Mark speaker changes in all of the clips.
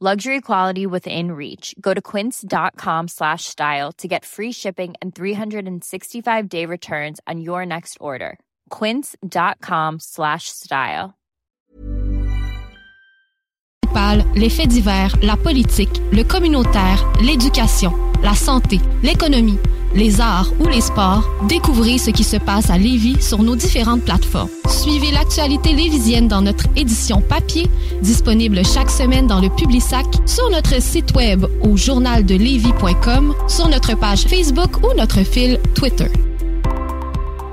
Speaker 1: luxury quality within reach. Go to quince.com slash style to get free shipping and 365 day returns on your next order. quince.com slash style.
Speaker 2: Les faits divers la politique le communautaire l'éducation la santé l'économie les arts ou les sports, découvrez ce qui se passe à Lévis sur nos différentes plateformes. Suivez l'actualité lévisienne dans notre édition papier, disponible chaque semaine dans le Publisac, sur notre site web au journaldelevis.com, sur notre page Facebook ou notre fil Twitter.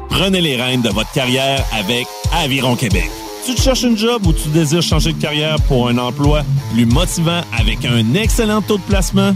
Speaker 3: Prenez les rênes de votre carrière avec Aviron Québec. Tu te cherches un job ou tu désires changer de carrière pour un emploi plus motivant avec un excellent taux de placement?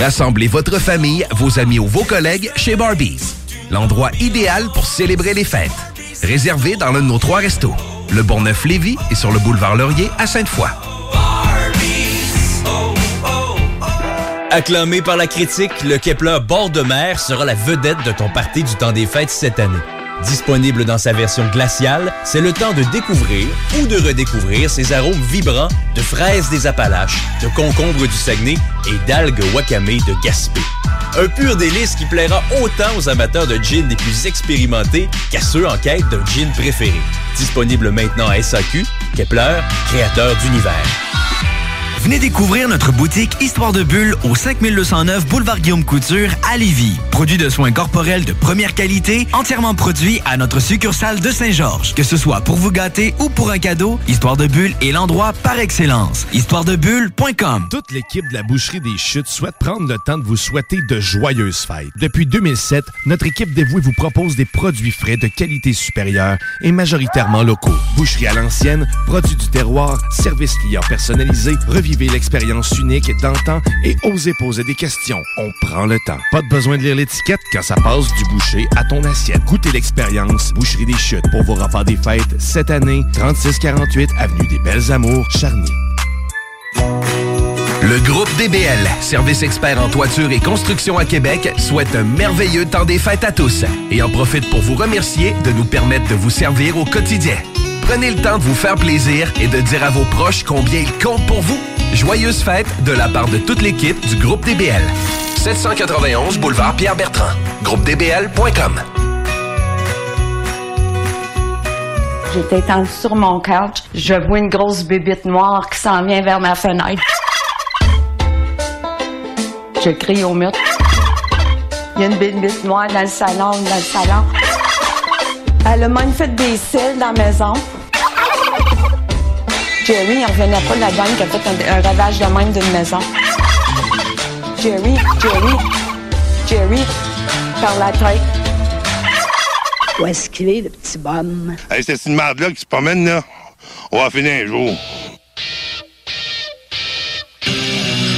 Speaker 4: Rassemblez votre famille, vos amis ou vos collègues chez Barbies. L'endroit idéal pour célébrer les fêtes. Réservé dans l'un de nos trois restos. Le Bonneuf-Lévis et sur le boulevard Laurier à Sainte-Foy.
Speaker 5: Acclamé par la critique, le Kepler bord de mer sera la vedette de ton party du temps des fêtes cette année. Disponible dans sa version glaciale, c'est le temps de découvrir ou de redécouvrir ses arômes vibrants de fraises des Appalaches, de concombres du Saguenay et d'algues wakame de Gaspé. Un pur délice qui plaira autant aux amateurs de gin les plus expérimentés qu'à ceux en quête d'un gin préféré. Disponible maintenant à SAQ, Kepler, créateur d'univers.
Speaker 6: Venez découvrir notre boutique Histoire de Bulle au 5209 Boulevard Guillaume Couture à Lévis. Produit de soins corporels de première qualité, entièrement produit à notre succursale de Saint-Georges. Que ce soit pour vous gâter ou pour un cadeau, Histoire de Bulle est l'endroit par excellence. Histoiredebulle.com
Speaker 7: Toute l'équipe de la Boucherie des Chutes souhaite prendre le temps de vous souhaiter de joyeuses fêtes. Depuis 2007, notre équipe dévouée vous propose des produits frais de qualité supérieure et majoritairement locaux. Boucherie à l'ancienne, produits du terroir, service client personnalisé, revivez l'expérience unique d'antan et osez poser des questions. On prend le temps. Pas de besoin de lire l'étiquette quand ça passe du boucher à ton assiette. Goûtez l'expérience Boucherie des Chutes pour vos repas des fêtes cette année. 3648 Avenue des Belles Amours, Charny.
Speaker 4: Le groupe DBL, service expert en toiture et construction à Québec, souhaite un merveilleux temps des fêtes à tous et en profite pour vous remercier de nous permettre de vous servir au quotidien. Prenez le temps de vous faire plaisir et de dire à vos proches combien ils comptent pour vous. Joyeuses fêtes de la part de toute l'équipe du groupe DBL. 791 boulevard Pierre-Bertrand. GroupeDBL.com
Speaker 8: J'étais étendue sur mon couch. Je vois une grosse bébite noire qui s'en vient vers ma fenêtre. Je crie au mur. Il y a une bébite noire dans le salon, dans le salon. Elle a même fait des cils dans la maison. Jerry, il revenait pas de la gang qui a fait un, un ravage de même d'une maison. Jerry, Jerry, Jerry, par la tête.
Speaker 9: Où est-ce qu'il est, le petit bonhomme?
Speaker 10: Hey, c'est une merde-là qui se promène, là. On va finir un jour.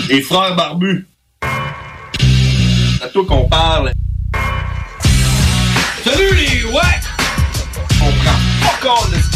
Speaker 11: Les frères barbus. C'est à toi qu'on parle. Salut les ouais! On prend pas compte de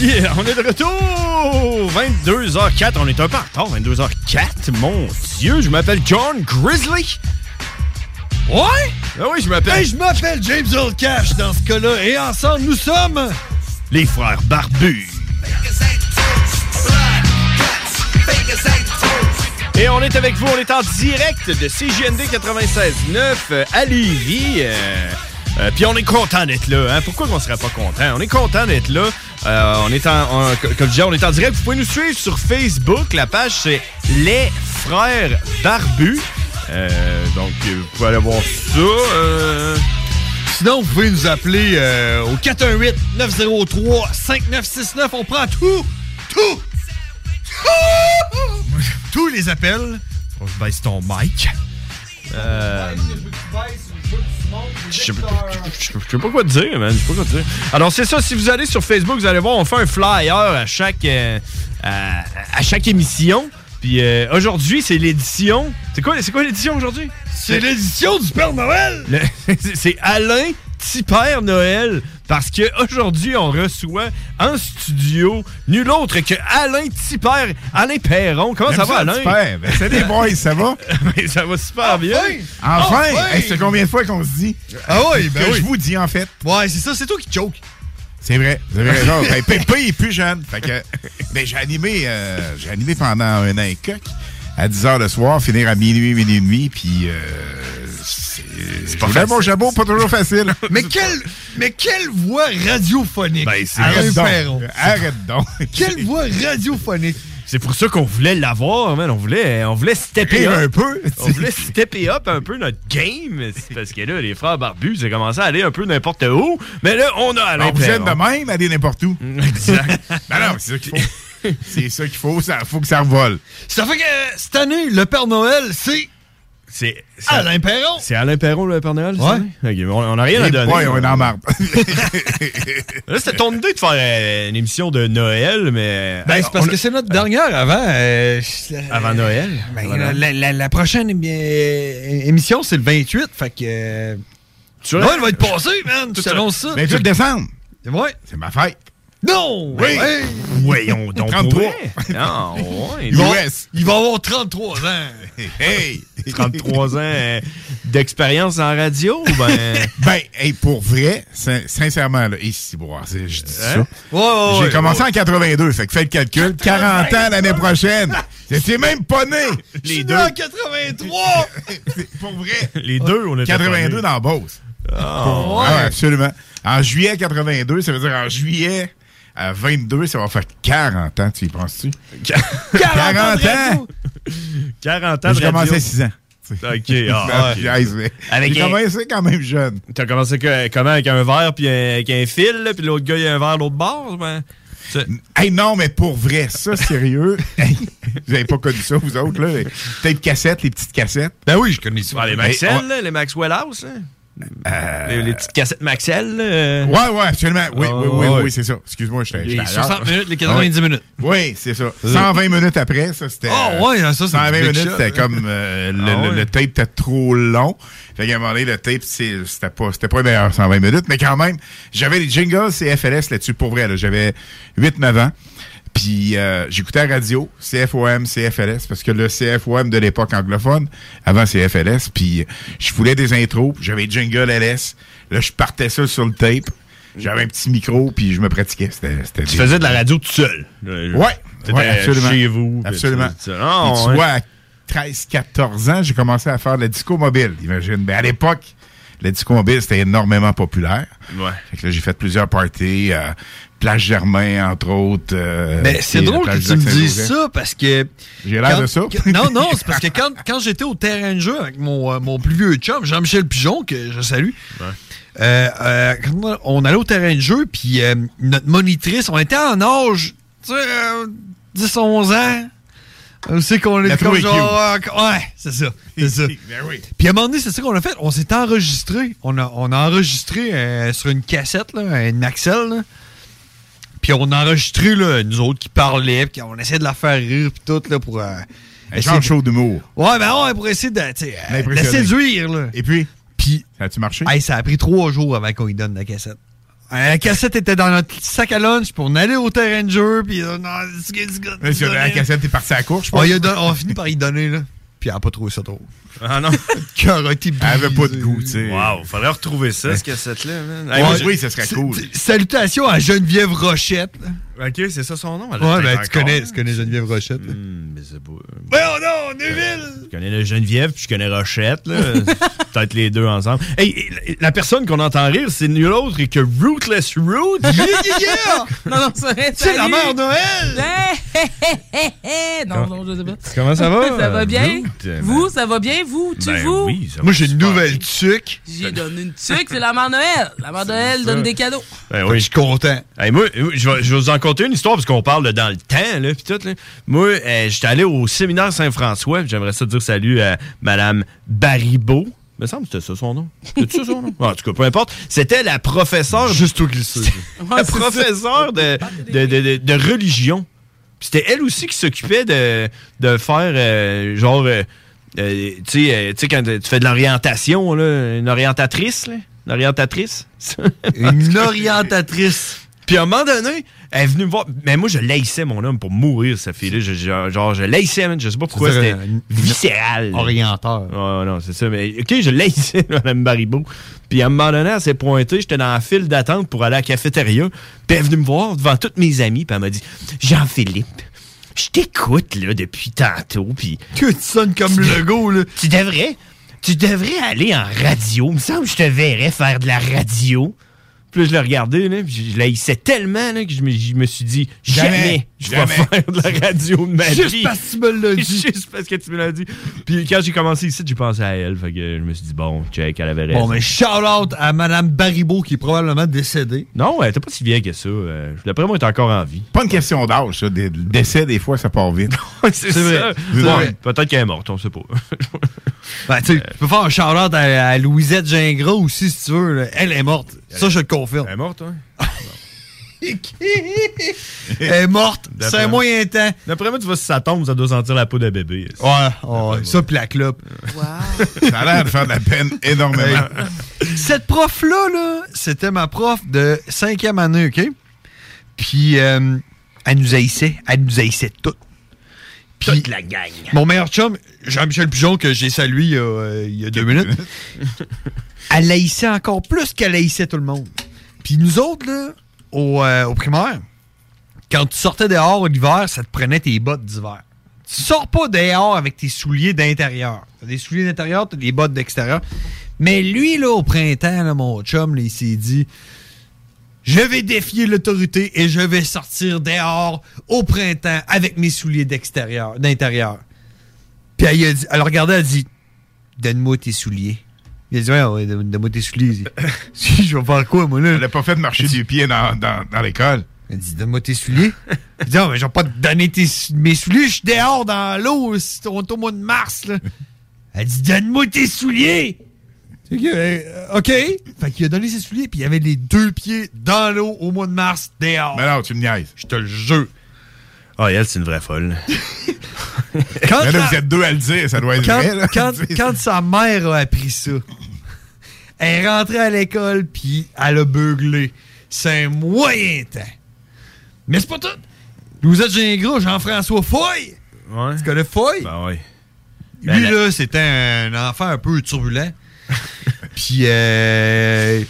Speaker 12: Yeah, on est de retour! 22h04, on est un peu en retard, 22h04, mon Dieu, je m'appelle John Grizzly.
Speaker 13: Ouais?
Speaker 12: Ah oui, je m'appelle...
Speaker 13: Je m'appelle James Old Cash dans ce cas-là, et ensemble, nous sommes...
Speaker 12: Les frères barbus. Et on est avec vous, on est en direct de CJND 96.9 euh, à Lévis. euh, euh, Puis on est content d'être là. Hein? Pourquoi on serait pas content? On est content d'être là. Euh, on est en, comme je disais, on est en direct. Vous pouvez nous suivre sur Facebook. La page c'est Les Frères Barbus. Euh, donc vous pouvez aller voir ça. euh.
Speaker 13: Sinon, vous pouvez nous appeler euh, au 418-903-5969. On prend tout, tout, tous les appels.
Speaker 12: Se baisse ton mic. Je sais pas- quoi te dire, man. Je sais pas quoi te dire. Alors, c'est ça. Si vous allez sur Facebook, vous allez voir, on fait un flyer à chaque, euh, à, à chaque émission. Puis euh, aujourd'hui, c'est l'édition. C'est quoi, c'est quoi l'édition aujourd'hui?
Speaker 13: C'est l'édition du Père Noël!
Speaker 12: Le- c'est- Alain Tipper Noël. Parce qu'aujourd'hui, on reçoit en studio nul autre que Alain Tipper. Alain Perron. Comment ça va, Alain?
Speaker 14: Ben, salut, les boys, ça va?
Speaker 12: Ben, ça va super bien.
Speaker 14: Enfin!
Speaker 13: Enfin!
Speaker 14: Hey, c'est combien de fois qu'on se dit?
Speaker 13: Ah oui, ben
Speaker 14: que
Speaker 13: oui.
Speaker 14: je vous dis, en fait.
Speaker 13: Ouais, c'est ça, c'est toi qui choke.
Speaker 14: C'est vrai, avez raison. Ben, Pépé est plus jeune. Fait que, ben, j'ai animé, euh, j'ai animé pendant un an et quelques, à 10 h le soir, finir à minuit, minuit et demi, puis euh, c'est pas
Speaker 13: facile.
Speaker 14: mon jabot, pas toujours facile.
Speaker 13: Mais quelle, mais quelle voix radiophonique!
Speaker 12: Ben,
Speaker 14: Arrête donc.
Speaker 13: Perron.
Speaker 14: Arrête donc.
Speaker 13: Quelle voix radiophonique!
Speaker 12: C'est pour ça qu'on voulait l'avoir, man. On voulait, on voulait stepper up.
Speaker 14: un peu.
Speaker 12: On voulait stepper up un peu notre game. Parce que là, les frères barbus, ça commencé à aller un peu n'importe où. Mais là, on a Alain
Speaker 14: On vous aime
Speaker 12: Perron.
Speaker 14: de même, aller n'importe où.
Speaker 12: Exact.
Speaker 14: Ben non, c'est ça qu'il faut. C'est ça qu'il faut, ça faut que ça revole.
Speaker 13: Ça fait que cette année, le Père Noël, c'est
Speaker 12: C'est c'est-
Speaker 13: Alain Perron!
Speaker 12: C'est Alain Perron, le Père Noël?
Speaker 13: Ouais.
Speaker 12: ça? On, on a rien à donner.
Speaker 14: on est en marde.
Speaker 12: Là, c'était ton idée de faire euh, une émission de Noël, mais.
Speaker 13: Ben, c'est parce
Speaker 12: On
Speaker 13: que c'est notre dernière avant. euh,
Speaker 12: Avant Noël?
Speaker 13: Ben, la, prochaine émi- euh, émission, c'est le 28. Fait que. euh,
Speaker 12: Tu
Speaker 13: Noël va être passé, man! Tu t'annonces ça?
Speaker 14: 28 décembre,
Speaker 13: Ouais.
Speaker 14: c'est ma fête.
Speaker 13: Non!
Speaker 14: Oui.
Speaker 13: Ouais.
Speaker 12: Voyons donc.
Speaker 14: 33.
Speaker 12: pour vrai? Non, ouais.
Speaker 13: Il va,
Speaker 14: US.
Speaker 13: il va avoir 33 ans.
Speaker 14: Hey!
Speaker 12: 33 ans euh, d'expérience en radio, ben?
Speaker 14: Ben, hey, pour vrai, sin- sincèrement, là, ici, bon, je dis
Speaker 12: Hein?
Speaker 14: ça.
Speaker 13: Ouais, ouais,
Speaker 14: J'ai
Speaker 13: ouais.
Speaker 14: commencé en 82, fait que fais le calcul. 40 ans l'année prochaine. J'étais même pas né.
Speaker 12: Les deux.
Speaker 13: en 83!
Speaker 14: C'est pour vrai.
Speaker 12: Les deux, on était
Speaker 14: 82
Speaker 12: pas
Speaker 14: dans Beauce.
Speaker 12: Ah,
Speaker 14: Pour- ah, absolument. En juillet 82, ça veut dire en juillet à 22, ça va faire 40 ans, tu y penses-tu? 40 ans!
Speaker 12: 40 ans de
Speaker 14: J'ai commencé à 6 ans.
Speaker 12: OK, ah, ouais. Avec
Speaker 14: J'ai
Speaker 12: un-
Speaker 14: commencé quand même jeune.
Speaker 12: T'as commencé que- comment avec un verre puis un- avec un fil, là, puis l'autre gars il a un verre l'autre bord, ben.
Speaker 14: Hey, non, mais pour vrai, ça, sérieux. Hey, vous avez pas connu ça, vous autres, là? les- Peut-être cassettes, les petites cassettes.
Speaker 13: Ben oui, je connais ça.
Speaker 12: Ah, les Maxell, là, les Maxwell House, hein? les, les petites cassettes Maxell. là, euh.
Speaker 14: Ouais, ouais, absolument. Oui, oui, oui,
Speaker 12: ouais.
Speaker 14: oui, c'est ça. Excuse-moi, j'étais.
Speaker 13: Les
Speaker 14: j'étais ailleurs.
Speaker 13: 60 minutes, les 90 minutes.
Speaker 14: Oui, c'est ça. 120 minutes après, ça, c'était.
Speaker 13: Oh, ouais, ça, c'est
Speaker 14: 120
Speaker 13: du big
Speaker 14: minutes, c'était
Speaker 13: hein.
Speaker 14: comme. euh, le,
Speaker 12: Ah,
Speaker 14: le-
Speaker 12: ouais.
Speaker 14: le tape était trop long. Fait qu'à un moment donné, le tape, c'était pas, c'était pas le meilleur 120 minutes, mais quand même, j'avais les jingles CFLS là-dessus pour vrai. là. J'avais 8-9 ans. Puis euh, j'écoutais la radio, CFOM, CFLS, parce que le CFOM de l'époque anglophone, avant CFLS, puis je voulais des intros, j'avais jingle LS. Là, je partais ça sur le tape. J'avais un petit micro, puis je me pratiquais. C'était, c'était
Speaker 12: Tu faisais de la radio tout seul.
Speaker 14: Ouais,
Speaker 12: T'étais
Speaker 14: ouais, absolument.
Speaker 12: chez vous.
Speaker 14: Absolument.
Speaker 12: tu- tu- Ah,
Speaker 14: Puis tu
Speaker 12: ouais.
Speaker 14: vois, à 13-14 ans, j'ai commencé à faire de la disco mobile, imagine. Ben, à l'époque, la disco mobile, c'était énormément populaire.
Speaker 12: Ouais.
Speaker 14: Fait que là, j'ai fait plusieurs parties, euh, Plage Germain, entre autres. euh,
Speaker 13: Mais c'est
Speaker 14: la
Speaker 13: drôle que tu me dises ça parce que.
Speaker 14: J'ai l'air
Speaker 13: quand-
Speaker 14: de ça?
Speaker 13: que- non, non, c'est parce que quand, quand j'étais au terrain de jeu avec mon, euh, mon plus vieux chum, Jean-Michel Pigeon, que je salue, euh, euh, quand on allait au terrain de jeu, puis euh, notre monitrice, on était en âge, tu sais, euh, 10, 11 ans. On sait qu'on est comme genre. euh, ouais, c'est ça. C'est ça.
Speaker 14: Ben oui.
Speaker 13: Puis à un moment donné, c'est ça qu'on a fait. On s'est enregistré. On a, on a enregistré euh, sur une cassette, là, une Maxell. là. Puis on a enregistré, là, nous autres qui parlaient, puis on essayait de la faire rire, puis tout, là, pour. euh,
Speaker 14: Un genre
Speaker 13: de-
Speaker 14: show d'humour.
Speaker 13: Ouais, ben ouais, pour essayer de, euh, de séduire, là.
Speaker 14: Et puis,
Speaker 13: Puis,
Speaker 14: ça a-tu marché?
Speaker 13: hey, ça a pris trois jours avant qu'on lui donne la cassette. La cassette était dans notre sac à lunch, on allait au terrain de jeu, puis euh, non, c'est que-
Speaker 14: la cassette, t'es parti à la course, je
Speaker 13: on,
Speaker 14: pense.
Speaker 13: don- on a fini par y donner, là. Puis elle a pas trouvé ça drôle.
Speaker 12: Ah non.
Speaker 13: Cœur a été
Speaker 14: Elle avait pas de goût, tu sais.
Speaker 12: Wow, faudrait retrouver ça, cette cassette-là, man.
Speaker 13: Ouais,
Speaker 14: oui, ça serait cool.
Speaker 13: Salutations à Geneviève Rochette. là.
Speaker 12: Ok, c'est ça son nom?
Speaker 13: Ouais, ben tu connais, tu connais Geneviève Rochette. là.
Speaker 12: Hmm, mais c'est pas...
Speaker 13: Ouais, oh non, Neuville!
Speaker 12: Je connais le Geneviève, puis je connais Rochette, là. Peut-être les deux ensemble. Hey, et la personne qu'on entend rire, c'est nul autre que Rootless Root.
Speaker 13: Yeah, yeah, yeah!
Speaker 15: Non, non, c'est
Speaker 13: C'est la mère Noël!
Speaker 15: Non, non, je sais pas.
Speaker 12: Comment ça va?
Speaker 15: ça va bien?
Speaker 12: Root, euh,
Speaker 15: Vous, ça va bien? Vous, tu
Speaker 12: Ben
Speaker 15: vous?
Speaker 12: oui, ça
Speaker 13: Moi, j'ai une nouvelle tuque.
Speaker 15: J'ai donné une tuque, c'est la mère Noël. La mère Noël donne des cadeaux.
Speaker 12: Ben
Speaker 13: Je
Speaker 12: oui.
Speaker 13: suis content.
Speaker 12: Hey, moi, je vais, je vous en conter une histoire parce qu'on parle de dans le temps, là, pis tout, là. Moi, euh, j'étais allé au séminaire Saint-François, pis j'aimerais ça dire salut à Madame Baribeau. Il me semble que c'était ça son nom. C'est ça son nom? En tout cas, peu importe. C'était la professeure.
Speaker 13: Juste toi qui le sais.
Speaker 12: la professeure de, de, de, de- de religion. C'était elle aussi qui s'occupait de, de faire, euh, genre, euh, euh, tu sais, euh, tu sais, quand tu fais de l'orientation, là, une orientatrice, là, une orientatrice?
Speaker 13: Une orientatrice.
Speaker 12: Puis à un moment donné, elle est venue me voir. Mais moi, je laissais mon homme pour mourir, cette fille-là. Je- je- genre, je laissais, man. Je sais pas pourquoi. C'était viscéral.
Speaker 13: Orienteur.
Speaker 12: Ah non, c'est ça. Mais OK, je laissais Mme Baribeau. Puis à un moment donné, elle s'est pointée. J'étais dans la file d'attente pour aller à la cafétéria. Puis elle est venue me voir devant tous mes amis. Puis elle m'a dit Jean-Philippe, je t'écoute là depuis tantôt. Puis
Speaker 13: Que tu sonnes comme le go, là.
Speaker 12: tu devrais, tu devrais aller en radio. Il me semble que je te verrais faire de la radio. Puis là, je l'ai regardé, là, puis je l'haïssais tellement là, que je me, je me suis dit jamais,
Speaker 14: Jamais,
Speaker 12: je vais faire de la radio de ma vie.
Speaker 13: Juste parce que tu me l'as dit.
Speaker 12: Juste parce que tu me l'as dit. Puis quand j'ai commencé ici, j'ai pensé à elle. Fait que je me suis dit, bon, check, elle avait raison.
Speaker 13: Bon, mais shout-out à Madame Baribeau qui est probablement décédée.
Speaker 12: Non, elle était pas si vieille que ça. Euh, D'après moi, elle est encore en vie.
Speaker 14: Pas une question d'âge, ça. Des- Le décès, des fois, ça part vite.
Speaker 12: c'est ça. Peut-être qu'elle est morte, on sait pas.
Speaker 13: Ben, tu sais, tu peux faire un shout-out à, à Louisette Gingras aussi, si tu veux. là. Elle est morte. Ça, je te le confirme.
Speaker 12: Elle est morte, hein?
Speaker 13: Elle est morte. C'est un moyen temps.
Speaker 12: D'après moi, tu vois, si ça tombe, ça doit sentir la peau de bébé.
Speaker 13: Ouais, ouais, ça pis la clope.
Speaker 14: Ça a l'air de faire de la peine énormément.
Speaker 13: Cette prof-là, là, c'était ma prof de cinquième année, OK? Puis, euh, elle nous haïssait. Elle nous haïssait toutes. Puis,
Speaker 12: la gang.
Speaker 13: mon meilleur chum, Jean-Michel Pigeon, que j'ai salué il y a, euh, il y a deux minutes, elle haïssait encore plus qu'elle haïssait tout le monde. Puis nous autres, là, au, euh, au primaire, quand tu sortais dehors l'hiver, ça te prenait tes bottes d'hiver. Tu sors pas dehors avec tes souliers d'intérieur. T'as des souliers d'intérieur, t'as des bottes d'extérieur. Mais lui, là, au printemps, là, mon chum, là, il s'est dit Je vais défier l'autorité et je vais sortir dehors au printemps avec mes souliers d'extérieur, d'intérieur. Puis elle, a dit, elle a regardé, elle a dit Donne-moi tes souliers. Il a dit Ouais, ouais, donne- donne-moi tes souliers. Si, je vais faire quoi, moi, là?
Speaker 14: Elle n'a pas fait de marcher du pied dans, dans, dans l'école.
Speaker 13: Elle dit Donne-moi tes souliers. Il dit Non, mais je vais pas te donner tes, mes souliers, je suis dehors dans l'eau, c'est au au mois de mars, là. Elle dit Donne-moi tes souliers. Fait que, euh, OK. Fait qu'il a donné ses souliers, puis il avait les deux pieds dans l'eau au mois de mars, dehors.
Speaker 14: Mais non, tu me niaises.
Speaker 13: Je te le jure.
Speaker 12: Ah, elle, c'est une vraie folle.
Speaker 13: Quand,
Speaker 14: Mais là,
Speaker 13: la-
Speaker 14: vous êtes deux à le dire, ça doit être
Speaker 13: quand,
Speaker 14: vrai. là.
Speaker 13: quand- quand sa mère a appris ça, elle est rentrée à l'école, puis elle a beuglé. C'est un moyen temps. Mais c'est pas tout. Vous êtes Gingras, Jean-François Foy.
Speaker 12: Ouais.
Speaker 13: Tu connais Foy?
Speaker 12: Ben ouais.
Speaker 13: Lui,
Speaker 12: Ben, la-
Speaker 13: là, c'était un enfant un peu turbulent. puis, euh,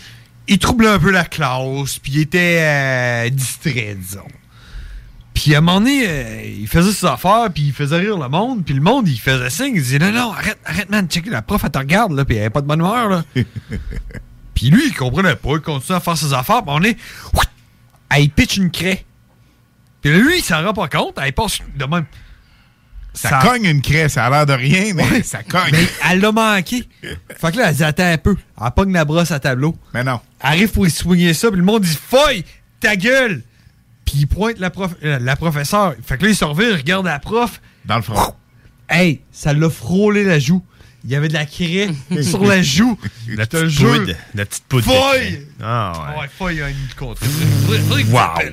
Speaker 13: il troublait un peu la classe, puis il était euh, distrait, disons. Puis, à un moment donné, euh, il faisait ses affaires, puis il faisait rire le monde, puis le monde, il faisait signe, il disait Non, non, arrête, arrête, man, check, la prof, elle te regarde, là, puis elle avait pas de bonne humeur, là. puis lui, il comprenait pas, il continuait à faire ses affaires, puis on est. Elle pitch une craie. Puis là, lui, il s'en rend pas compte, elle passe de même.
Speaker 14: Ça, cogne une craie, ça a l'air de rien, mais
Speaker 13: Ouais.
Speaker 14: ça cogne.
Speaker 13: Mais elle l'a manqué. Fait que là, elle dit attends un peu. Elle pogne la brosse à tableau.
Speaker 14: Mais non.
Speaker 13: Elle arrive pour y soigner ça, puis le monde dit Foy, ta gueule! Puis il pointe la, prof, euh, la professeure. Fait que là, il se revient, il regarde la prof.
Speaker 14: Dans le front.
Speaker 13: Hey, ça l'a frôlé la joue. Il y avait de la craie sur la joue.
Speaker 12: La petite poudre. La petite poudre. craie. Ah ouais.
Speaker 13: Ouais, Foy a une contre.
Speaker 12: Wow.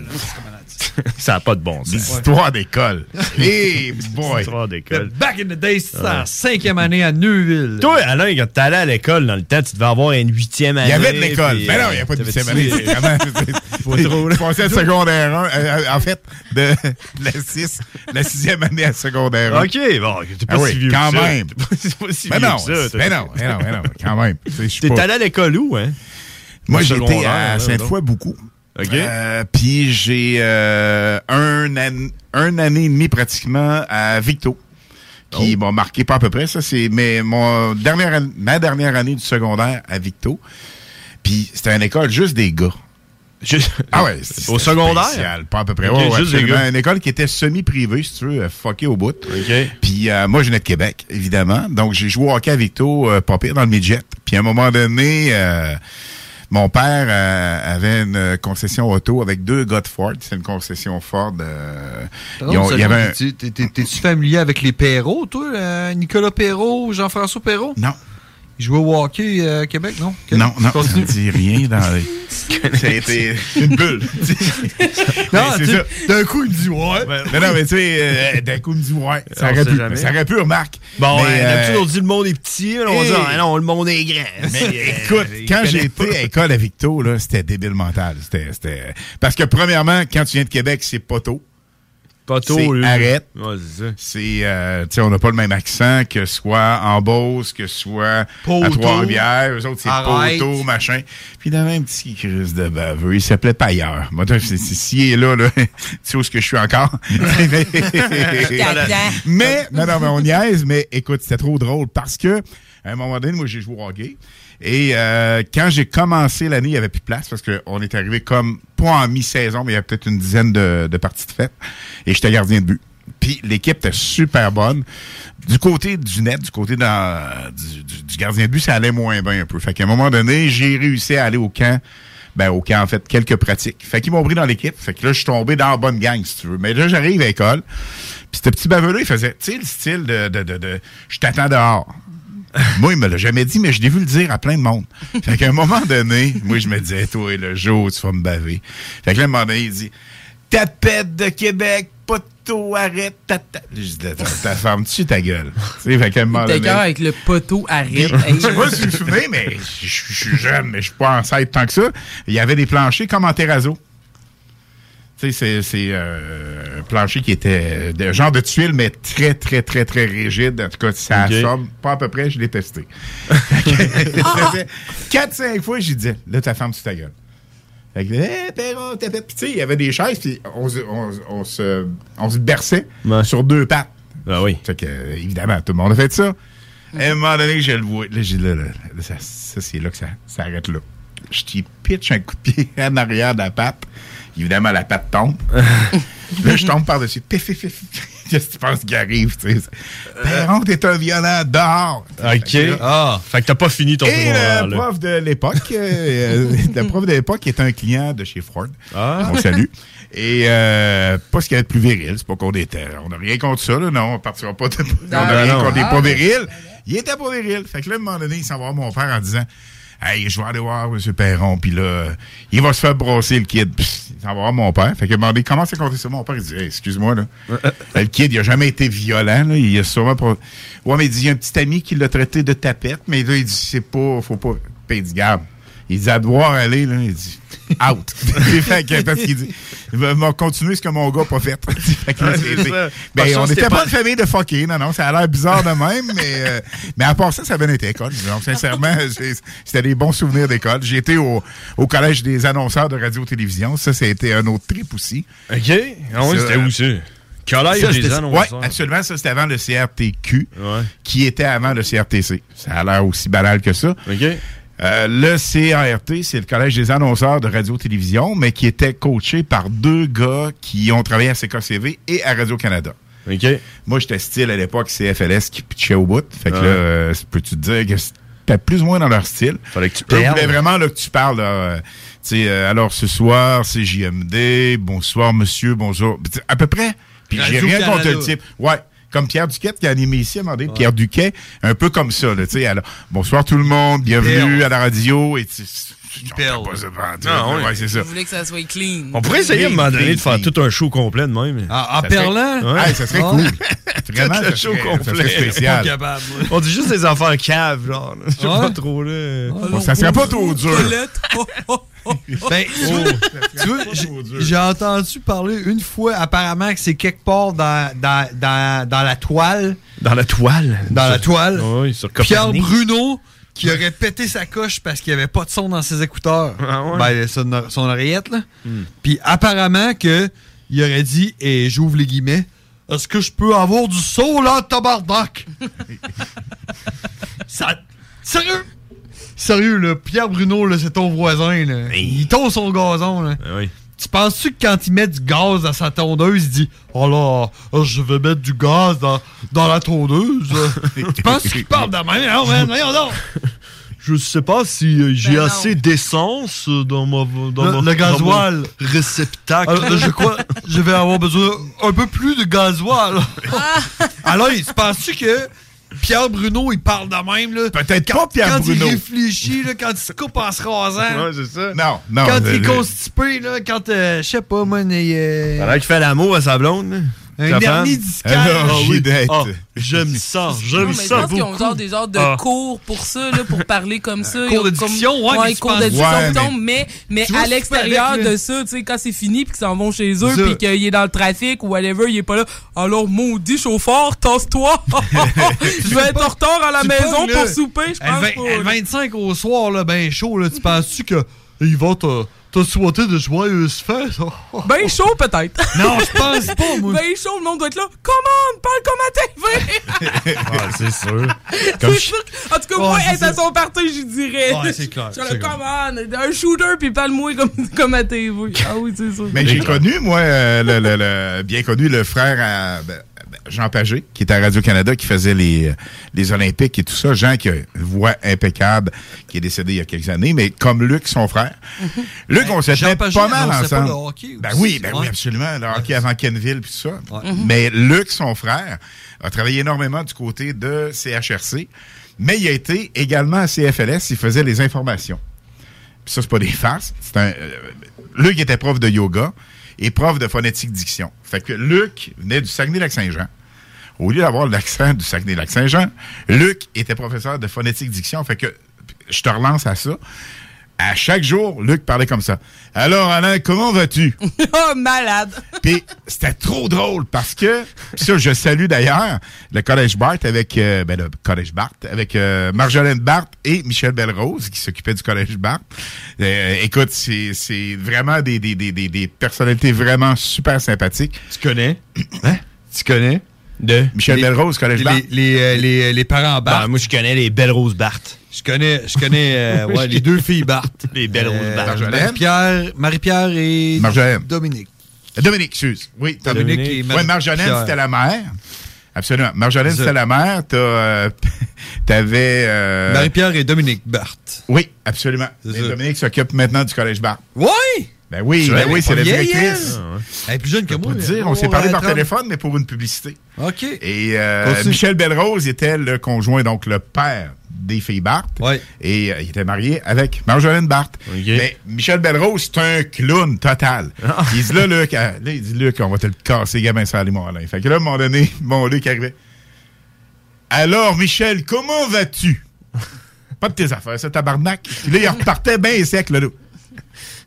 Speaker 12: ça n'a pas de bon sens.
Speaker 14: Des histoires d'école. Hey boy!
Speaker 12: Histoires d'école.
Speaker 13: Back in the days, c'était en
Speaker 12: Ouais.
Speaker 13: cinquième année à Neuville.
Speaker 12: Toi, Alain, quand t'allais à l'école dans le temps, tu devais avoir une huitième année.
Speaker 14: Il y avait de l'école. Mais non,
Speaker 12: euh,
Speaker 14: il n'y a pas de huitième année. c'est vraiment-
Speaker 12: Pas trop, là.
Speaker 14: Je passais à secondaire 1. euh, en fait, de la 6, la sixième année à secondaire 1.
Speaker 12: OK, bon, t'es pas
Speaker 14: Ah oui,
Speaker 12: si vieux
Speaker 14: quand
Speaker 12: que
Speaker 14: même.
Speaker 12: T'es pas, si
Speaker 14: Mais
Speaker 12: vieux
Speaker 14: non,
Speaker 12: que ça.
Speaker 14: mais non, mais non, mais non, quand même.
Speaker 12: T'es allé à l'école où, hein?
Speaker 14: Moi,
Speaker 12: Au
Speaker 14: j'ai été
Speaker 12: secondaire,
Speaker 14: à Sainte-Foy beaucoup.
Speaker 12: OK.
Speaker 14: Euh, Puis j'ai euh, un, an, un année et demie pratiquement à Victo, qui
Speaker 12: Oh.
Speaker 14: m'a marqué pas à peu près. Ça, c'est mais mon dernière, ma dernière année du secondaire à Victo. Puis c'était une école juste des gars. ah ouais,
Speaker 12: Au secondaire?
Speaker 14: spécial, pas à peu près.
Speaker 12: Ok,
Speaker 14: Ouais,
Speaker 12: juste des
Speaker 14: absolument.
Speaker 12: gars.
Speaker 14: Une école qui était semi-privée, si tu veux, euh, fucké au bout. Puis euh, moi, je venais de Québec, évidemment. Donc, j'ai joué au hockey à Victo, euh, pas pire, dans le midget. Puis à un moment donné, euh, mon père euh, avait une concession auto avec deux gars de Ford. C'est une concession Ford. euh, ils ont- il y avait un-
Speaker 13: T'es- T'es-tu familier avec les Perrault, toi? euh, Nicolas Perrault, Jean-François Perrault?
Speaker 14: Non.
Speaker 13: Il jouait au hockey euh, à Québec, non?
Speaker 14: Non, non, ça ne dit rien dans les... Ça a été une bulle.
Speaker 13: Non,
Speaker 14: c'est
Speaker 13: tu-
Speaker 14: ça.
Speaker 13: D'un coup, il me dit ouais.
Speaker 14: Mais non, mais tu sais, euh, d'un coup, il me dit ouais. Ça aurait pu,
Speaker 12: jamais.
Speaker 14: ça aurait pu, remarque.
Speaker 12: Bon,
Speaker 14: Mais,
Speaker 12: ouais,
Speaker 14: euh,
Speaker 12: d'habitude, on dit le monde est petit, on dit,
Speaker 14: hey.
Speaker 12: ah, non, le monde est grand.
Speaker 14: Mais
Speaker 12: euh,
Speaker 14: écoute, quand
Speaker 12: pas.
Speaker 14: été à l'école à Victo, là, c'était débile mental. C'était, c'était... Parce que premièrement, quand tu viens de Québec, c'est poteau.
Speaker 12: Poteau,
Speaker 14: c'est
Speaker 12: lui.
Speaker 14: arrête.
Speaker 12: Ouais, c'est ça.
Speaker 14: C'est, euh, tu sais, on n'a pas le même accent que soit en Beauce, que soit à
Speaker 13: Poteau.
Speaker 14: Trois-Rivières. Eux autres, c'est poteau, machin. Puis il avait un petit crise de baveux. Il s'appelait Pailleur. Moi, s'il est là, là, tu sais où est-ce que je suis encore? mais, non, non, mais on niaise, mais écoute, c'était trop drôle parce que, à un moment donné, moi, j'ai joué au hockey. Et euh, quand j'ai commencé l'année, il n'y avait plus de place parce qu'on est arrivé comme, pas en mi-saison, mais il y avait peut-être une dizaine de, de parties de fête. Et j'étais gardien de but. Puis l'équipe était super bonne. Du côté du net, du côté du, du- gardien de but, ça allait moins bien un peu. Fait qu'à un moment donné, j'ai réussi à aller au camp. Ben, au camp, en fait, quelques pratiques. Fait qu'ils m'ont pris dans l'équipe. Fait que là, je suis tombé dans la bonne gang, si tu veux. Mais là, j'arrive à l'école. Puis ce petit baveux-là, il faisait, tu sais, le style de, de, de, de je t'attends dehors. moi, il me l'a jamais dit, mais je l'ai vu le dire à plein de monde. Fait qu'à un moment donné, moi, je me disais, toi, le jour où tu vas me baver. Fait que là, à un moment donné, il dit, tapette de Québec, poteau, arrête, ta, ta. Je dis, ta, ta femme, tu ta gueule? Tu sais, fait qu'à un moment
Speaker 15: T'es
Speaker 14: donné.
Speaker 15: cœur avec le poteau arrête.
Speaker 14: Je sais pas si vous vous souvenez, mais je je suis jeune, mais je suis pas ancêtre tant que ça. Il y avait des planchers comme en terrazzo. Tu sais, c'est- c'est euh, un plancher qui était de genre de tuile, mais très, très, très, très rigide. En tout cas, ça
Speaker 12: Ok.
Speaker 14: assomme. Pas à peu près, je l'ai testé. 4-5 fois, j'ai dit, là, ta femme, tu ta gueule. Fait que, hé, Perron, t'as fait. Puis, tu sais, il y avait des chaises, puis on, se- on, on se, on se berçait sur deux pattes.
Speaker 12: Ah oui.
Speaker 14: Fait que, évidemment, tout le monde a fait ça. À un moment donné, je le vois. Là, j'ai dit, là, là, là, ça, ça, c'est là que ça, ça arrête là. Je t'y pitch un coup de pied en arrière de la patte. Évidemment, la patte tombe. là, je tombe par-dessus. Pif, pif, pif. Qu'est-ce que tu penses qui arrive, tu sais? Perron, t'es un violent dehors.
Speaker 12: OK. Ah, fait que t'as pas fini ton
Speaker 14: Et le prof de l'époque, euh, euh, le prof de l'époque est un client de chez Ford.
Speaker 12: Ah.
Speaker 14: On salue. Et euh, pas ce qu'il y avait de plus viril, c'est pas qu'on était. On n'a rien contre ça, là, non, on partira pas de. on n'a rien contre les
Speaker 12: Ah.
Speaker 14: pas virils. Il était pas viril. Fait que là, à un moment donné, il s'en va voir mon père en disant Hey, je vais aller voir M. Perron, puis là, il va se faire brosser le kid. Il s'en va voir mon père. Fait que à un moment donné, il commence à compter ça. Mon père, il dit Hey, excuse-moi, là. le kid, il a jamais été violent, là. Il a sûrement pas. Ouais, mais il dit, il y a un petit ami qui l'a traité de tapette, mais là, il dit, c'est pas, faut pas. Puis il dit, garde. Il dit, à devoir aller, là. Il dit, out. fait que, parce qu'il dit, il va continuer ce que mon gars n'a pas fait. Que
Speaker 12: Ouais,
Speaker 14: c'est-
Speaker 12: c'est
Speaker 14: ben, on n'était
Speaker 12: c'était
Speaker 14: pas
Speaker 12: pas-
Speaker 14: une famille de fuckés, non, non. Ça a l'air bizarre de même, mais, euh, mais à part ça, ça avait été école. Donc, sincèrement, c'était des bons souvenirs d'école. J'ai été au, au collège des annonceurs de radio-télévision. Ça, ça a été un autre trip aussi.
Speaker 12: OK. Ah oui, c'était où ça? Collège
Speaker 14: Ça,
Speaker 12: des
Speaker 14: c'était-
Speaker 12: annonceurs.
Speaker 14: Ouais, absolument. Ça, c'était avant le CRTQ, qui était avant le CRTC. Ça a l'air aussi banal que ça. Euh, le CART, c'est le Collège des annonceurs de radio-télévision, mais qui était coaché par deux gars qui ont travaillé à CKCV et à Radio-Canada. Moi, j'étais style à l'époque CFLS qui pitchait au bout. Fait que
Speaker 12: Ouais.
Speaker 14: là, euh, peux-tu te dire que c'était plus ou moins dans leur style?
Speaker 12: Fallait que tu
Speaker 14: Eux voulaient
Speaker 12: perdes.
Speaker 14: vraiment là, que tu parles. là, euh, tu sais, euh, alors ce soir, c'est JMD. Bonsoir, monsieur. Bonjour. Puis, tu sais, À peu près. Puis j'ai rien contre le type. Ouais. Comme Pierre Duquette qui a animé ici à un moment donné. Pierre Duquet, un peu comme ça. Là, alors, bonsoir tout le monde, bienvenue
Speaker 13: Pierre.
Speaker 14: à la radio. Et
Speaker 12: Ah, ouais.
Speaker 14: c'est ça.
Speaker 15: Je voulais que ça soit clean.
Speaker 12: On pourrait essayer à un moment donné de faire tout un show complet de même.
Speaker 13: En, en
Speaker 14: Ça
Speaker 13: perlant?
Speaker 14: serait-
Speaker 12: Ouais.
Speaker 14: Hey, ça serait
Speaker 13: Ah.
Speaker 14: cool. Vraiment,
Speaker 12: le show
Speaker 14: serait, ça
Speaker 12: complet.
Speaker 14: serait spécial.
Speaker 12: On dit juste des affaires caves, genre. là. Je sais
Speaker 13: Ouais.
Speaker 12: pas trop, là.
Speaker 14: Bon, ça serait pas trop dur.
Speaker 13: Ben, tu vois, tu vois, j'ai- entendu parler une fois, apparemment, que c'est quelque part dans, dans, dans, dans la toile.
Speaker 12: Dans la toile.
Speaker 13: Dans la toile.
Speaker 12: Oui, sur
Speaker 13: Pierre
Speaker 12: Copernic.
Speaker 13: Bruno qui aurait pété sa coche parce qu'il n'y avait pas de son dans ses écouteurs.
Speaker 12: Ah ouais?
Speaker 13: Ben, son, son oreillette, là.
Speaker 12: Hmm.
Speaker 13: Puis apparemment que il aurait dit, et j'ouvre les guillemets, est-ce que je peux avoir du son là, tabarnak? Ça... Sérieux? Sérieux, là, Pierre Bruno, là, c'est ton voisin, là. Il tond son gazon, là.
Speaker 12: Ah oui.
Speaker 13: Tu penses-tu que quand il met du gaz dans sa tondeuse, il dit Oh là, oh, je vais mettre du gaz dans, dans la tondeuse? tu penses qu'il parle de même? Non, man, voyons donc.
Speaker 12: Je sais pas si euh, j'ai
Speaker 13: Ben
Speaker 12: assez d'essence euh, dans ma dans
Speaker 13: Le-
Speaker 12: mon-
Speaker 13: le gasoil.
Speaker 12: dans mon réceptacle.
Speaker 13: Alors, je crois je vais avoir besoin un peu plus de gasoil. Alors, tu penses-tu que Pierre Bruno, il parle de même, là?
Speaker 14: Peut-être
Speaker 13: Quand-
Speaker 14: pas Pierre
Speaker 13: quand
Speaker 14: Bruno.
Speaker 13: il réfléchit, là, quand il se coupe en se rasant.
Speaker 12: Ouais, c'est ça.
Speaker 14: Non, non.
Speaker 13: quand il est constipé, là, quand, euh, je sais pas, moi, il euh,
Speaker 12: Pendant qu'il fait l'amour à sa blonde. là.
Speaker 13: Un hernie discale.
Speaker 14: Alors,
Speaker 12: Ah oui.
Speaker 14: d'être.
Speaker 12: Ah, j'aime ça, j'aime
Speaker 15: mais je
Speaker 12: ça
Speaker 15: pense qu'ils ont genre des genres de
Speaker 12: Ah.
Speaker 15: cours pour ça, là, pour parler comme ça.
Speaker 13: Cours
Speaker 15: Ils ont
Speaker 13: de
Speaker 15: comme-
Speaker 13: diction, ouais, mais tu
Speaker 15: cours
Speaker 13: penses-
Speaker 15: de diction,
Speaker 14: Ouais,
Speaker 15: mais, mais
Speaker 13: vois,
Speaker 15: à l'extérieur de ça, tu sais, quand c'est fini puis qu'ils s'en vont chez eux
Speaker 13: ça.
Speaker 15: puis qu'il est dans le trafic ou whatever, il est pas là. Alors, maudit chauffeur, tasse-toi! Je vais être en retard à la maison pour souper, je pense
Speaker 13: vingt-
Speaker 15: pas.
Speaker 13: le 25 au soir, là, ben chaud, là, tu penses-tu que il va te, te souhaiter de joyeuses fêtes?
Speaker 15: Ben chaud, peut-être.
Speaker 13: non, je pense pas, moi.
Speaker 15: Ben chaud, le monde doit être là. Commande, parle comme à TV!
Speaker 12: Ah, c'est sûr. Comme je-
Speaker 15: sûr que- En tout cas, moi, être à son party, j'y dirais.
Speaker 13: Ouais, c'est clair,
Speaker 15: Sur le commande, un shooter, puis parle-moi comme, comme à TV. Ah oui, c'est ça.
Speaker 14: Mais j'ai connu, moi, euh, le, le- le- bien connu, le frère à ben, Jean Pagé, qui était à Radio-Canada, qui faisait les, les Olympiques et tout ça. Jean qui a une voix impeccable, qui est décédé il y a quelques années, mais comme Luc, son frère. Luc, on s'était
Speaker 13: Jean Pagé
Speaker 14: pas mal
Speaker 13: pas
Speaker 14: ensemble.
Speaker 13: le hockey
Speaker 14: ben
Speaker 13: aussi,
Speaker 14: oui, ben
Speaker 13: ouais.
Speaker 14: oui, absolument. Le hockey avant Kenville puis tout ça.
Speaker 13: Ouais.
Speaker 14: Mais Luc, son frère, a travaillé énormément du côté de CHRC, mais il a été également à CFLS, il faisait les informations. Puis ça, c'est pas des farces. Un, euh, Luc était prof de yoga et prof de phonétique diction. Fait que Luc venait du Saguenay-Lac-Saint-Jean. Au lieu d'avoir l'accent du Saguenay-Lac-Saint-Jean, Luc était professeur de phonétique diction. Fait que je te relance à ça. À chaque jour, Luc parlait comme ça. Alors, Alain, comment vas-tu?
Speaker 15: oh, malade.
Speaker 14: Puis c'était trop drôle parce que, ça, je salue d'ailleurs le Collège Barthes avec, euh, ben le Collège Barthes, avec euh, Marjolaine Barthes et Michel Belrose qui s'occupaient du Collège Barthes. Euh, écoute, c'est c'est vraiment des, des, des, des, des personnalités vraiment super sympathiques.
Speaker 12: Tu connais?
Speaker 14: Hein?
Speaker 12: Tu connais? De?
Speaker 14: Michel
Speaker 13: Les-
Speaker 14: Belrose, Collège
Speaker 13: Les,
Speaker 14: Barthes.
Speaker 13: les, les, les parents Barthes.
Speaker 12: Ben, moi, je connais les belles roses Barthes.
Speaker 13: Je connais, je connais euh, ouais, les deux filles Barthes.
Speaker 12: Les belles roses Barthes.
Speaker 14: Marjolaine.
Speaker 13: Marie-Pierre, Marie-Pierre et
Speaker 14: Marjolaine.
Speaker 13: Dominique.
Speaker 14: Dominique, excuse. Oui,
Speaker 13: Dominique,
Speaker 14: Dominique.
Speaker 13: et
Speaker 14: Oui,
Speaker 13: Marie-
Speaker 14: Marjolaine, c'était la mère. Absolument. Marjolaine, c'était la mère. T'as, euh, t'avais... euh,
Speaker 13: Marie-Pierre et Dominique Barthes.
Speaker 14: Oui, absolument.
Speaker 13: Ça.
Speaker 14: Dominique s'occupe maintenant du Collège Barthes.
Speaker 13: Oui!
Speaker 14: Ben oui, ben oui, c'est la
Speaker 13: vieille,
Speaker 14: directrice.
Speaker 13: elle. Elle est plus jeune que moi.
Speaker 14: dire, on s'est parlé par téléphone, mais pour une publicité.
Speaker 13: OK.
Speaker 14: Et euh. Michel Belrose était le conjoint, donc le père des filles Barthes.
Speaker 13: Ouais.
Speaker 14: Et euh, il était marié avec Marjolaine Barthes.
Speaker 12: OK.
Speaker 14: Mais Michel Belrose, c'est un clown total. Il dit là, Luc, euh, là, il dit Luc, on va te le casser, gamin salé, mon Alain. Fait que là, à un moment donné, mon Luc arrivait. Alors, Michel, comment vas-tu? Pas de tes affaires, ça, tabarnak. Puis là, il repartait bien sec, là. là.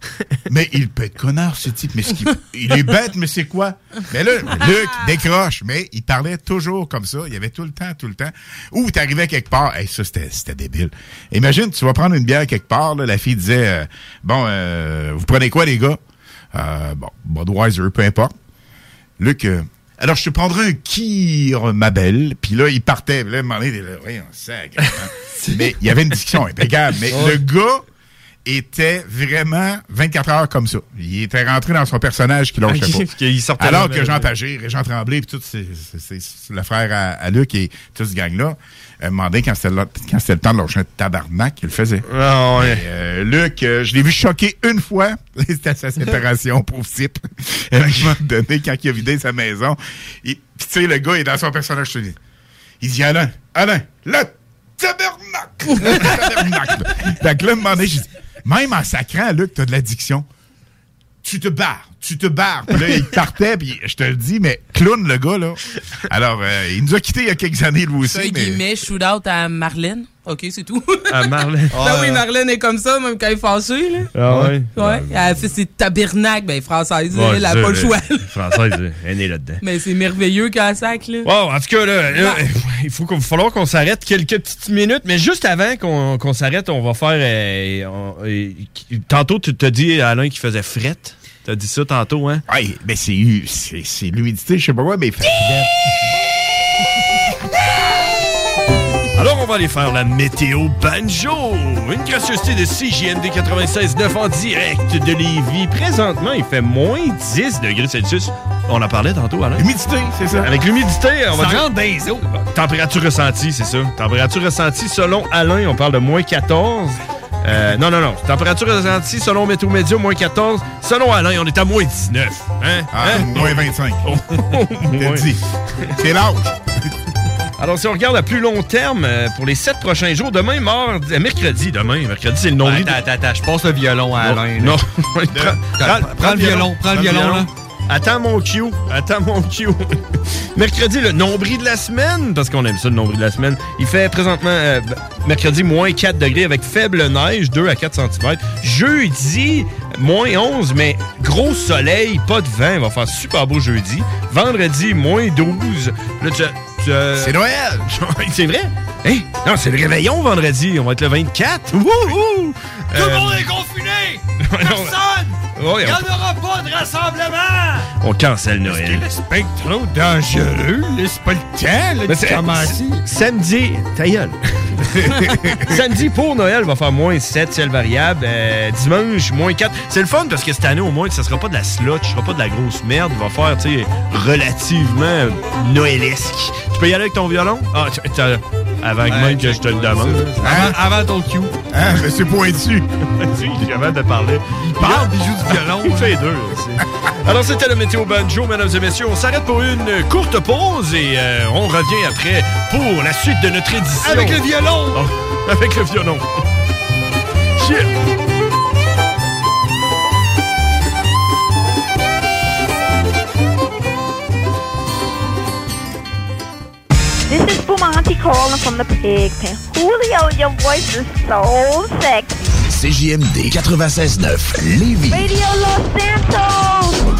Speaker 14: Mais il peut être connard, ce type. Mais ce il est bête, mais c'est quoi? Mais là, Luc décroche. Mais il parlait toujours comme ça. Il y avait tout le temps, tout le temps. Ou t'arrivais quelque part. Hey, ça, c'était débile. Imagine, tu vas prendre une bière quelque part. là, la fille disait, euh, bon, euh, vous prenez quoi, les gars? Euh, bon, Budweiser, peu importe. Luc, alors je te prendrai un kir, ma belle. Puis là, il partait. Là, il voyons, sacre, hein. Mais il y avait une discussion impeccable. Mais le gars était vraiment 24 heures comme ça. Il était rentré dans son personnage qui lâchait
Speaker 12: Ok,
Speaker 14: pas.
Speaker 12: sortait
Speaker 14: Alors que Jean
Speaker 12: ouais.
Speaker 14: Pagé, Régent Tremblay, puis tout, c'est le frère à, à Luc et tout ce gang-là, euh, demandait quand c'était le, quand c'était le temps de lâcher un tabarnak, il le faisait.
Speaker 12: Ah, ouais.
Speaker 14: Et, euh, Luc, euh, je l'ai vu choquer une fois. C'était sa séparation, pauvre type. Et à un moment donné, quand il a vidé sa maison, il- puis tu sais, le gars est dans son personnage. je te dis. Il dit, Alain, Alain, le tabernacle! Le tabernacle! fait que là, un moment donné, j'ai dit, même en sacrant, Luc, t'as de l'addiction. Tu te barres, tu te barres. Puis là, il partait, puis je te le dis, mais clown, le gars, là. Alors, euh, il nous a quittés il y a quelques années, lui aussi.
Speaker 15: Ça,
Speaker 14: mais...
Speaker 15: guillemets, shoot-out à Marlène. OK, c'est tout.
Speaker 12: À Marlène.
Speaker 15: Ben oui, Marlène est comme ça, même quand elle est fâchée, là.
Speaker 12: Ah ouais?
Speaker 15: Ouais, elle fait ses tabernacles, ben française,
Speaker 12: Ouais,
Speaker 15: elle a
Speaker 12: c'est
Speaker 15: pas le choix.
Speaker 12: Française, elle est née là-dedans.
Speaker 15: Mais c'est merveilleux quand elle sac, là.
Speaker 12: Wow, en tout cas, là, là, il faut qu'il va falloir qu'on s'arrête quelques petites minutes, mais juste avant qu'on qu'on s'arrête, on va faire. euh, on- euh, tantôt, tu t'as dit Alain qui faisait frette. T'as dit ça tantôt, hein?
Speaker 14: Oui, mais c'est c'est- c'est l'humidité, je sais pas quoi, mais il fait
Speaker 12: Alors, va aller faire la météo banjo. Une gracieuseté de CJMD 96.9 en direct de Lévis. Présentement, il fait moins 10 degrés Celsius. On en parlait tantôt, Alain.
Speaker 14: L'humidité, c'est ça.
Speaker 12: Avec l'humidité, on va
Speaker 13: Ça
Speaker 12: dire...
Speaker 13: rentre dans les os.
Speaker 12: Température ressentie, c'est ça. Température ressentie, selon Alain, on parle de moins 14. Euh, non, non, non. Température ressentie, selon Météo Média, moins 14. Selon Alain, on est à moins 19. Hein?
Speaker 14: Ah,
Speaker 12: Hein?
Speaker 14: moins 25.
Speaker 12: Moins.
Speaker 14: dit. C'est l'âge.
Speaker 12: Alors, si on regarde à plus long terme, euh, pour les sept prochains jours, demain, mardi, euh, mercredi, demain, mercredi, c'est le nom
Speaker 13: attends, attends, attends, je passe le violon à Alain. là.
Speaker 12: Non, prends,
Speaker 13: Prends- prends le violon, prends le violon, là.
Speaker 12: Attends mon cue, attends mon cue. mercredi, le nombril de la semaine, parce qu'on aime ça, le nombril de la semaine. Il fait présentement, euh, mercredi, moins 4 degrés avec faible neige, 2 à 4 cm. Jeudi, moins 11, mais gros soleil, pas de vent. Il va faire super beau jeudi. Vendredi, moins 12. Là, tu- tu-
Speaker 14: C'est Noël!
Speaker 12: c'est vrai? Hey, non, c'est le réveillon vendredi. On va être le 24. Wouhou!
Speaker 13: Tout le
Speaker 12: Euh,
Speaker 13: monde est confiné! Personne!
Speaker 12: Ouais,
Speaker 13: Il n'y en aura pas de rassemblement!
Speaker 12: On cancelle Noël.
Speaker 13: C'est trop dangereux, c'est pas le temps, là, commencer.
Speaker 12: Samedi, ta gueule. Samedi pour Noël va faire moins 7, ciel variable. Euh, dimanche, moins 4. C'est le fun parce que cette année, au moins, ça sera pas de la slot, ce sera pas de la grosse merde. Il va faire, tu sais, relativement euh, noëlesque. Tu peux y aller avec ton violon? Ah, t'as- avant que même que je te le demande.
Speaker 13: Avant, avant ton cue.
Speaker 14: Hein, mais c'est pointu.
Speaker 12: avant de parler.
Speaker 13: Il parle, il joue du violon.
Speaker 12: Il fait deux. aussi. Alors, c'était le Météo Banjo, mesdames et messieurs. On s'arrête pour une courte pause et euh, on revient après pour la suite de notre édition.
Speaker 13: Avec le violon!
Speaker 12: Oh, avec le violon. Shit!
Speaker 16: This is Bumanti calling from the pig pen. Julio, your voice is so sexy.
Speaker 6: CJMD 96.9 Lévis.
Speaker 16: Radio Los Santos!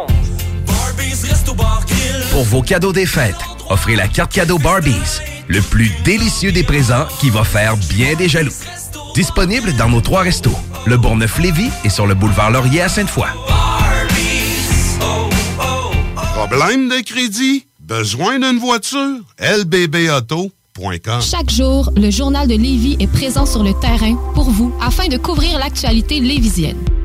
Speaker 4: Pour vos cadeaux des fêtes, offrez la carte cadeau Barbies, le plus délicieux des présents qui va faire bien des jaloux. Disponible dans nos trois restos, le Bourgneuf-Lévis et sur le boulevard Laurier à Sainte-Foy.
Speaker 17: Problème de crédit? Besoin d'une voiture? lbbauto.com
Speaker 2: Chaque jour, le journal de Lévis est présent sur le terrain pour vous afin de couvrir l'actualité lévisienne.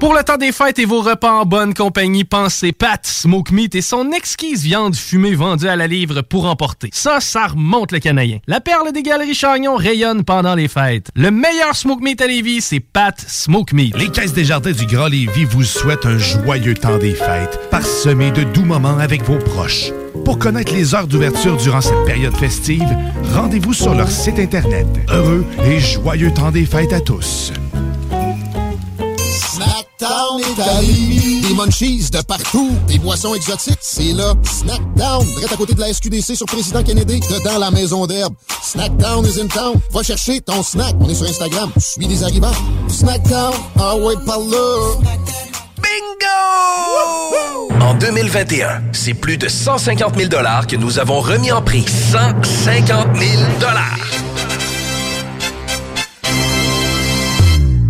Speaker 18: Pour le temps des fêtes et vos repas en bonne compagnie, pensez Pat Smoke Meat et son exquise viande fumée vendue à la livre pour emporter. Ça, ça remonte le canadien. La perle des galeries Chagnon rayonne pendant les fêtes. Le meilleur Smoke Meat à Lévis, c'est Pat Smoke Meat.
Speaker 7: Les Caisses des Jardins du Grand Lévis vous souhaitent un joyeux temps des fêtes, parsemé de doux moments avec vos proches. Pour connaître les heures d'ouverture durant cette période festive, rendez-vous sur leur site Internet. Heureux et joyeux temps des fêtes à tous.
Speaker 19: Snackdown Italie. Des munchies de partout. Des boissons exotiques. C'est là. Snackdown. Direct à côté de la SQDC sur Président Kennedy. Dedans la maison d'herbe. Snackdown is in town. Va chercher ton snack. On est sur Instagram. Suis des arrivants. Snackdown. Ah ouais, par.
Speaker 4: Bingo! En 2021, c'est plus de 150 000 que nous avons remis en prix. 150 000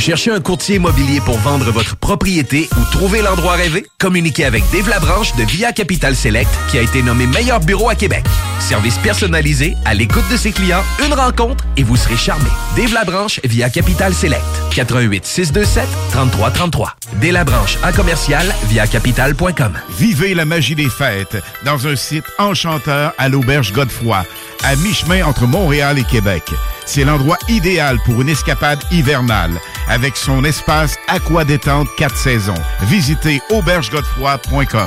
Speaker 4: Vous cherchez un courtier immobilier pour vendre votre propriété ou trouver l'endroit rêvé? Communiquez avec Dave Labranche de Via Capital Select qui a été nommé meilleur bureau à Québec. Service personnalisé, à l'écoute de ses clients, une rencontre et vous serez charmé. Dave Labranche via Capital Select. 88 627 3333. Dave Labranche en commercial via capital.com.
Speaker 14: Vivez la magie des fêtes dans un site enchanteur à l'Auberge Godefroy, à mi-chemin entre Montréal et Québec. C'est l'endroit idéal pour une escapade hivernale avec son espace aqua-détente 4 saisons. Visitez aubergegodefroy.com.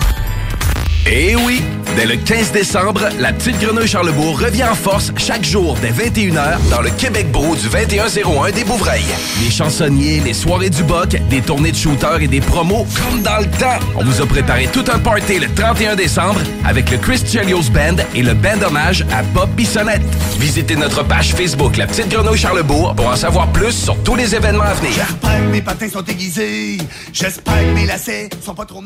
Speaker 4: Eh oui! Dès le 15 décembre, la petite grenouille Charlebourg revient en force chaque jour dès 21h dans le Québec Brou du 2101 des Bouvrailles. Les chansonniers, les soirées du Boc, des tournées de shooters et des promos comme dans le temps. On vous a préparé tout un party le 31 décembre avec le Chris Chelios Band et le band hommage à Bob Bissonnette. Visitez notre page Facebook La Petite Grenouille Charlebourg pour en savoir plus sur tous les événements à venir.
Speaker 20: J'espère que mes patins sont aiguisés. J'espère que mes lacets sont pas trop.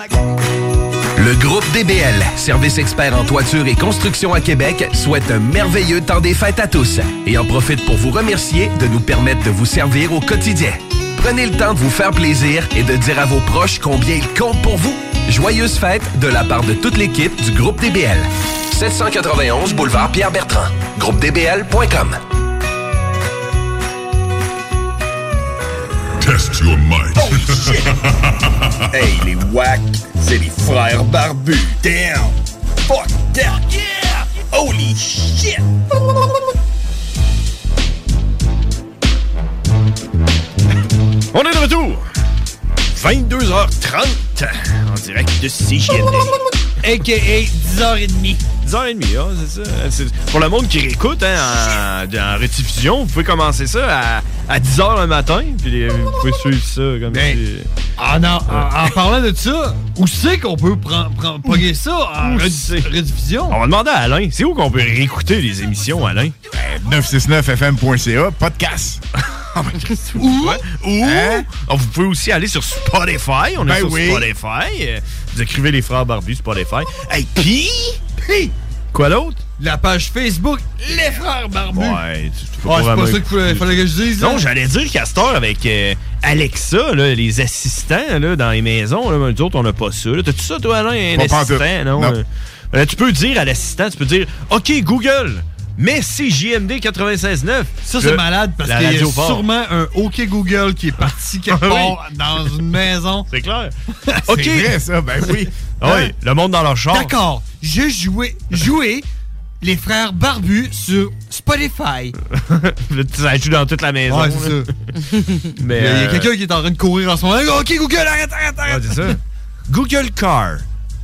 Speaker 4: Le groupe DBL, service expert en toiture et construction à Québec, souhaite un merveilleux temps des fêtes à tous et en profite pour vous remercier de nous permettre de vous servir au quotidien. Prenez le temps de vous faire plaisir et de dire à vos proches combien ils comptent pour vous. Joyeuses fêtes de la part de toute l'équipe du groupe DBL. 791 boulevard Pierre-Bertrand. GroupeDBL.com.
Speaker 21: Test your might.
Speaker 11: Shit! hey, les wack, c'est les frères barbus. Damn! Fuck that! Yeah! Holy shit!
Speaker 12: On est de retour. 22h30 en direct de CGND.
Speaker 13: A.K.A. 10h30.
Speaker 12: 10h30, ah, c'est ça. C'est- Pour le monde qui réécoute hein, en, en rediffusion, vous pouvez commencer ça à, à 10h le matin, puis vous pouvez suivre ça comme
Speaker 13: Ben,
Speaker 12: si...
Speaker 13: En, en- en- en parlant de ça, où c'est qu'on peut pogner ça en rediffusion?
Speaker 12: On va demander à Alain. C'est où qu'on peut réécouter les émissions, Alain?
Speaker 14: 969fm.ca, podcast.
Speaker 12: Ou, ou oh, vous pouvez aussi aller sur Spotify. On est
Speaker 14: Ben
Speaker 12: sur
Speaker 14: oui.
Speaker 12: Spotify. Euh, Vous écrivez les frères barbus Spotify. Hey, pis, pis, quoi d'autre?
Speaker 13: La page Facebook Les Frères Barbus.
Speaker 12: Ouais, tu,
Speaker 13: Ah, c'est pas ça qu'il fallait, que je dise.
Speaker 12: Non,
Speaker 13: là.
Speaker 12: j'allais dire heure, avec euh, Alexa, là, les assistants là, dans les maisons, là, nous autres, on n'a pas ça. T'as-tu ça, toi, Alain, un
Speaker 14: Pas
Speaker 12: assistant? Non.
Speaker 14: Non.
Speaker 12: euh, euh, tu peux dire à l'assistant, tu peux dire OK, Google, mets CJMD 96.9.
Speaker 13: Ça, c'est malade parce qu'il y a sûrement un OK Google qui est parti quelque
Speaker 12: Ah
Speaker 13: part dans une maison.
Speaker 12: C'est clair.
Speaker 13: OK.
Speaker 14: C'est vrai, ça, ben oui.
Speaker 12: Ah oui, le monde dans leur char.
Speaker 13: D'accord. J'ai joué, joué les frères barbus sur Spotify.
Speaker 12: Ça joue dans toute la maison.
Speaker 13: Ouais, c'est
Speaker 12: là. Mais,
Speaker 13: Il y a,
Speaker 12: euh,
Speaker 13: quelqu'un qui est en train de courir en ce moment. OK Google, arrête, arrête,
Speaker 12: Ouais,
Speaker 13: arrête.
Speaker 12: c'est ça. Google Car.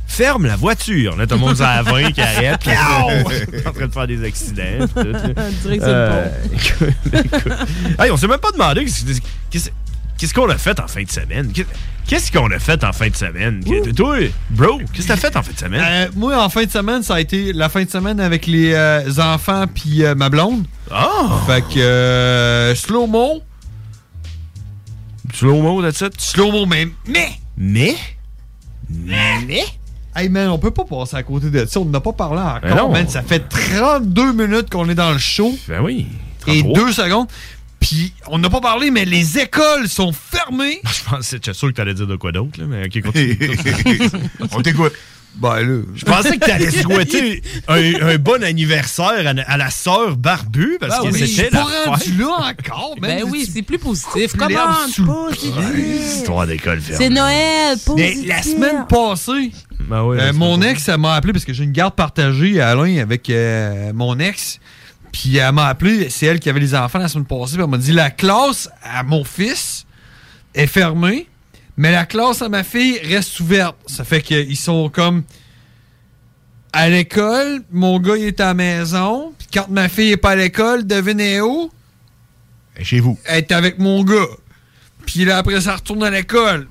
Speaker 12: Ferme la voiture. Là, tout le monde à 20 qui arrête. puis en train de faire des accidents. puis tout.
Speaker 15: On dirait que c'est
Speaker 12: Euh, écoute, écoute. Hey, on s'est même pas demandé qu'est-ce qu'on a fait en fin de semaine. Qu'est- Qu'est-ce qu'on a fait en fin de semaine? Que- Toi, bro, qu'est-ce que t'as fait en fin de semaine?
Speaker 13: Euh, moi, en fin de semaine, ça a été la fin de semaine avec les euh, enfants puis euh, ma blonde.
Speaker 12: Ah!
Speaker 13: Fait que euh, slow-mo.
Speaker 12: Slow-mo, that's it?
Speaker 13: Slow-mo, mais... Mais!
Speaker 12: Mais?
Speaker 13: Mais? Hey man, on peut pas passer à côté de ça. On n'a pas parlé encore,
Speaker 12: Ben non.
Speaker 13: man. Ça fait 32 minutes qu'on est dans le show.
Speaker 12: Ben oui.
Speaker 13: Et
Speaker 12: 33.
Speaker 13: deux secondes. Puis, on n'a pas parlé, mais les écoles sont fermées.
Speaker 12: Je pensais, j'étais sûr que t'allais dire de quoi d'autre, là, mais ok, continue.
Speaker 14: On t'écoute.
Speaker 13: Ben là.
Speaker 12: Je pensais que t'allais souhaiter un, un bon anniversaire à, à la sœur Barbu parce
Speaker 13: Ben
Speaker 12: que
Speaker 13: oui,
Speaker 12: c'était la
Speaker 13: rendu là encore, man.
Speaker 15: Ben oui, c'est plus positif. Comment?
Speaker 12: Histoire d'école
Speaker 15: C'est
Speaker 12: fermée.
Speaker 15: Noël,
Speaker 13: Mais
Speaker 15: positif.
Speaker 13: la semaine passée,
Speaker 12: Ben
Speaker 13: euh, mon ex, elle m'a appelé parce que j'ai une garde partagée à Alain avec euh, mon ex. Puis elle m'a appelé, c'est elle qui avait les enfants la semaine passée. Puis elle m'a dit la classe à mon fils est fermée, mais la classe à ma fille reste ouverte. Ça fait qu'ils sont comme à l'école, mon gars, il est à la maison. Puis quand ma fille est pas à l'école, devinez où?
Speaker 14: Chez vous.
Speaker 13: Elle est avec mon gars. Puis là, après, ça retourne à l'école.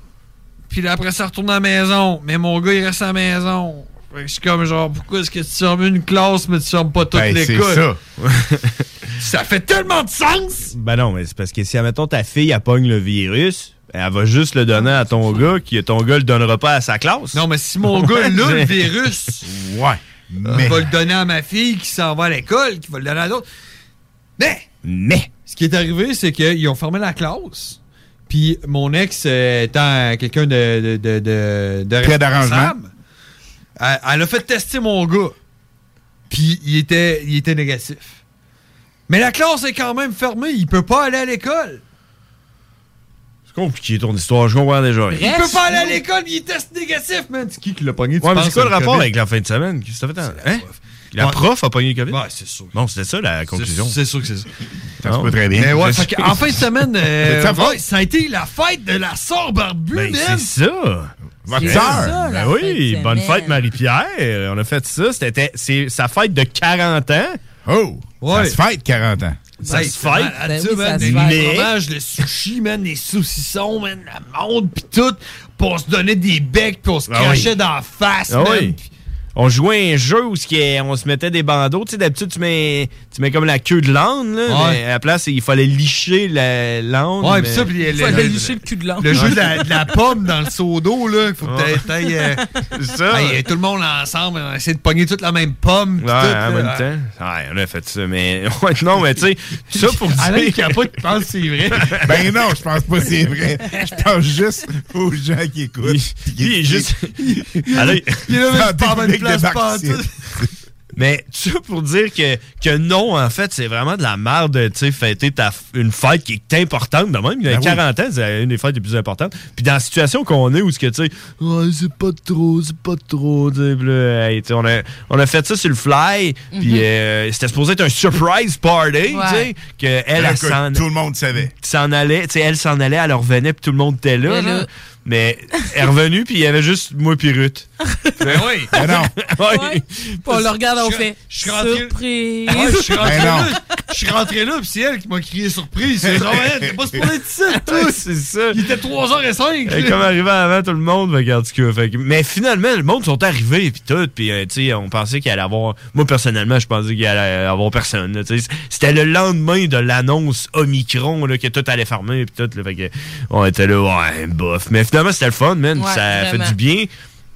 Speaker 13: Puis là, après, ça retourne à la maison. Mais mon gars, il reste à la maison. Fait que je suis comme genre, pourquoi est-ce que tu fermes une classe, mais tu fermes pas toute
Speaker 12: Ben, c'est
Speaker 13: l'école?
Speaker 12: ça.
Speaker 13: ça fait tellement de sens!
Speaker 12: Ben non, mais c'est parce que si, admettons, ta fille, elle pogne le virus, elle va juste le donner à ton gars, qui ton gars le donnera pas à sa classe.
Speaker 13: Non, mais si mon gars, là, le virus,
Speaker 14: ouais,
Speaker 13: mais... va le donner à ma fille qui s'en va à l'école, qui va le donner à d'autres. Mais,
Speaker 12: mais,
Speaker 13: ce qui est arrivé, c'est qu'ils ont fermé la classe. Puis mon ex, euh, étant quelqu'un de, de, de, responsable, Elle, elle a fait tester mon gars. Puis il était, il était négatif. Mais la classe est quand même fermée. Il peut pas aller à l'école.
Speaker 12: Compliqué ton histoire, je comprends déjà. rien.
Speaker 13: Il peut pas aller à l'école, il teste négatif, man. C'est qui qui l'a pogné? tu
Speaker 12: Ouais, mais c'est quoi le rapport
Speaker 13: COVID?
Speaker 12: avec la fin de semaine? Qu'est-ce que t'as fait? Hein? La
Speaker 13: Ouais.
Speaker 12: prof a pogné le COVID?
Speaker 13: Ouais, c'est sûr.
Speaker 12: Non, c'était ça la conclusion.
Speaker 13: C'est sûr que c'est ça.
Speaker 12: Ça se peut très bien.
Speaker 13: Mais ouais, fait que en fin de semaine, euh, ouais, ça a été la fête de la sœur barbue,
Speaker 12: Ben,
Speaker 13: man.
Speaker 12: c'est ça. Votre
Speaker 13: C'est
Speaker 12: sœur.
Speaker 13: ça, la
Speaker 12: Ben oui, bonne fête Marie-Pierre. On a fait ça. C'était c'est sa fête de 40 ans.
Speaker 14: Oh!
Speaker 13: Ouais.
Speaker 14: Ça se fête 40 ans.
Speaker 12: Ça se Ben
Speaker 13: ça,
Speaker 12: oui,
Speaker 13: man.
Speaker 12: ça se
Speaker 13: Les fromages, le sushi, man, les saucissons, man, la montre, pis tout. Pis on se donnait des becs, pis on se
Speaker 12: Ah oui.
Speaker 13: crachait dans la face,
Speaker 12: Ah
Speaker 13: man.
Speaker 12: On jouait à un jeu où ce qui est- on se mettait des bandeaux. Tu sais, d'habitude, tu mets, tu mets comme la queue de l'âne. là,
Speaker 13: Ouais.
Speaker 12: mais à la place, il fallait licher la- l'âne.
Speaker 13: Ouais,
Speaker 12: mais-
Speaker 13: pis ça, pis le, le-
Speaker 15: Fallait
Speaker 13: le-
Speaker 15: licher le cul de l'âne.
Speaker 13: Le jeu de la, de la pomme dans le seau d'eau, là. Il faut que
Speaker 12: Ouais.
Speaker 13: t'ailles- euh,
Speaker 12: C'est ça.
Speaker 13: Hey, tout le monde ensemble, on essaie de pogner toute la même pomme.
Speaker 12: Ouais,
Speaker 13: tout,
Speaker 12: en
Speaker 13: là.
Speaker 12: même temps. Ouais, on a fait ça, mais. Ouais, non, mais tu sais, ça pour dire.
Speaker 13: Alain Capote pense que c'est vrai.
Speaker 14: Ben non, je pense pas que c'est vrai. Je pense juste aux gens qui écoutent.
Speaker 12: Il est juste. Allez.
Speaker 13: Il est là, place,
Speaker 14: débarque
Speaker 13: pas.
Speaker 12: Mais ça pour dire que, que non, en fait, c'est vraiment de la merde de tu sais, fêter ta, une fête qui est importante de même. Il y a
Speaker 14: Ben oui.
Speaker 12: 40 ans, c'est une des fêtes les plus importantes. Puis dans la situation qu'on est, où ce que tu sais, Ouais, c'est pas trop, c'est pas trop, tu sais, puis là, hey, on, a, on a fait ça sur le fly, puis
Speaker 14: Mhm.
Speaker 12: euh, c'était supposé être un surprise party, tu sais, que elle, s'en
Speaker 14: tout le monde savait.
Speaker 12: s'en allait, tu sais, elle s'en allait, elle revenait, puis tout le monde était là.
Speaker 15: Mais
Speaker 12: là.
Speaker 15: là-
Speaker 12: Mais elle est revenue, puis il y avait juste moi puis Ruth.
Speaker 13: Ben oui.
Speaker 14: Ben non.
Speaker 12: Ouais.
Speaker 15: Ouais. Puis on le regarde, on fait
Speaker 13: je suis rentré-
Speaker 15: surprise.
Speaker 13: Ouais, je suis rentré
Speaker 14: Ben non.
Speaker 13: là, je suis rentré là, pis c'est elle qui m'a crié surprise. C'est genre, hey, t'es pas supposé être toi.
Speaker 12: c'est ça.
Speaker 13: Il était 3h05.
Speaker 12: Elle est comme arrivé avant tout le monde, en tout cas, fait que- mais finalement, le monde sont arrivés puis tout, puis euh, tu sais, on pensait qu'il allait avoir, moi personnellement, je pensais qu'il allait avoir personne. C'était le lendemain de l'annonce Omicron là, que tout allait fermer puis tout, là, fait que on était là, ouais, bof. Mais finalement, c'était le fun, man,
Speaker 15: Ouais,
Speaker 12: ça
Speaker 15: vraiment.
Speaker 12: fait du bien.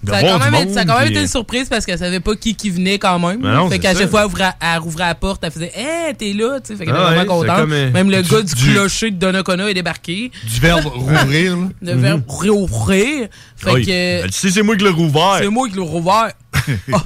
Speaker 12: De
Speaker 15: Ça a, quand même, été-
Speaker 12: monde,
Speaker 15: ça a quand même
Speaker 12: puis,
Speaker 15: été une surprise parce qu'elle savait pas qui qui venait quand même.
Speaker 12: Ben non,
Speaker 15: fait qu'à chaque fois, elle ouvrait, elle rouvrait la porte, elle faisait Hey, t'es là, tu sais. Fait qu'elle
Speaker 12: Ah
Speaker 15: était
Speaker 12: ouais,
Speaker 15: vraiment contente.
Speaker 12: euh,
Speaker 15: Même le
Speaker 12: du-
Speaker 15: gars du,
Speaker 12: du-
Speaker 15: clocher de Donnacona est débarqué.
Speaker 13: Du verbe rouvrir.
Speaker 15: Le verbe rouvrir. Fait
Speaker 12: oui.
Speaker 15: que.
Speaker 12: Elle dit, Si c'est moi qui l'ai rouvert.
Speaker 15: C'est moi qui l'ai rouvert. Ah.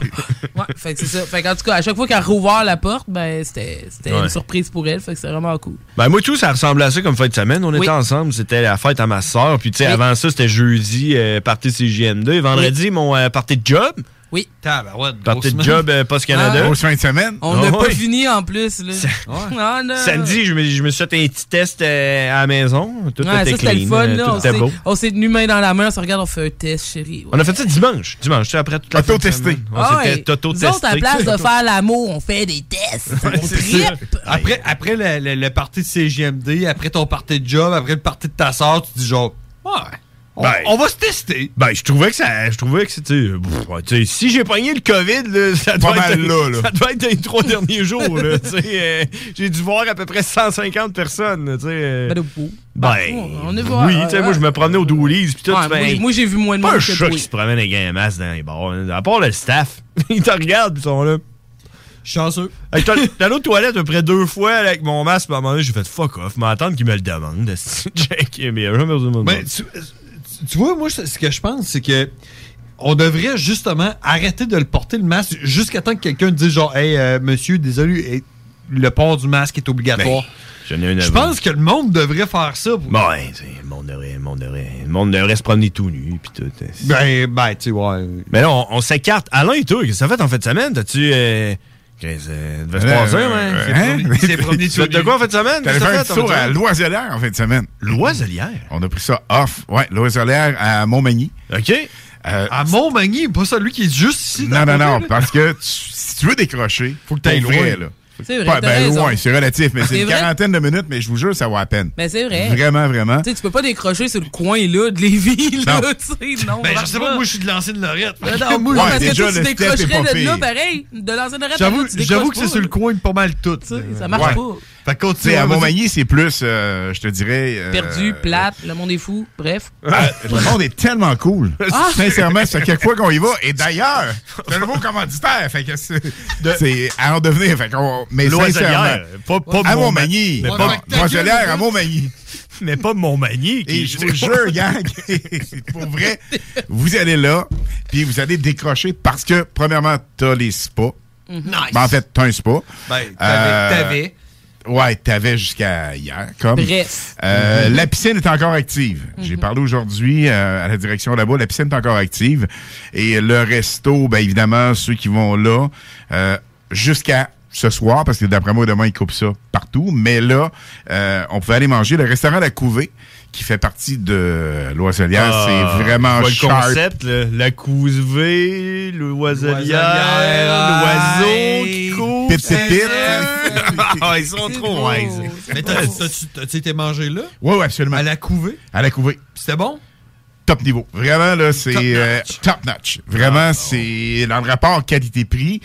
Speaker 15: ouais, fait que c'est ça. Fait qu'en tout cas, à chaque fois qu'elle a rouvert la porte, ben, c'était c'était
Speaker 12: Ouais.
Speaker 15: une surprise pour elle. Fait que c'est vraiment cool.
Speaker 12: Ben moi tout, ça ressemblait à ça comme fête de semaine. On
Speaker 15: Oui.
Speaker 12: était ensemble, c'était la fête à ma soeur. Puis tu sais, avant ça, c'était jeudi, euh, party CGM2. Vendredi, mon euh, party de job.
Speaker 15: Oui.
Speaker 13: Tabarouette,
Speaker 12: Party
Speaker 13: grosse
Speaker 12: de job euh, Post Canada.
Speaker 15: Ah.
Speaker 14: Grosse fin de semaine.
Speaker 15: On n'a pas
Speaker 12: ouais.
Speaker 15: fini en plus. Là. Ah, non.
Speaker 12: Samedi, je me, je me suis fait un petit test euh, à la maison. Tout
Speaker 15: Ouais,
Speaker 12: était
Speaker 15: ça, c'était le
Speaker 12: clean,
Speaker 15: fun.
Speaker 12: euh,
Speaker 15: Là.
Speaker 12: tout
Speaker 15: On
Speaker 12: était
Speaker 15: s'est-
Speaker 12: beau.
Speaker 15: On s'est tenu main dans la main, on se regarde, on fait un test, chérie.
Speaker 12: On a fait ça dimanche. Dimanche, tu sais, après toute la
Speaker 14: Auto-testé.
Speaker 12: On
Speaker 15: Ah
Speaker 12: s'était
Speaker 15: ouais.
Speaker 12: toto-testé.
Speaker 15: Nous autres, à la place de faire l'amour, on fait des tests. On
Speaker 12: ça.
Speaker 15: trippe.
Speaker 13: Après, après le, le, le party de CGMD, après ton party de job, après le party de ta soeur, tu dis genre, ouais, on,
Speaker 12: Ben,
Speaker 13: on va se tester.
Speaker 12: Ben, je trouvais que ça. Je trouvais que c'était. euh, si j'ai pogné le COVID, là, ça
Speaker 14: Pas
Speaker 12: doit être.
Speaker 14: là, là.
Speaker 12: Ça doit être les trois derniers jours, euh, j'ai dû voir à peu près 150 personnes, euh,
Speaker 15: Ben.
Speaker 12: Ben,
Speaker 15: on est voir,
Speaker 12: oui, moi, je me promenais au Doolies, puis tout.
Speaker 15: Ouais,
Speaker 12: fais,
Speaker 15: moi, j'ai vu moins de
Speaker 12: pas
Speaker 15: monde
Speaker 12: un
Speaker 15: que
Speaker 12: chat qui se promène avec un masque dans les bars. hein. À part le staff. Ils te regardent, puis ils sont là.
Speaker 13: Chanceux.
Speaker 12: Hey, t'as t'as l'autre toilette à peu près deux fois avec mon masque, puis à un moment donné, j'ai fait fuck off, m'attendre qu'ils me le demandent. Check, mais
Speaker 13: Ben, tu, vois, moi, ce que je pense, c'est que on devrait justement arrêter de le porter le masque jusqu'à temps que quelqu'un dise genre, hey, euh, monsieur, désolé, le port du masque est obligatoire.
Speaker 12: J'en ai une
Speaker 13: je pense que le monde devrait faire ça. pour-
Speaker 12: Bon, ouais, le monde devrait, le monde devrait, le monde devrait se promener tout nu, puis tout. hein.
Speaker 13: Ben, ben, tu sais, ouais.
Speaker 12: Mais là, on, on s'écarte. Alain et toi, qu'est-ce que ça fait en fin de semaine? T'as-tu. Euh, devait se passer,
Speaker 14: hein?
Speaker 12: Il s'est promené Tu fais de quoi en fin de semaine?
Speaker 14: Un
Speaker 12: t'as fait,
Speaker 14: petit tour à? Loiselière en fin de semaine.
Speaker 12: Loiselière?
Speaker 14: On a pris ça off. Ouais, Loiselière à Montmagny.
Speaker 12: OK.
Speaker 14: Euh,
Speaker 13: À Montmagny, pas celui qui est juste ici.
Speaker 14: non,
Speaker 13: dans
Speaker 14: non, non, parce que tu- si tu veux décrocher, faut que
Speaker 13: t'ailles
Speaker 14: tu vrai,
Speaker 13: loin.
Speaker 14: là.
Speaker 15: C'est vrai,
Speaker 14: Pas- ben, loin, c'est relatif, mais c'est
Speaker 15: C'est
Speaker 14: une
Speaker 15: vrai.
Speaker 14: quarantaine de minutes, mais je vous jure, ça vaut à peine.
Speaker 15: Mais c'est vrai.
Speaker 14: Vraiment, vraiment.
Speaker 15: Tu sais, tu peux pas décrocher sur le coin là, de Lévis, là,
Speaker 14: Non.
Speaker 15: tu sais, non.
Speaker 13: Ben, je sais pas, moi, je suis de l'ancienne Lorette.
Speaker 15: Non, non, moi,
Speaker 14: Ouais,
Speaker 15: parce que
Speaker 14: déjà,
Speaker 15: toi, tu
Speaker 14: le step est
Speaker 15: décrocherais
Speaker 14: pas
Speaker 15: de là, pareil. De l'ancienne Lorette,
Speaker 13: J'avoue,
Speaker 15: là, tu décroches
Speaker 13: j'avoue que c'est sur le coin de pas mal tout.
Speaker 15: Ça marche pas.
Speaker 13: Fait que
Speaker 14: Tu
Speaker 13: continue.
Speaker 14: sais, à Montmagny, c'est plus, euh, je te dirais... euh,
Speaker 15: Perdu, plate, le monde est fou, bref.
Speaker 14: Ah, le monde est tellement cool.
Speaker 15: Ah!
Speaker 14: Sincèrement, ça fait quelques fois qu'on y va? Et d'ailleurs, c'est un nouveau commanditaire. Fait que c'est c'est à en devenir. Fait qu'on, mais sincèrement,
Speaker 12: pas- pas
Speaker 14: à
Speaker 12: Mont-
Speaker 14: Montmagny.
Speaker 12: mais pas-
Speaker 14: Loiselière à Montmagny.
Speaker 12: Mais pas Montmagny.
Speaker 14: Et je vous jure, gang, pour vrai, vous allez là, puis vous allez décrocher parce que, premièrement, t'as les spas.
Speaker 13: Nice.
Speaker 14: Ben, en fait, t'as un spa.
Speaker 13: Ben,
Speaker 14: Euh,
Speaker 13: t'avais- t'avais.
Speaker 14: Ouais, t'avais jusqu'à hier, comme.
Speaker 15: Bref.
Speaker 14: Euh,
Speaker 13: Mhm.
Speaker 14: La piscine est encore active. J'ai parlé aujourd'hui euh, à la direction là-bas. La piscine est encore active. Et le resto, ben évidemment, ceux qui vont là, euh, jusqu'à ce soir, parce que d'après moi, demain, ils coupent ça partout. Mais là, euh, on pouvait aller manger. Le restaurant La Couvée, qui fait partie de Loiselière,
Speaker 12: Ah,
Speaker 14: c'est vraiment
Speaker 12: le
Speaker 14: sharp.
Speaker 12: concept, là. la cousevée, le
Speaker 13: Loiselière,
Speaker 12: l'oiseau qui court.
Speaker 14: Pit, pit, pit.
Speaker 12: Ah, ils sont trop wise.
Speaker 13: Mais t'as- t'as-tu été mangé là?
Speaker 14: Oui, oui, absolument.
Speaker 13: À la couvée?
Speaker 14: À La Couvée.
Speaker 13: C'était bon?
Speaker 14: top niveau. Vraiment, là, c'est
Speaker 13: Top
Speaker 14: euh,
Speaker 13: notch.
Speaker 14: top notch. Vraiment, c'est dans le rapport qualité-prix.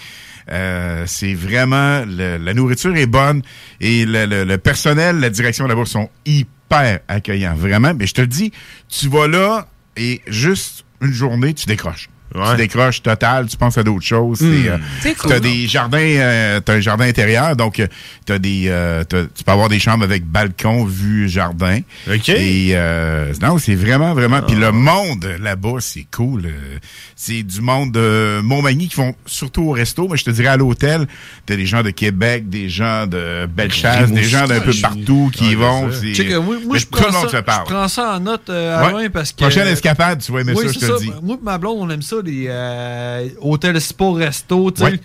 Speaker 14: Euh, c'est vraiment le- la nourriture est bonne et le, le- le personnel, la direction là-bas sont hyper accueillants, vraiment. Mais je te le dis, tu vas là et juste une journée, tu décroches. Tu décroches total, tu penses à d'autres choses. C'est, euh,
Speaker 15: C'est cool.
Speaker 14: T'as des jardins, euh, t'as un jardin intérieur, donc euh, t'as des, euh, t'as- tu peux avoir des chambres avec balcon, vue jardin.
Speaker 12: OK.
Speaker 14: Et euh, non, c'est vraiment, vraiment. Puis
Speaker 12: Ah.
Speaker 14: le monde là-bas, c'est cool. Euh, C'est du monde de Montmagny qui vont surtout au resto, mais je te dirais à l'hôtel, t'as des gens de Québec, des gens de Bellechasse, des gens d'un peu partout qui y vont.
Speaker 13: Check, moi, je
Speaker 14: tout le
Speaker 13: prends
Speaker 14: monde
Speaker 13: ça-
Speaker 14: se parle.
Speaker 13: Je prends ça en note euh,
Speaker 14: Ouais.
Speaker 13: Parce que.
Speaker 14: Prochaine escapade, tu vas aimer
Speaker 13: oui,
Speaker 14: ça, je te dis.
Speaker 13: Moi ma blonde, on aime ça, les euh, hôtels spa, resto, tu sais.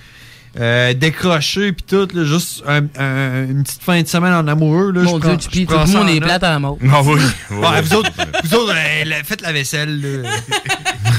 Speaker 13: Euh, décrocher puis tout, là, juste un- un- une petite fin de semaine en amoureux. Là,
Speaker 15: Mon
Speaker 13: je
Speaker 15: Dieu,
Speaker 13: prends-
Speaker 15: tu
Speaker 13: je
Speaker 15: pies, tout le
Speaker 13: ça
Speaker 15: monde
Speaker 13: en
Speaker 15: est plate à la mort.
Speaker 12: Ah oui.
Speaker 13: Ouais, vous autres, vous autres euh, la- faites la vaisselle. là.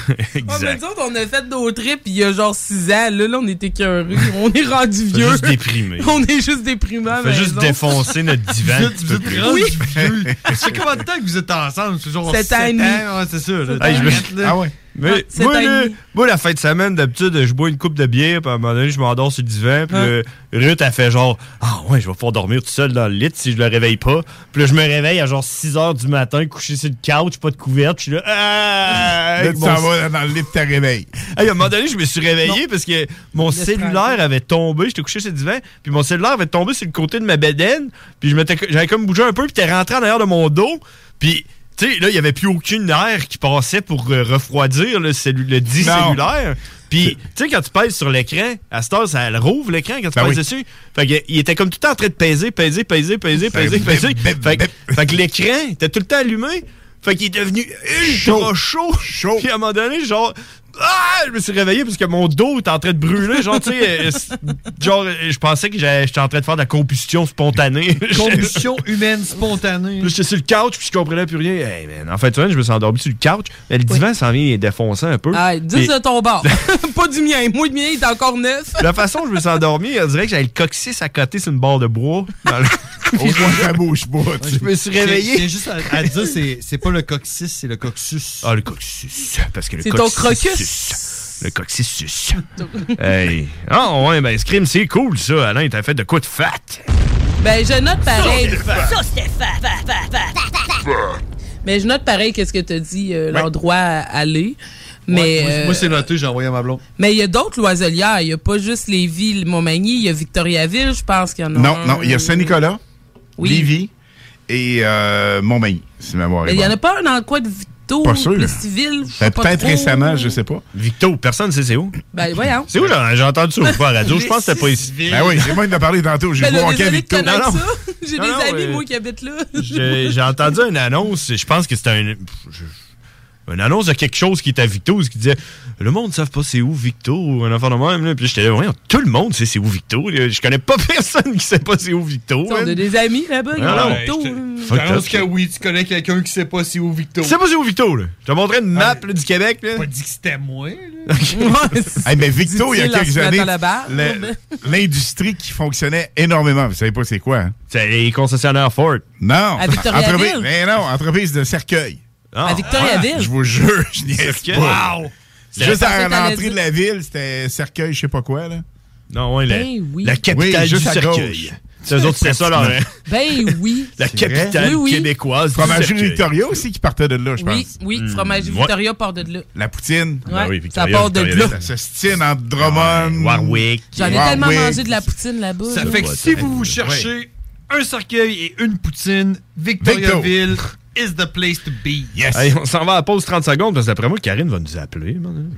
Speaker 15: Ouais, mais nous autres, on a fait nos trips il y a genre 6 ans. Là, là on est écœurés. On est rendu vieux.
Speaker 12: juste déprimé.
Speaker 15: On est juste déprimé. la
Speaker 12: Fait juste défoncer notre divan.
Speaker 13: Vous êtes, vous êtes rendu
Speaker 15: Oui.
Speaker 13: vieux. Ça fait combien de temps que vous êtes ensemble? C'est genre
Speaker 15: Sept
Speaker 13: 7
Speaker 15: ans?
Speaker 13: Ouais, c'est ça. là.
Speaker 12: Hey, je me-.
Speaker 14: Ah ouais.
Speaker 12: Mais
Speaker 15: sept
Speaker 12: moi,
Speaker 15: demi.
Speaker 12: moi, la fin de semaine, d'habitude, je bois une coupe de bière, puis à un moment donné, je m'endors sur le divan, puis
Speaker 15: Hein?
Speaker 12: Ruth, a fait genre, ah ouais, je vais pouvoir dormir tout seul dans le lit si je le réveille pas. Puis là, je me réveille à genre 6 heures du matin, couché sur le couch, pas de couverte, puis je suis là, ah!
Speaker 14: Là, tu t'en vas dans le lit de ta réveil.
Speaker 12: Hey, à un moment donné, je me suis réveillé parce que mon
Speaker 15: Laisse
Speaker 12: cellulaire avait tombé. J'étais couché sur le divan, puis mon cellulaire avait tombé sur le côté de ma bedaine. Puis je m'étais- j'avais comme bougé un peu, puis t'es rentré en arrière de mon dos. Puis, tu sais, là, il y avait plus aucune air qui passait pour euh, refroidir le, cellu- le dit cellulaire. Puis, tu sais, quand tu pèses sur l'écran, à cette heure, ça le rouvre l'écran quand tu
Speaker 14: Ben
Speaker 12: pèses
Speaker 14: oui.
Speaker 12: dessus. Fait que, il était comme tout le temps en train de peser, peser, peser, peser, peser, peser. que- fait que l'écran était tout le temps allumé. Fait qu'il est devenu ultra chaud.
Speaker 14: Chaud.
Speaker 12: Puis à un moment donné, genre, ah, je me suis réveillé parce que mon dos était en train de brûler. Genre, tu sais, euh, genre, euh, je pensais que j'étais en train de faire de la combustion spontanée.
Speaker 13: Combustion humaine spontanée.
Speaker 12: Là, j'étais sur le couch, puis je comprenais plus rien. Hey, man, en fait, je me suis endormi sur le couch. Mais le divan s'en vient défoncer un peu.
Speaker 15: Ah, dis
Speaker 12: Puis
Speaker 15: de ton bord. pas du mien. Moi, le mien, il est encore neuf.
Speaker 12: la façon dont je me suis endormi, on dirait que j'avais le coccyx à côté sur une barre de bois. Dans le-
Speaker 14: Au moins, ça bouge pas. tu-
Speaker 12: je me suis
Speaker 13: J'ai
Speaker 12: réveillé.
Speaker 13: juste à, à dire, c'est, c'est pas le coccyx, c'est le coccyx.
Speaker 12: Ah, le coccyx. Parce que le
Speaker 15: C'est ton
Speaker 12: coccyx-. Le coccyx. hey. Ah, ouais, ben, Scream, c'est cool, ça. Alain, t'as fait de quoi de fat?
Speaker 15: Ben, je note pareil.
Speaker 21: Ça, c'était fat, fat, fat, fat, fat, fat.
Speaker 15: Mais je note pareil qu'est-ce que tu as dit, euh, l'endroit à aller. Mais
Speaker 13: Ouais, moi,
Speaker 15: euh,
Speaker 13: moi, c'est noté, j'ai envoyé à ma blonde.
Speaker 15: mais il y a d'autres loiselières. Il n'y a pas juste Lévis, Montmagny. Il y a Victoriaville, je pense qu'il y en a
Speaker 14: Non,
Speaker 15: un.
Speaker 14: non, il y a Saint-Nicolas,
Speaker 15: Oui.
Speaker 14: Lévis et euh, Montmagny, si ma mémoire est
Speaker 15: Mais il n'y en a pas un dans le coin de Victo,
Speaker 14: Pas sûr.
Speaker 15: Sais
Speaker 14: Ben,
Speaker 15: pas
Speaker 14: Peut-être récemment, je sais pas.
Speaker 12: Victo, personne ne sait c'est où.
Speaker 15: Ben, voyons.
Speaker 12: C'est où j'ai j'ai entendu ça une fois à la radio? Je pense que c'était pas ici.
Speaker 14: Ben oui, c'est moi a parlé tantôt. J'ai
Speaker 15: Ben,
Speaker 14: joué
Speaker 15: là,
Speaker 14: au hockey
Speaker 15: désolé
Speaker 14: avec
Speaker 15: de
Speaker 14: Victo.
Speaker 15: connaître
Speaker 12: Non.
Speaker 15: J'ai des
Speaker 12: non,
Speaker 15: amis,
Speaker 12: euh,
Speaker 15: moi, qui habitent là.
Speaker 12: J'ai j'ai entendu une annonce, je pense que c'était un. Une annonce de quelque chose qui est à Victo, qui disait Le monde ne savent pas c'est où Victo, ou un enfant de même. Là. Puis j'étais là, Voyons, tout le monde sait c'est où Victo. là. Je connais pas personne qui sait pas c'est où Victo.
Speaker 15: On a des amis là-bas, qui
Speaker 12: Ah,
Speaker 15: Victo,
Speaker 12: je
Speaker 13: pense que oui, tu connais quelqu'un qui sait pas c'est où Victo.
Speaker 12: Tu sais pas c'est où Victo, là? Je te montrais une map là, du Québec, là.
Speaker 13: pas dit que c'était moi. là.
Speaker 14: Hey, mais Victo, il y a quelques années, l'industrie qui fonctionnait énormément. Vous savez pas c'est quoi? hein?
Speaker 12: C'est les concessionnaires Ford.
Speaker 14: Non.
Speaker 15: À Victoriaville?
Speaker 14: Mais non, entreprise de cercueil.
Speaker 12: Ah,
Speaker 15: À Victoriaville?
Speaker 14: Je vous jure, je niaise
Speaker 12: Cercueil?
Speaker 14: pas.
Speaker 12: Wow!
Speaker 14: Juste à l'entrée de la ville, c'était cercueil, je sais pas quoi, là.
Speaker 12: Non, ouais, la,
Speaker 15: Ben oui.
Speaker 12: la capitale
Speaker 14: Oui,
Speaker 12: du
Speaker 14: à
Speaker 12: cercueil. C'est eux autres, c'est ça, là. hein?
Speaker 15: Ben oui.
Speaker 12: La capitale
Speaker 15: Oui, oui.
Speaker 12: québécoise. du
Speaker 14: Fromagerie. Victoria aussi qui partait de là, je
Speaker 15: Oui,
Speaker 14: pense.
Speaker 15: oui,
Speaker 12: Hmm.
Speaker 15: fromagerie
Speaker 12: Ouais.
Speaker 15: Victoria part de là.
Speaker 14: La poutine.
Speaker 15: Ouais,
Speaker 12: Ben oui,
Speaker 15: ça part de
Speaker 12: Victoria,
Speaker 15: là.
Speaker 14: Ça se tient entre Drummond.
Speaker 12: Warwick.
Speaker 15: J'en ai
Speaker 14: Warwick.
Speaker 15: tellement mangé de la poutine là-bas.
Speaker 13: Ça
Speaker 15: là.
Speaker 13: fait que si vous cherchez un cercueil et une poutine, Victoriaville is the place to be.
Speaker 14: Yes.
Speaker 12: Hey, on s'en va à la pause 30 secondes parce que d'après moi, Karine va nous appeler. man.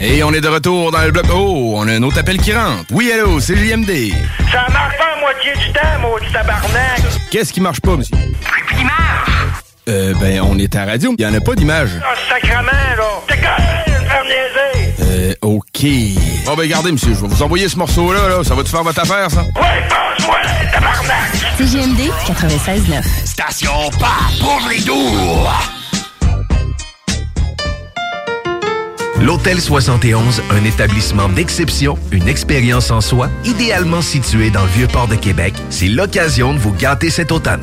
Speaker 22: Et on est de retour dans le bloc. Oh, on a un autre appel qui rentre. Oui, allô, c'est JMD.
Speaker 23: Ça marche pas à moitié du temps, maudit tabarnak!
Speaker 22: Qu'est-ce qui marche pas, monsieur? Euh, ben, on est à la radio. Il y en a pas d'image.
Speaker 23: Ah, sacrement, là! T'es quand même
Speaker 22: OK. Bon, ben, regardez, monsieur, je vais vous envoyer ce morceau-là, là. Ça va-tu faire votre affaire, ça?
Speaker 23: Ouais, passe-moi, tabarnak!
Speaker 24: CGMD 96.9.
Speaker 20: Station pas pour les doux.
Speaker 4: L'Hôtel 71, un établissement d'exception, une expérience en soi, idéalement situé dans le vieux port de Québec, c'est l'occasion de vous gâter cet automne.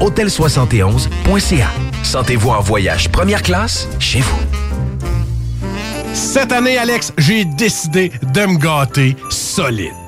Speaker 4: Hôtel71.ca. Sentez-vous en voyage première classe chez vous.
Speaker 18: Cette année, Alex, j'ai décidé de me gâter solide.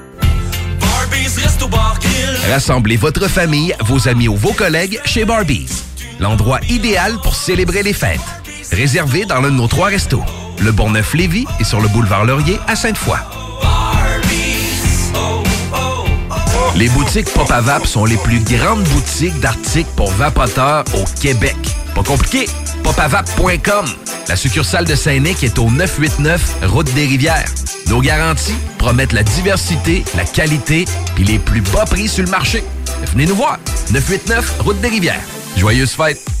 Speaker 4: Rassemblez votre famille, vos amis ou vos collègues chez Barbies. L'endroit idéal pour célébrer les fêtes. Réservé dans l'un de nos trois restos. Le Bourgneuf-Lévis et sur le boulevard Laurier à Sainte-Foy. Les boutiques Pop à Vap sont les plus grandes boutiques d'articles pour vapoteurs au Québec. Pas compliqué, popavap.com. La succursale de Saint-Nic est au 989 Route des Rivières. Nos garanties promettent la diversité, la qualité et les plus bas prix sur le marché. Venez nous voir. 989 Route des Rivières. Joyeuses fêtes.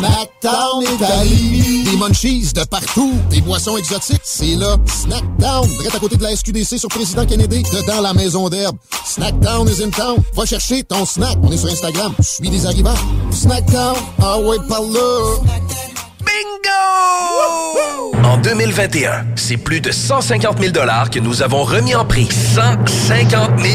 Speaker 19: Snackdown est à Lévis. Des munchies de partout. Des boissons exotiques. C'est là. Snackdown. Direct à côté de la SQDC sur Président Kennedy. Dedans la maison d'herbe. Snackdown is in town. Va chercher ton snack. On est sur Instagram. Je suis des arrivants. Snackdown. Ah ouais, par là.
Speaker 4: En 2021, c'est plus de 150 000 que nous avons remis en prix. 150 000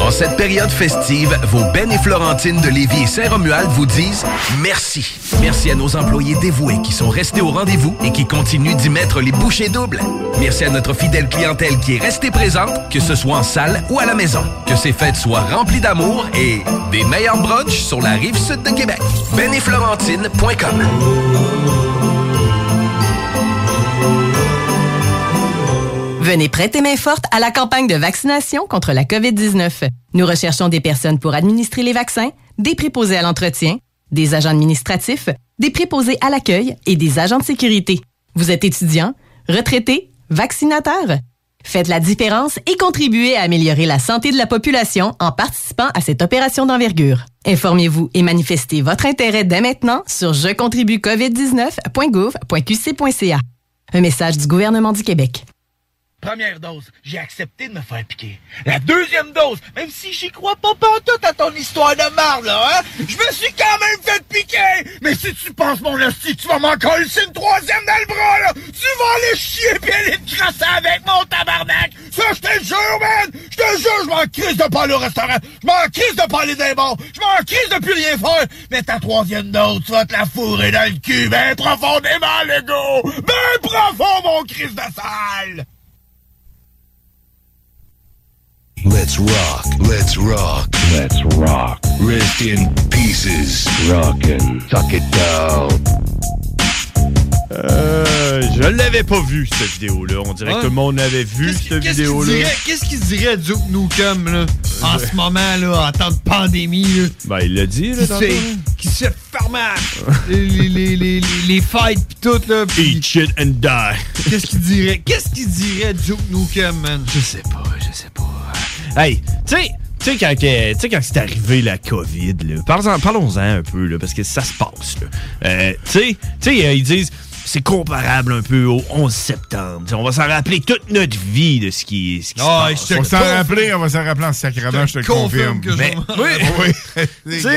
Speaker 4: En cette période festive, vos Ben et Florentine de Lévis et Saint-Romuald vous disent merci. Merci à nos employés dévoués qui sont restés au rendez-vous et qui continuent d'y mettre les bouchées doubles. Merci à notre fidèle clientèle qui est restée présente, que ce soit en salle ou à la maison. Que ces fêtes soient remplies d'amour et des meilleurs brunchs sur la rive sud de Québec. Ben et Florentine.com
Speaker 24: Venez prêter main forte à la campagne de vaccination contre la COVID-19. Nous recherchons des personnes pour administrer les vaccins, des préposés à l'entretien, des agents administratifs, des préposés à l'accueil et des agents de sécurité. Vous êtes étudiant, retraité, vaccinateur? Faites la différence et contribuez à améliorer la santé de la population en participant à cette opération d'envergure. Informez-vous et manifestez votre intérêt dès maintenant sur jecontribuecovid19.gouv.qc.ca. Un message du gouvernement du Québec.
Speaker 25: Première dose, j'ai accepté de me faire piquer. La deuxième dose, même si j'y crois pas pantoute à ton histoire de marde, là, hein, je me suis quand même fait piquer! Mais si tu penses, mon hostie, tu vas m'en coller une troisième dans le bras, là, tu vas aller chier pis aller te crasser avec mon tabarnak! Ça, je te jure, man! Je te jure, je m'en crise de pas aller au restaurant! Je m'en crise de pas aller dans bars! Je m'en crise de plus rien faire! Mais ta troisième dose, tu vas te la fourrer dans le cul ben profondément, le gars! Ben profond, mon crise de salle!
Speaker 26: Let's rock, let's rock, let's rock. Rest in pieces. Rockin', tuck it down.
Speaker 12: Euh, je l'avais pas vu, cette vidéo-là. On dirait
Speaker 13: Ouais.
Speaker 12: que tout le monde avait vu cette
Speaker 13: Qu'est-ce qu'il
Speaker 12: vidéo-là.
Speaker 13: dirait, qu'est-ce qu'il dirait Duke Nukem là, en ce moment là, en temps de pandémie là,
Speaker 12: Ben, il l'a dit, là,
Speaker 13: qui, se
Speaker 12: tantôt,
Speaker 13: fait, qui se fait farmer les, les, les, les, les fights pis tout là.
Speaker 12: Eat shit and die.
Speaker 13: Qu'est-ce qu'il dirait Qu'est-ce qu'il dirait Duke Nukem man?
Speaker 12: Je sais pas, je sais pas. Hey, tu sais, tu sais, quand, que- tu sais, quand c'est arrivé la COVID, là, parlons-en un peu, là, parce que ça se passe. là. Euh, tu sais, tu sais, euh, ils disent c'est comparable un peu au 11 septembre. T'sais, on va s'en rappeler toute notre vie de ce qui, ce qui
Speaker 14: Ah,
Speaker 12: se passe.
Speaker 14: on s'en rappeler, on va s'en rappeler en sacrament, je te le confirme.
Speaker 12: Mais, oui,
Speaker 14: oui.
Speaker 12: Tu sais,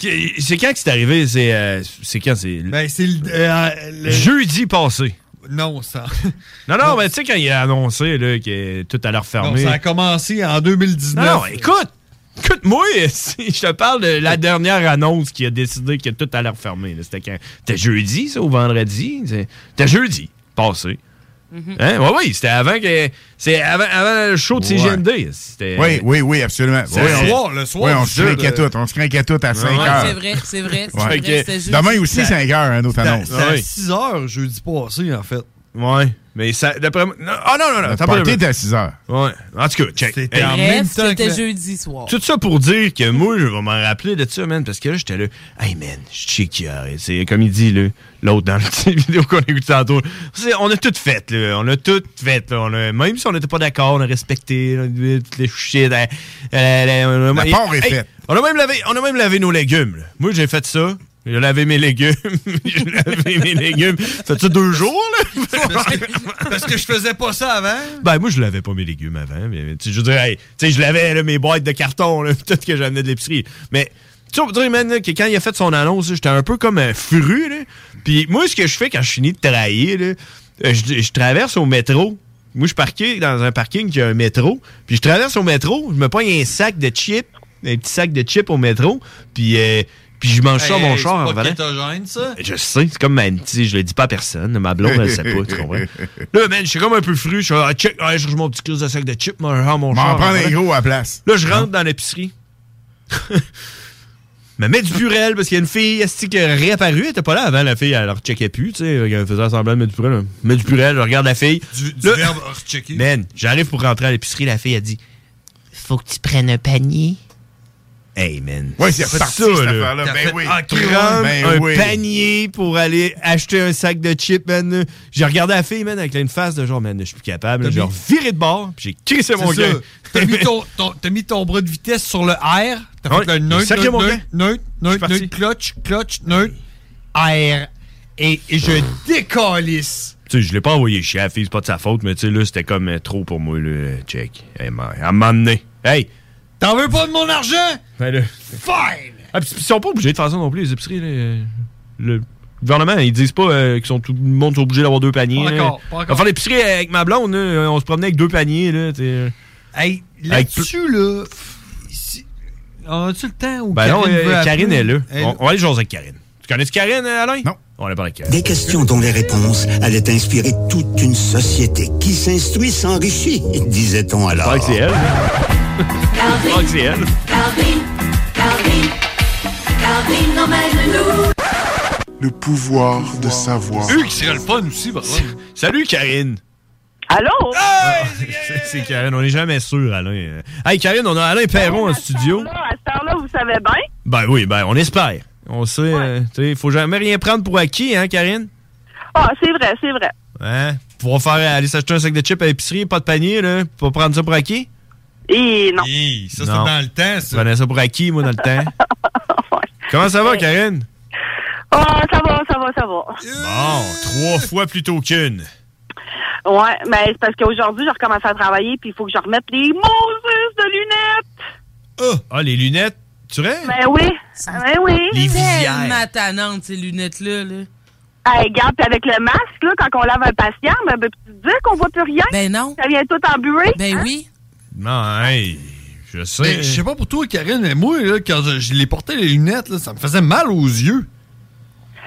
Speaker 12: que- c'est quand que c'est arrivé? C'est euh, c'est quand? C'est
Speaker 13: Ben, euh, le-
Speaker 12: jeudi passé.
Speaker 13: Non, ça.
Speaker 12: Non, non, mais tu sais, quand il a annoncé là, que tout allait
Speaker 13: Non,
Speaker 12: refermer.
Speaker 13: ça a commencé en 2019.
Speaker 12: Non, écoute, écoute-moi, si je te parle de la dernière annonce qui a décidé que tout allait refermer. C'était quand? C'était jeudi, ça, ou vendredi? C'était jeudi, passé. Hein? Oui, oui, c'était avant que. C'est avant, avant le show de. CGMD. C'était-
Speaker 14: Oui, oui, oui, absolument.
Speaker 12: C'est
Speaker 14: Oui,
Speaker 12: le
Speaker 14: on-
Speaker 12: soir, le soir
Speaker 14: Oui, on se craquait
Speaker 12: de-
Speaker 14: tout. On se craquait tout à 5
Speaker 12: Ouais,
Speaker 14: heures.
Speaker 15: c'est vrai, c'est vrai, vrai, jeudi.
Speaker 14: Demain aussi,
Speaker 12: Ça-
Speaker 14: 5 heures, un autre annonce.
Speaker 13: C'était à 6 heures jeudi passé en fait.
Speaker 12: Ouais, mais ça. D'après moi. non, Ah non, non, non.
Speaker 14: Le
Speaker 12: t'as pas
Speaker 14: party était à 6 heures.
Speaker 12: Ouais. En tout cas, check.
Speaker 13: C'était en même temps
Speaker 15: c'était jeudi soir.
Speaker 12: Tout ça pour dire que moi, je vais m'en rappeler de ça, man, parce que là, j'étais là, hey man, je sais a. C'est comme il dit, là, l'autre dans la petite vidéo qu'on a écoutée tantôt. On a tout fait, là. On a tout fait, là. On a- même si on n'était pas d'accord, on a respecté là, toutes les shit. euh, euh, on a-
Speaker 14: La part est
Speaker 12: Hey,
Speaker 14: faite.
Speaker 12: On a, même lavé, on a même lavé nos légumes, là. Moi, j'ai fait ça. J'ai lavé mes légumes. j'ai lavé mes légumes. Ça fait deux jours, là?
Speaker 13: Parce que, parce que je faisais pas ça avant.
Speaker 12: Ben, moi, je lavais pas mes légumes avant. Mais, tu je veux dire, hey, tu sais, je lavais là, mes boîtes de carton, là, tout que j'amenais de l'épicerie. Mais, tu sais, man, là, que quand il a fait son annonce, j'étais un peu comme un furu, là. Puis, moi, ce que je fais quand je finis de travailler, là, euh, je, je traverse au métro. Moi, je parqué dans un parking qui a un métro. Puis, je traverse au métro, je me pogne un sac de chips, un petit sac de chips au métro. Puis, euh, puis je mange ça à
Speaker 13: Hey,
Speaker 12: mon
Speaker 13: hey,
Speaker 12: char en revenant.
Speaker 13: ça?
Speaker 12: Je sais, c'est comme, man, tu sais, je le dis pas à personne. Ma blonde, elle sait pas, tu comprends? Là, man, je suis comme un peu fru. Je suis ah, check, ah, je cherche mon petit crise de sac de chips, mon, ah, mon
Speaker 14: M'en
Speaker 12: char.
Speaker 14: prendre un
Speaker 12: voilà.
Speaker 14: gros à la place.
Speaker 12: Là, je rentre dans l'épicerie. Me mets du purel parce qu'il y a une fille qui est réapparue. Elle était pas là avant, la fille, elle leur checkait plus, tu sais. Elle faisait semblant de mettre du purel. là. Mets du purel, je regarde la fille.
Speaker 13: Du, du
Speaker 12: Là-
Speaker 13: verbe rechecker.
Speaker 12: Man, j'arrive pour rentrer à l'épicerie, la fille a dit Faut que tu prennes un panier. Hey, man.
Speaker 14: Ouais, c'est
Speaker 12: ça,
Speaker 14: cette
Speaker 12: là?
Speaker 13: T'as
Speaker 14: Ben
Speaker 13: fait-
Speaker 14: oui.
Speaker 13: Ah,
Speaker 14: Ben
Speaker 12: un
Speaker 14: oui.
Speaker 12: panier pour aller acheter un sac de chips, man. J'ai regardé la fille, man, avec une face de genre, man, je suis plus capable. J'ai viré de bord, j'ai crissé mon gars.
Speaker 13: T'as mis, ton, ton- mis ton bras de vitesse sur le R. T'as
Speaker 12: Ouais,
Speaker 13: fait le neutre, neutre, neutre, neutre, clutch, clutch, neutre, R. Et, et je décalisse.
Speaker 12: Tu sais, je l'ai pas envoyé chier à la fille, c'est pas de sa faute, mais tu sais, là, c'était comme euh, trop pour moi, là. Check. Hey, man, elle m'a emmené. Hey!
Speaker 13: T'en veux pas de mon argent?
Speaker 12: Ben là.
Speaker 13: Fine!
Speaker 12: Ah, ils sont pas obligés de faire ça non plus, les épiceries, là. Euh, Le gouvernement, ils disent pas euh, qu'ils sont tout le monde sont obligés d'avoir deux paniers.
Speaker 13: Pas encore, pas
Speaker 12: On
Speaker 13: encore.
Speaker 12: va faire l'épicerie avec ma blonde, là. On se promenait avec deux paniers, là. t'sais.
Speaker 13: Hey, là-dessus, là. si- On a-tu le temps ou
Speaker 12: Ben non,
Speaker 13: Karine
Speaker 12: euh,
Speaker 13: veut
Speaker 12: Karine
Speaker 13: appeler?
Speaker 12: est là.
Speaker 13: Elle-
Speaker 12: On, on va aller jaser avec Karine. Tu connais Karine, euh, Alain?
Speaker 14: Non.
Speaker 12: On va parler avec Karine.
Speaker 27: Des questions dont les réponses allaient inspirer toute une société qui s'instruit s'enrichit, disait-on alors.
Speaker 12: Je que c'est elle. C'est elle.
Speaker 21: Calvin, Calvin, Calvin emmène-nous.
Speaker 28: Le pouvoir de savoir.
Speaker 13: Eux qui serait le fun aussi, par contre.
Speaker 12: Salut, Karine.
Speaker 29: Allô?
Speaker 12: C'est- C'est Karine, on n'est jamais sûr, Alain. Hey, Karine, on a Alain Perron en studio.
Speaker 29: À cette heure-là, vous savez bien.
Speaker 12: Ben oui, ben on espère. On sait, euh, tu sais, faut jamais rien prendre pour acquis, hein, Karine?
Speaker 29: Ah, c'est vrai, c'est vrai.
Speaker 12: Hein? Pour faire aller s'acheter un sac de chips à l'épicerie, pas de panier, là, pas prendre ça pour acquis?
Speaker 29: Et non.
Speaker 13: ça,
Speaker 12: Non.
Speaker 13: c'est dans le temps,
Speaker 12: Je
Speaker 13: ça.
Speaker 12: prenais ça pour acquis, moi, dans le temps. Comment ça va, Karine?
Speaker 29: Ah, ça va, ça va, ça va.
Speaker 12: Bon, trois fois plutôt qu'une.
Speaker 29: Ouais, mais c'est parce qu'aujourd'hui, j'ai recommencé à travailler, puis il faut que je remette les Moses de lunettes.
Speaker 12: Ah, les lunettes, tu rêves?
Speaker 29: Ben oui, ben oui.
Speaker 12: Les
Speaker 15: Tellement tannante, ces lunettes-là. Là.
Speaker 29: Hey, regarde, puis avec le masque, là, quand on lave un patient, ben, ben, tu te dis qu'on voit plus rien?
Speaker 15: Ben non.
Speaker 29: Ça vient tout embué?
Speaker 15: Ben oui.
Speaker 12: Non, hey, je sais.
Speaker 13: Mais je sais pas pour toi, Karine, mais moi, là, quand je, je les portais les lunettes, là, ça me faisait mal aux yeux.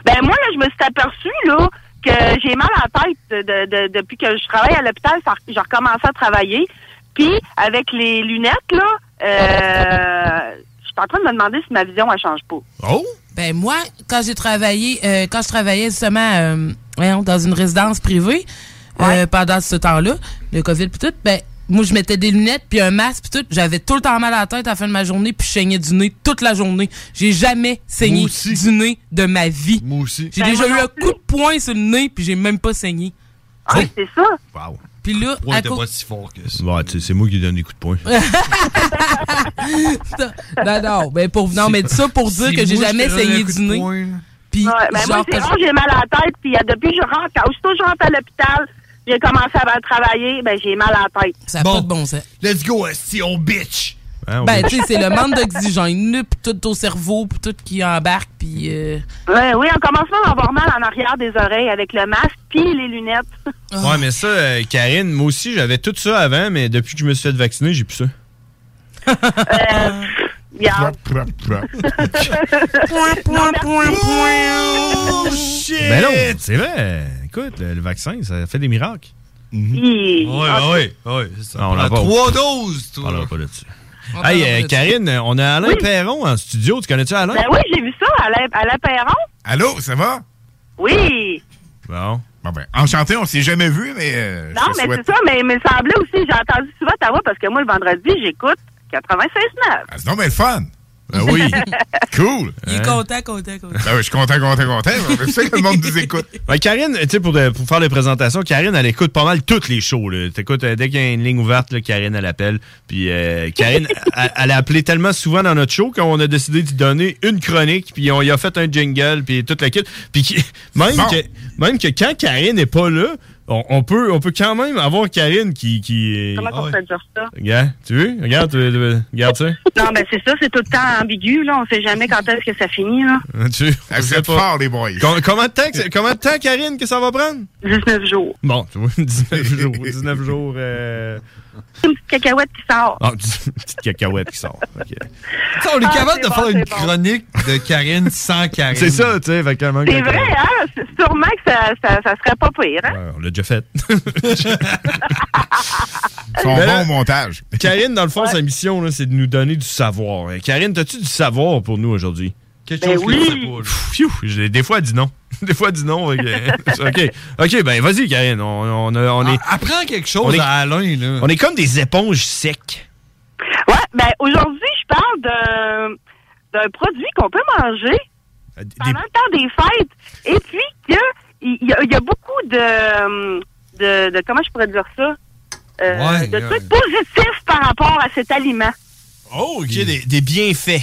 Speaker 29: Ben moi, là, je me suis aperçu là, que j'ai mal à la tête de, de- depuis que je travaille à l'hôpital. J'ai recommencé à travailler. Puis, avec les lunettes, là, euh, je suis en train de me demander si ma vision, elle change pas.
Speaker 12: Oh?
Speaker 15: Ben moi, quand j'ai travaillé, euh, quand je travaillais justement euh, dans une résidence privée, euh, pendant ce temps-là, le COVID puis tout, ben moi je mettais des lunettes puis un masque puis tout, j'avais tout le temps mal à la tête à la fin de ma journée puis je saignais du nez toute la journée. J'ai jamais saigné du nez de ma vie.
Speaker 13: Moi aussi.
Speaker 15: J'ai
Speaker 29: Ben,
Speaker 15: déjà
Speaker 29: moi
Speaker 15: eu un coup de poing sur le nez puis j'ai même pas saigné.
Speaker 29: Ah, c'est ça.
Speaker 12: Wow.
Speaker 15: Puis là,
Speaker 13: Ouais,
Speaker 15: à
Speaker 13: pas si fort que ça.
Speaker 12: Ouais, c'est moi qui donne des coups de poing.
Speaker 15: non, non, ben pour, non, mais ça pour dire que j'ai jamais saigné du nez. Puis,
Speaker 29: Ouais, ben moi,
Speaker 15: genre,
Speaker 29: c'est j'ai mal à la tête. Puis, depuis que je rentre, aussitôt que je rentre à l'hôpital, j'ai commencé à travailler, ben j'ai mal à la tête.
Speaker 15: ça pas de bon sens.
Speaker 13: Let's go, si on bitch.
Speaker 12: Hein,
Speaker 15: Ben, tu sais, c'est le manque d'oxygène, tout au cerveau, puis tout qui embarque, puis... euh,
Speaker 29: Ouais, oui, on commence même à avoir mal en arrière des oreilles avec le masque puis les lunettes.
Speaker 12: Ouais, mais ça, euh, Karine, moi aussi, j'avais tout ça avant, mais depuis que je me suis fait vacciner, j'ai plus ça.
Speaker 29: Euh, regarde. Non, merci.
Speaker 12: Ben non, c'est vrai. Écoute, le, le vaccin, ça fait des miracles.
Speaker 13: Ouais, ouais, c'est ça.
Speaker 12: Non, on pas.
Speaker 13: trois doses, toi.
Speaker 12: On l'a pas là-dessus.
Speaker 15: on
Speaker 12: Hey, euh. Karine, on a Alain
Speaker 29: Oui.
Speaker 12: Perron en studio. Tu connais-tu Alain?
Speaker 29: Ben oui, j'ai vu ça à la, à la Perron.
Speaker 14: Allô, ça va?
Speaker 29: Oui.
Speaker 12: Bon.
Speaker 14: Bon ben, enchanté, on s'est jamais vu, mais euh,
Speaker 29: Non,
Speaker 14: je te
Speaker 29: mais
Speaker 14: souhaite...
Speaker 29: c'est ça, mais il me semblait aussi, j'ai entendu souvent ta voix parce que moi, le vendredi, j'écoute 96.9.
Speaker 14: Ah, c'est donc bien le fun. Ben oui. cool.
Speaker 15: Il est
Speaker 12: Hein?
Speaker 15: content, content, content.
Speaker 14: Ben oui, je suis content, content, content. Je sais que le monde nous écoute.
Speaker 12: Karine, tu sais, pour, pour faire les présentations, Karine, elle écoute pas mal toutes les shows. là. Euh, dès qu'il y a une ligne ouverte, là, Karine, elle appelle. Puis euh, Karine, elle, elle a appelé tellement souvent dans notre show qu'on a décidé de donner une chronique, puis on y a fait un jingle, puis toute la kit. Puis même,
Speaker 14: Bon.
Speaker 12: que, même que quand Karine n'est pas là, on, on peut, on peut quand même avoir Karine qui... qui
Speaker 29: Comment on peut dire ça?
Speaker 12: Regarde, tu veux? Regarde, tu- tu- regarde ça.
Speaker 29: Non, ben c'est ça, c'est tout le temps ambigu, là. On sait jamais quand est-ce que ça finit, là.
Speaker 12: Tu,
Speaker 14: Ah, êtes
Speaker 12: pas.
Speaker 14: forts, les boys.
Speaker 12: Com- Combien de temps, que- combien de temps, Karine, que ça va prendre?
Speaker 29: 19 jours.
Speaker 12: Bon, tu vois, 19 jours. 19 jours. Euh...
Speaker 29: Une petite cacahuète qui sort.
Speaker 12: Ah, une petite cacahuète qui sort.
Speaker 13: on est
Speaker 29: Ah,
Speaker 13: capable de
Speaker 29: bon,
Speaker 13: faire une
Speaker 29: bon.
Speaker 13: chronique de Karine sans Karine.
Speaker 12: C'est ça, tu sais,
Speaker 29: C'est vrai, hein? C'est Sûrement que ça, ça, ça serait pas pire, hein?
Speaker 12: Ouais, on l'a déjà fait.
Speaker 14: Sont
Speaker 12: Mais là-
Speaker 14: au montage.
Speaker 12: Karine, dans le fond, sa mission, c'est de nous donner du savoir. Karine, as-tu du savoir pour nous aujourd'hui?
Speaker 13: Quelque
Speaker 29: Ben
Speaker 13: chose
Speaker 29: oui.
Speaker 13: que je sais pas, là.
Speaker 12: Pfiou, j'ai- des fois, elle dit non. Des fois, elle dit non. OK. OK, ben vas-y, Karine. On, on, a- on est,
Speaker 13: Ah, Apprends quelque chose
Speaker 12: on est-
Speaker 13: à Alain, là.
Speaker 12: on est comme des éponges secs.
Speaker 29: Ouais, ben aujourd'hui, je parle d'un produit qu'on peut manger
Speaker 12: Euh, des-
Speaker 29: pendant le temps des fêtes. Et puis que il y, a- il y a beaucoup de, de, de- comment je pourrais dire ça? Euh,
Speaker 13: Ouais,
Speaker 29: de trucs positifs par rapport à cet aliment.
Speaker 12: Oh, OK, des, des bienfaits.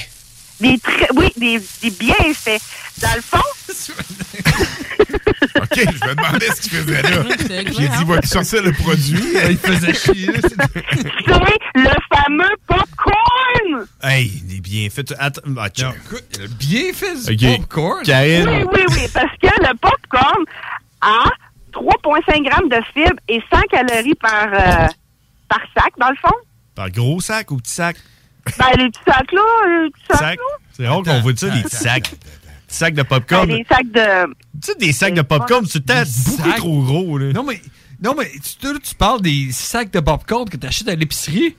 Speaker 29: Des très, oui, des, des bienfaits. Dans le fond,
Speaker 14: OK, je me demandais ce qu'il faisait là. J'ai dit, va tu sortir le produit?
Speaker 13: Il faisait chier.
Speaker 29: c'est le fameux popcorn!
Speaker 12: Hey, des bienfaits. Attends, ah, tiens.
Speaker 13: Non, écoute, il a bien fait du popcorn.
Speaker 12: Karine.
Speaker 29: Oui, oui, oui, parce que le popcorn a 3,5 grammes de fibres et 100 calories par, euh, par sac, dans le fond.
Speaker 12: Par gros sac ou petit sac?
Speaker 29: Ben, les petits sacs là, les petits sacs,
Speaker 12: Sac?
Speaker 29: là.
Speaker 12: C'est rare qu'on voit ça, des petits sacs. Des sacs de popcorn.
Speaker 29: Ben, des sacs de.
Speaker 12: Tu sais, des sacs de popcorn, tu t'as beaucoup trop gros, là.
Speaker 13: Non, mais, non, mais tu, tu- tu parles des sacs de popcorn que tu achètes à l'épicerie?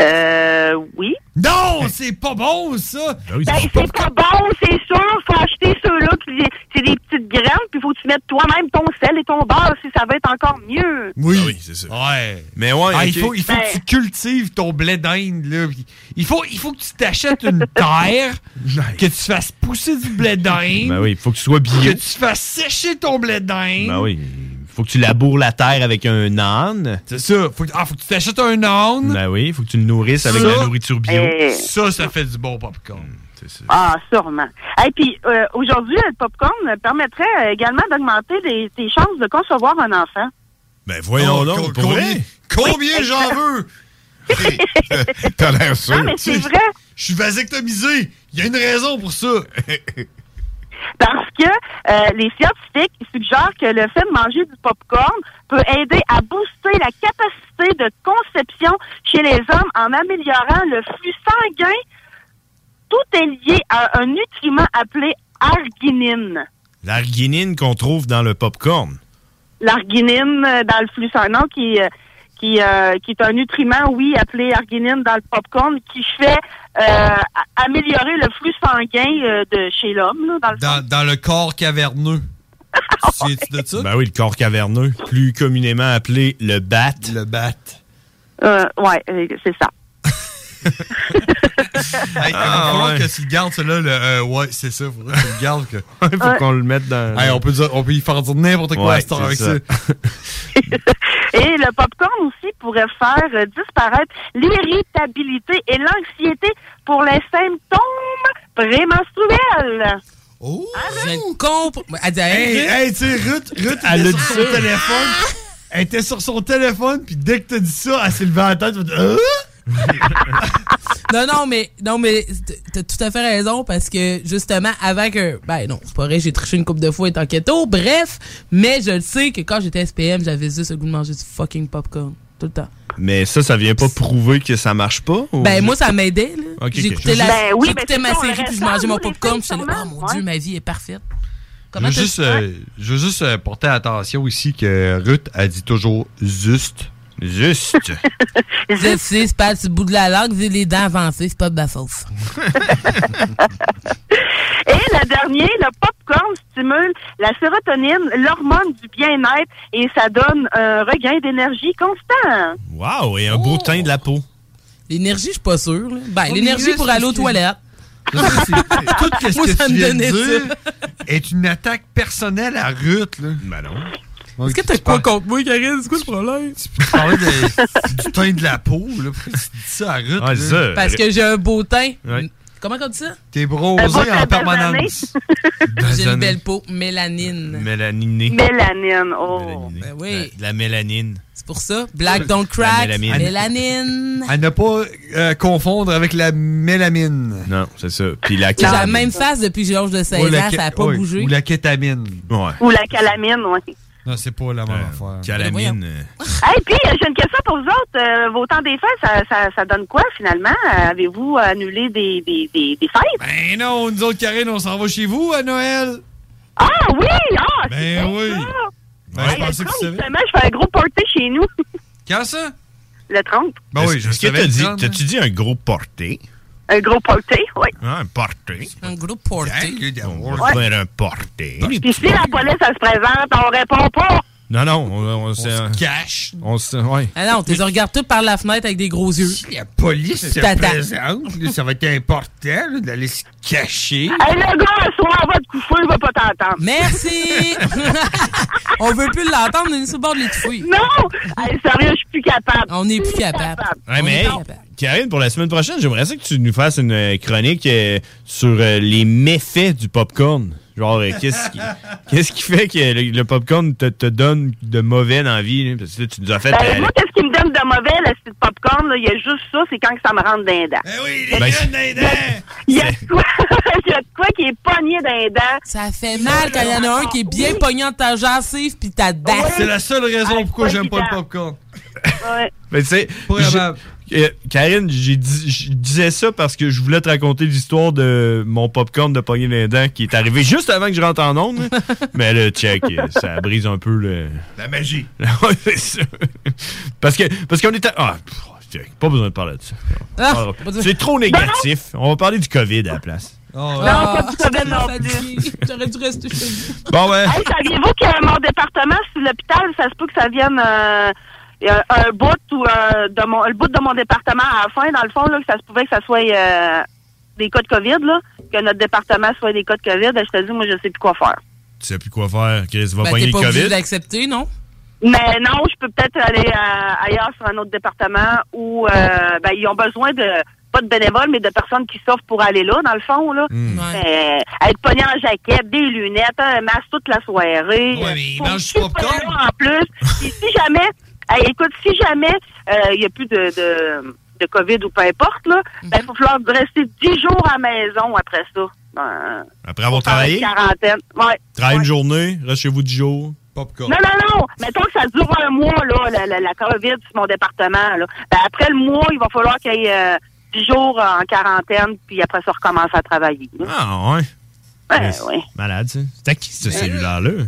Speaker 29: Euh, oui.
Speaker 13: Non, c'est pas bon, ça!
Speaker 12: Ben oui,
Speaker 29: Ben,
Speaker 12: c'est
Speaker 29: pas bon, c'est sûr. Faut acheter ceux-là. C'est des petites graine, puis faut que tu mettes toi-même ton sel et ton beurre si ça va être encore mieux.
Speaker 13: Oui.
Speaker 12: c'est ça.
Speaker 13: Ouais.
Speaker 12: Mais ouais,
Speaker 13: Ah, il faut, il faut
Speaker 29: Ben-
Speaker 13: que tu cultives ton blé d'Inde. là. Il faut, il faut que tu t'achètes une terre, que tu fasses pousser du blé d'Inde,
Speaker 12: Ben oui, il faut que tu sois
Speaker 13: que
Speaker 12: bio.
Speaker 13: tu fasses sécher ton blé d'Inde.
Speaker 12: Ben oui. Faut que tu laboures la terre avec un âne.
Speaker 13: C'est ça. Faut, que- ah, faut que tu t'achètes un âne.
Speaker 12: Ben oui, faut que tu le nourrisses avec
Speaker 13: Ça,
Speaker 12: de la nourriture bio.
Speaker 29: Eh.
Speaker 13: Ça, ça fait du bon popcorn.
Speaker 29: Ah, sûrement. Et puis, euh, aujourd'hui, le popcorn permettrait euh, également d'augmenter tes chances de concevoir un enfant.
Speaker 12: Ben voyons
Speaker 13: Oh,
Speaker 12: donc,
Speaker 13: combien, combien
Speaker 29: Oui.
Speaker 13: j'en veux?
Speaker 14: T'as l'air sûr.
Speaker 29: Non, mais c'est vrai.
Speaker 13: Je suis vasectomisé. Il y a une raison pour ça.
Speaker 29: Parce que euh, les scientifiques suggèrent que le fait de manger du popcorn peut aider à booster la capacité de conception chez les hommes en améliorant le flux sanguin. Tout est lié à un nutriment appelé arginine.
Speaker 12: L'arginine qu'on trouve dans le popcorn.
Speaker 29: L'arginine euh, dans le flux sanguin qui, euh, qui, euh, qui est un nutriment, oui, appelé arginine dans le popcorn, qui fait euh, améliorer le flux sanguin euh, de chez l'homme. là, Dans le
Speaker 13: Dans, dans le corps caverneux. tu de ça?
Speaker 12: Ben oui, le corps caverneux, plus communément appelé le bat.
Speaker 13: Le bat.
Speaker 29: Euh, ouais, c'est ça.
Speaker 13: Hey, il va
Speaker 12: Ah,
Speaker 13: falloir
Speaker 12: ouais.
Speaker 13: que tu le gardes, celui-là. Le, euh, ouais, c'est ça. Faudrait que tu le gardes. Que...
Speaker 12: faut
Speaker 29: Ouais.
Speaker 12: qu'on le mette dans.
Speaker 13: Hey, on, peut dire- on peut y faire dire n'importe quoi
Speaker 12: Ouais,
Speaker 13: à cette heure avec ça.
Speaker 12: ça.
Speaker 29: Et le popcorn aussi pourrait faire euh, disparaître l'irritabilité et l'anxiété pour les symptômes prémenstruels.
Speaker 13: Oh!
Speaker 15: Je comprends. Elle dit,
Speaker 13: Hey,
Speaker 15: hey,
Speaker 13: hey, tu sais, Ruth, Ruth
Speaker 12: Elle
Speaker 13: était
Speaker 12: a
Speaker 13: sur
Speaker 12: dit
Speaker 13: son téléphone. Elle était sur son téléphone, puis dès que t'as dit ça, elle s'est levée à la tête. Elle fait, Hein?
Speaker 15: Non, non, mais, non, mais t'as tout à fait raison parce que justement, avant que. Ben non, c'est pas vrai, j'ai triché une coupe de fois étant keto. Bref, mais je le sais que quand j'étais SPM, j'avais juste le goût de manger du fucking popcorn. Tout le temps.
Speaker 12: Mais ça, ça vient pas prouver que ça marche pas? ou-
Speaker 15: Ben, moi, ça m'aidait, là. J'écoutais la-
Speaker 29: Ben oui, ben
Speaker 15: ma série puis je mangeais mon popcorn puis j'étais là, oh mon dieu, ma vie est parfaite.
Speaker 13: Je
Speaker 15: Comment
Speaker 13: veux juste, euh, je veux juste euh, porter attention ici que Ruth a dit toujours juste.
Speaker 12: Juste.
Speaker 15: Je sais, c'est pas du bout de la langue, j'ai les dents avancées, c'est pas de ma faute.
Speaker 29: Et le dernier, le popcorn stimule la sérotonine, l'hormone du bien-être, et ça donne un regain d'énergie constant.
Speaker 12: Wow, et un beau teint de la peau.
Speaker 15: L'énergie, je suis pas sûr. là. Ben,
Speaker 13: Oh,
Speaker 15: l'énergie pour aller aux toilettes.
Speaker 13: Tout ce
Speaker 15: Moi,
Speaker 13: que
Speaker 15: ça
Speaker 13: tu
Speaker 15: me
Speaker 13: viens de est une attaque personnelle à Ruth. Là.
Speaker 12: Ben non.
Speaker 15: Est-ce que t'as quoi contre moi, Karine? C'est quoi le problème?
Speaker 13: Tu parlais de- du teint de la peau. Là. Pourquoi tu dis ça à?
Speaker 12: Ouais, ça.
Speaker 15: Parce que j'ai un beau teint.
Speaker 12: Ouais.
Speaker 15: Comment on dit ça?
Speaker 13: T'es
Speaker 29: teint
Speaker 13: en permanence.
Speaker 15: J'ai une belle peau, mélanine.
Speaker 12: Mélaniné.
Speaker 29: Mélanine, oh.
Speaker 15: Ben oui,
Speaker 12: De la mélanine.
Speaker 15: c'est pour ça. Black don't crack,
Speaker 12: La mélamine.
Speaker 15: mélanine.
Speaker 13: À ne pas euh, confondre avec la mélamine.
Speaker 12: Non, c'est ça. Puis la
Speaker 15: J'ai la même face depuis que j'ai l'âge de 16
Speaker 13: Ou
Speaker 15: ans,
Speaker 13: la
Speaker 15: ça n'a pas
Speaker 13: ouais,
Speaker 15: bougé.
Speaker 13: Ou la kétamine.
Speaker 12: Ouais.
Speaker 29: Ou la calamine, oui.
Speaker 13: Non, c'est pas la même affaire.
Speaker 12: Calamine. euh,
Speaker 29: Hey, puis euh, j'ai une question pour vous autres. Euh, vos temps des fêtes, ça, ça, ça donne quoi finalement? Euh, Avez-vous annulé des, des, des, des fêtes?
Speaker 13: Ben non, nous autres, Karine, on s'en va chez vous à Noël.
Speaker 29: Ah oui! Ah,
Speaker 13: Ben oui.
Speaker 29: ça!
Speaker 13: Ben,
Speaker 29: Hey,
Speaker 13: je pensais que
Speaker 29: 30,
Speaker 13: tu savais.
Speaker 29: justement, je fais un gros party chez nous.
Speaker 13: Quand ça?
Speaker 29: Le 30.
Speaker 13: Ben oui, je
Speaker 12: Est-ce que t'as dit,
Speaker 13: 30,
Speaker 12: t'as-tu dit un gros porté?
Speaker 29: Un gros party, oui.
Speaker 12: Ah, un porté.
Speaker 15: Un gros porté.
Speaker 12: On va faire un porté.
Speaker 29: Puis si la police, elle se présente, on répond pas.
Speaker 12: Non, non, on, on,
Speaker 13: se cache.
Speaker 12: On se, ouais.
Speaker 15: Ah non, tu les regardes tous par la fenêtre avec des gros yeux.
Speaker 13: La police se présente. ça va être important d'aller se cacher.
Speaker 29: Hey, le gars, le soir, va te coucher, il va pas t'entendre.
Speaker 15: Merci! on veut plus l'entendre, on est sur le bord de l'étouffer.
Speaker 29: Non! Hey, sérieux, je suis plus capable.
Speaker 15: On n'est plus capable.
Speaker 12: Ouais,
Speaker 15: On
Speaker 12: mais
Speaker 15: est
Speaker 12: hey,
Speaker 15: pas capable.
Speaker 12: Karine, pour la semaine prochaine, j'aimerais ça que tu nous fasses une euh, chronique euh, sur euh, les méfaits du popcorn. Genre, euh, qu'est-ce qui, qu'est-ce qui fait que le, le popcorn te, te donne de mauvais dans la vie? là? Parce que là, tu nous as fait...
Speaker 29: Ben,
Speaker 12: euh,
Speaker 29: moi, qu'est-ce qui me donne de mauvais, le style popcorn, là, il y a juste ça, c'est quand que ça me rentre dans les dents.
Speaker 13: Ben oui,
Speaker 12: les Ben,
Speaker 13: d'un
Speaker 29: Il y a de quoi, il y a de quoi qui est pogné dans les dents.
Speaker 15: Ça fait mal quand il y en a un qui est bien pognant de ta gencive pis ta dent.
Speaker 13: C'est la seule raison pourquoi j'aime pas le popcorn.
Speaker 29: Ouais.
Speaker 12: Mais tu sais. Euh, Karine, j'ai dit- je disais ça parce que je voulais te raconter l'histoire de mon popcorn de pogner les dents qui est arrivé juste avant que je rentre en onde. Mais là, check, ça brise un peu le.
Speaker 14: La magie.
Speaker 12: Ouais, c'est ça. Parce que parce qu'on était. Ah, pff, check, pas besoin de parler de ça.
Speaker 15: Ah,
Speaker 12: Ah, c'est trop négatif. On va parler du COVID à la place.
Speaker 15: Oh,
Speaker 29: Non, pas du COVID non
Speaker 15: plus. J'aurais dû rester chez vous.
Speaker 12: Bon, ben.
Speaker 29: Hey, saviez-vous que mon département, sur l'hôpital, ça se peut que ça vienne euh, un, un bout ou euh, de mon le bout de mon département à la fin, dans le fond, là, que ça se pouvait que ça soit euh, des cas de COVID, là, que notre département soit des cas de COVID, ben, je te dis, moi, je sais plus quoi faire.
Speaker 12: Tu sais plus quoi faire. Chris, va
Speaker 15: Ben,
Speaker 12: le
Speaker 15: pas obligé
Speaker 12: COVID?
Speaker 15: d'accepter, non?
Speaker 29: Mais non, je peux peut-être aller euh, ailleurs sur un autre département où euh, ben, ils ont besoin de pas de bénévoles, mais de personnes qui s'offrent pour aller là, dans le fond. Là.
Speaker 12: Hmm.
Speaker 29: Mais, être pogné en jaquette, des lunettes, un masque toute la soirée.
Speaker 13: Ouais, mais mange
Speaker 29: En plus, si jamais, hey, écoute, si jamais euh, il n'y a plus de, de, de COVID ou peu importe, là, ben, il va falloir rester 10 jours à la maison après ça. Ben,
Speaker 12: Après avoir travaillé,
Speaker 29: quarantaine. Ouais.
Speaker 12: travaille une journée, reste chez vous 10 jours?
Speaker 13: Popcorn.
Speaker 29: Non, non, non. Mettons que ça dure un mois, là, la, la, la COVID sur mon département. Là. Ben, après le mois, il va falloir qu'il y ait euh, 10 jours en quarantaine, puis après ça, recommence à travailler. là.
Speaker 12: Ah, ouais.
Speaker 29: Ouais, ouais.
Speaker 12: Malade, ça. C'était qui ce cellulaire-là?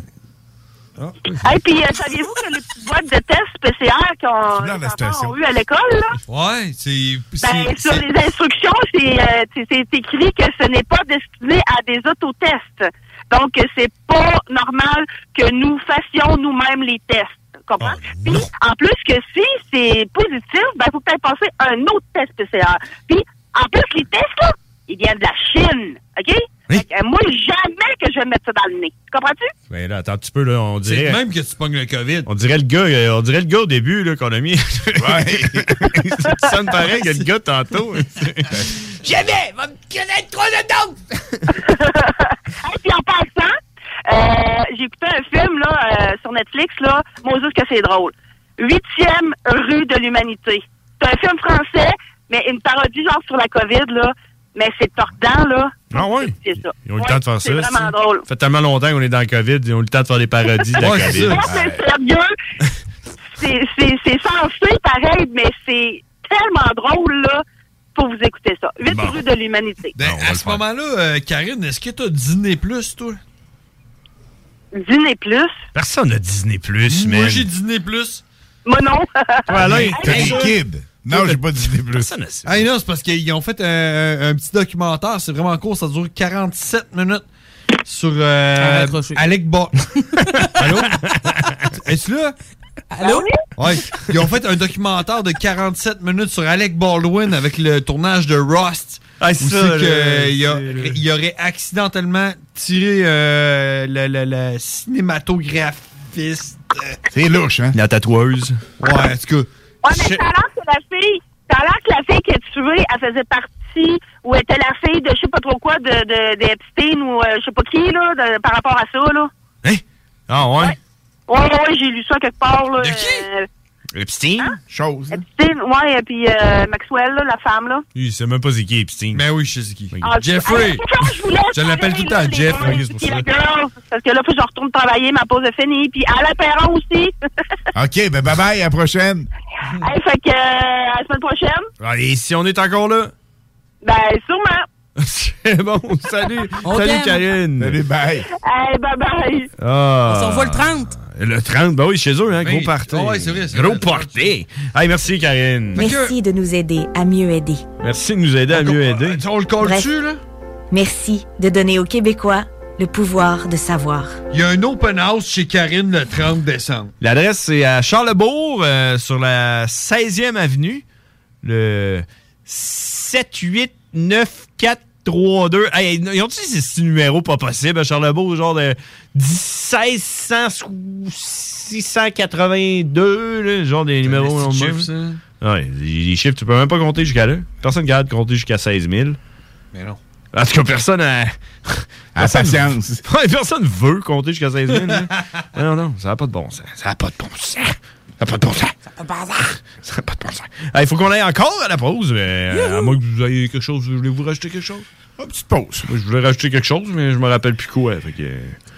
Speaker 29: Et puis, euh, saviez-vous que les petites boîtes de tests PCR qu'on ont eu à l'école, là?
Speaker 13: Ouais, c'est.
Speaker 29: Ben, sur les instructions, c'est euh, écrit que ce n'est pas destiné à des autotests. Donc, c'est pas normal que nous fassions nous-mêmes les tests. Comprends? Puis, en plus que si c'est positif, ben, faut peut-être passer un autre test PCR. Puis, en plus, les tests, là, ils viennent de la Chine. OK? Que, euh, moi, jamais que je vais mettre ça dans le nez. Comprends-tu?
Speaker 12: Ben là, attends un petit peu, là, on
Speaker 13: C'est
Speaker 12: dirait...
Speaker 13: même que tu pognes le COVID.
Speaker 12: On dirait le gars, euh, on dirait le gars au début, là, qu'on a mis. ça me paraît que le gars tantôt.
Speaker 21: Jamais! Va me connaître trop de doses!
Speaker 29: Et puis en passant, euh, j'ai écouté un film là, euh, sur Netflix, là, Moses que c'est drôle. Huitième rue de l'humanité. C'est un film français, mais une parodie genre sur la COVID, là. Mais c'est tordant, là.
Speaker 12: Ah ouais?
Speaker 29: C'est ça.
Speaker 12: Ils ont eu le temps de faire
Speaker 29: C'est
Speaker 12: ça.
Speaker 29: vraiment
Speaker 12: c'est-
Speaker 29: drôle.
Speaker 12: Ça fait tellement longtemps qu'on est dans le COVID, ils ont eu le temps de faire des parodies de la COVID.
Speaker 29: Non, c'est sérieux. C'est- censé pareil, mais c'est tellement drôle, là. Faut vous écouter ça. Huit
Speaker 13: Bon.
Speaker 29: rues de l'humanité.
Speaker 13: Ben, à ce moment-là, euh, Karine, est-ce que t'as dîné plus, toi?
Speaker 29: Dîner plus?
Speaker 12: Personne n'a Disney Plus, mais.
Speaker 13: Moi, j'ai dîné plus.
Speaker 29: Moi, non.
Speaker 12: Toi, Alain,
Speaker 14: T'as des kids. Non, j'ai pas Disney Plus.
Speaker 13: Ah non, c'est parce qu'ils ont fait un, un petit documentaire, c'est vraiment court, ça dure 47 minutes sur euh, Alec Ball. Allô? Es-tu là?
Speaker 15: Allô?
Speaker 13: Ouais. Ils ont fait un documentaire de 47 minutes sur Alec Baldwin avec le tournage de Rust.
Speaker 12: Ah, ça,
Speaker 13: c'est que il, il aurait accidentellement tiré euh, le, le- le cinématographiste.
Speaker 14: C'est louche, hein?
Speaker 12: La tatoueuse.
Speaker 13: Ouais, en tout cas.
Speaker 29: Ouais, mais ça a l'air que la fille, ça a l'air que la fille qui est tuée, elle faisait partie, ou était la fille de je sais pas trop quoi, de, de, d'Epstein, ou euh, je sais pas qui, là, de- par rapport à ça, là.
Speaker 12: Ah ouais?
Speaker 29: Ouais, ouais, j'ai lu ça quelque part, là. De qui?
Speaker 12: Epstein?
Speaker 14: Chose.
Speaker 29: Epstein, ouais, et puis euh, Maxwell, là, la femme, là.
Speaker 12: Il sait même pas c'est qui Epstein.
Speaker 13: Ben oui, je sais c'est qui.
Speaker 29: Ah,
Speaker 13: Jeffrey!
Speaker 29: c'est je
Speaker 13: l'appelle tout le temps Jeff. c'est
Speaker 29: parce que là, faut que je retourne travailler, ma pause est finie. Puis à la Perron aussi.
Speaker 14: OK, ben bye bye, à la prochaine.
Speaker 29: hey, fait que, euh, à la semaine prochaine,
Speaker 12: Allez, si on est encore là.
Speaker 29: ben, sûrement.
Speaker 12: C'est bon, salut. Salut. Karine.
Speaker 14: Salut, bye.
Speaker 29: Hey, bye bye.
Speaker 12: Ah.
Speaker 15: On s'en va le 30.
Speaker 12: Le 30, ben oui, chez eux, hein, gros
Speaker 13: Oui.
Speaker 12: party.
Speaker 13: Ah ouais, c'est vrai, c'est
Speaker 12: Gros
Speaker 13: vrai.
Speaker 12: party. Hey, merci Karine.
Speaker 30: Merci de nous aider à mieux aider.
Speaker 12: Merci de nous aider à mieux aider.
Speaker 13: On le colle
Speaker 30: Bref.
Speaker 13: dessus, là?
Speaker 30: Merci de donner aux Québécois le pouvoir de savoir.
Speaker 13: Il y a un open house chez Karine le 30 décembre.
Speaker 12: L'adresse, c'est à Charlebourg, euh, sur la 16e avenue. Le 789-432. Hey, ils ont dit ces petits numéros pas possible à Charlebourg, genre de 1682, là, genre des numéros.
Speaker 13: un petit
Speaker 12: de même.
Speaker 13: chiffre,
Speaker 12: Ouais, les chiffres, tu peux même pas compter jusqu'à là. Personne ne garde compter jusqu'à 16 000.
Speaker 13: Mais non.
Speaker 12: En tout cas, personne a.
Speaker 14: À patience.
Speaker 12: Personne veut compter jusqu'à 16 000. là. non, non, ça n'a pas de bon sens. Ça n'a pas de bon sens. Ça n'a pas de bon sens. Ça n'a pas de bon sens. Il faut qu'on aille encore à la pause. mais, euh, à moins que vous ayez quelque chose. Voulez-vous rajouter quelque chose?
Speaker 14: Une petite pause.
Speaker 12: Moi, je voulais rajouter quelque chose, mais je me rappelle plus quoi. Fait que...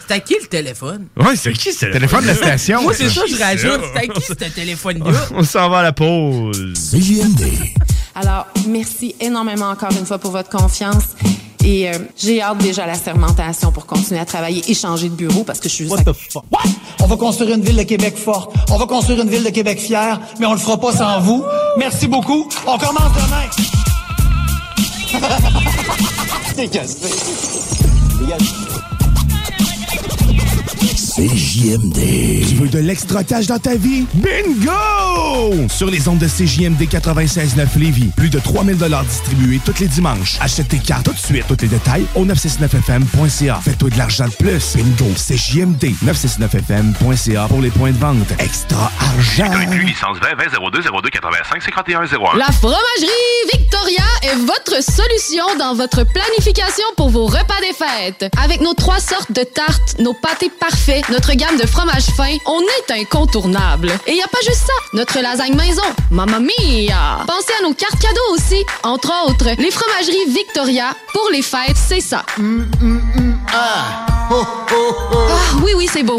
Speaker 15: C'est à qui le téléphone?
Speaker 12: Ouais, c'est qui ce
Speaker 14: Téléphone? De la station.
Speaker 15: Moi, c'est ça,
Speaker 12: Qui
Speaker 15: je rajoute. C'est à qui ce téléphone-là?
Speaker 12: On s'en va à la pause.
Speaker 31: Alors, merci énormément encore une fois pour votre confiance. Et euh, j'ai hâte déjà à la sermentation pour continuer à travailler et changer de bureau parce que je suis juste... à-
Speaker 32: On va construire une ville de Québec forte. On va construire une ville de Québec fière, mais on le fera pas sans vous. Merci beaucoup. On commence demain.
Speaker 7: CJMD. Tu veux de l'extra cash dans ta vie? Bingo! Sur les ondes de CJMD 96.9 Lévis, plus de 3000 distribués tous les dimanches. Achète tes cartes tout de suite. Tous les détails au 969FM.ca. Fais-toi de l'argent de plus. Bingo! CJMD 969FM.ca pour les points de vente. Extra argent.
Speaker 4: licence 20 20 02 02 85 51 01.
Speaker 2: La fromagerie Victoria est votre solution dans votre planification pour vos repas des fêtes. Avec nos trois sortes de tartes, nos pâtés parfaits, notre gamme de fromages fins, on est incontournable. Et y a pas juste ça, notre lasagne maison, mamma mia! Pensez à nos cartes cadeaux aussi, entre autres, les fromageries Victoria, pour les fêtes, c'est ça. Ah, oui, oui, c'est beau.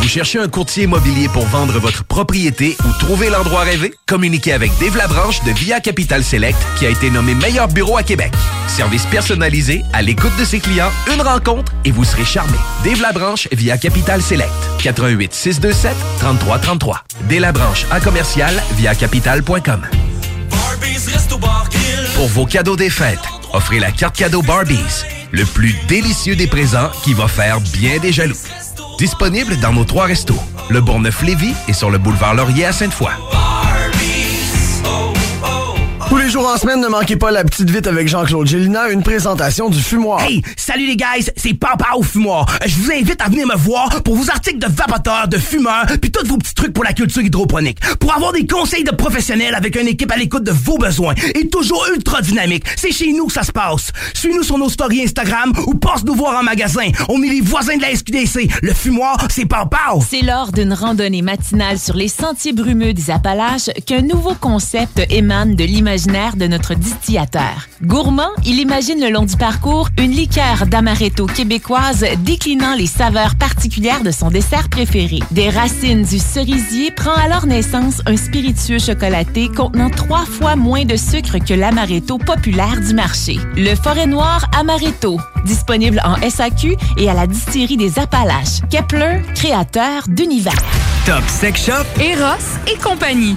Speaker 4: Vous cherchez un courtier immobilier pour vendre votre propriété ou trouver l'endroit rêvé? Communiquez avec Dave Labranche de Via Capital Select qui a été nommé meilleur bureau à Québec. Service personnalisé, à l'écoute de ses clients, une rencontre et vous serez charmé. Dave Labranche via Capital Select. 88 627 3333. Dave Labranche à commercial via capital.com. Pour vos cadeaux des fêtes, offrez la carte cadeau Barbies. Le plus délicieux des présents qui va faire bien des jaloux. Disponible dans nos trois restos. Le Bourgneuf-Lévis et sur le boulevard Laurier à Sainte-Foy.
Speaker 33: Les jours en semaine, ne manquez pas la petite vite avec Jean-Claude Gélina, une présentation du fumoir.
Speaker 34: Hey, salut les guys, c'est Papa au fumoir. Je vous invite à venir me voir pour vos articles de vapoteurs, de fumeurs, puis tous vos petits trucs pour la culture hydroponique. Pour avoir des conseils de professionnels avec une équipe à l'écoute de vos besoins et toujours ultra dynamique. C'est chez nous que ça se passe. Suis-nous sur nos stories Instagram ou passe nous voir en magasin. On est les voisins de la SQDC. Le fumoir, c'est Papa.
Speaker 35: C'est lors d'une randonnée matinale sur les sentiers brumeux des Appalaches qu'un nouveau concept émane de l'imaginaire de notre distillateur. Gourmand, il imagine le long du parcours une liqueur d'amaretto québécoise déclinant les saveurs particulières de son dessert préféré. Des racines du cerisier prend alors naissance un spiritueux chocolaté contenant trois fois moins de sucre que l'amaretto populaire du marché. Le Forêt Noir Amaretto, disponible en SAQ et à la distillerie des Appalaches. Kepler, créateur d'univers.
Speaker 6: Top Sex Shop,
Speaker 36: Eros et compagnie.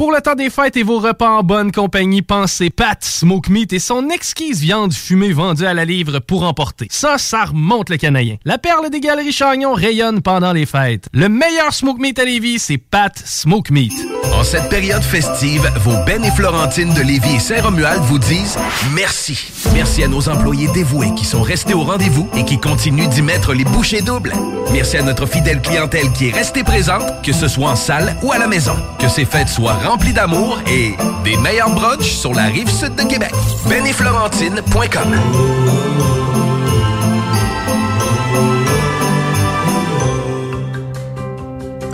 Speaker 18: Pour le temps des fêtes et vos repas en bonne compagnie, pensez Pat Smoke Meat et son exquise viande fumée vendue à la livre pour emporter. Ça, ça remonte le canadien. La perle des galeries Chagnon rayonne pendant les fêtes. Le meilleur Smoke Meat à Lévis, c'est Pat Smoke Meat.
Speaker 4: En cette période festive, vos Ben et Florentine de Lévis et Saint-Romuald vous disent merci. Merci à nos employés dévoués qui sont restés au rendez-vous et qui continuent d'y mettre les bouchées doubles. Merci à notre fidèle clientèle qui est restée présente, que ce soit en salle ou à la maison. Que ces fêtes soient remplies d'amour et des meilleurs brunchs sur la rive sud de Québec. benetflorentine.com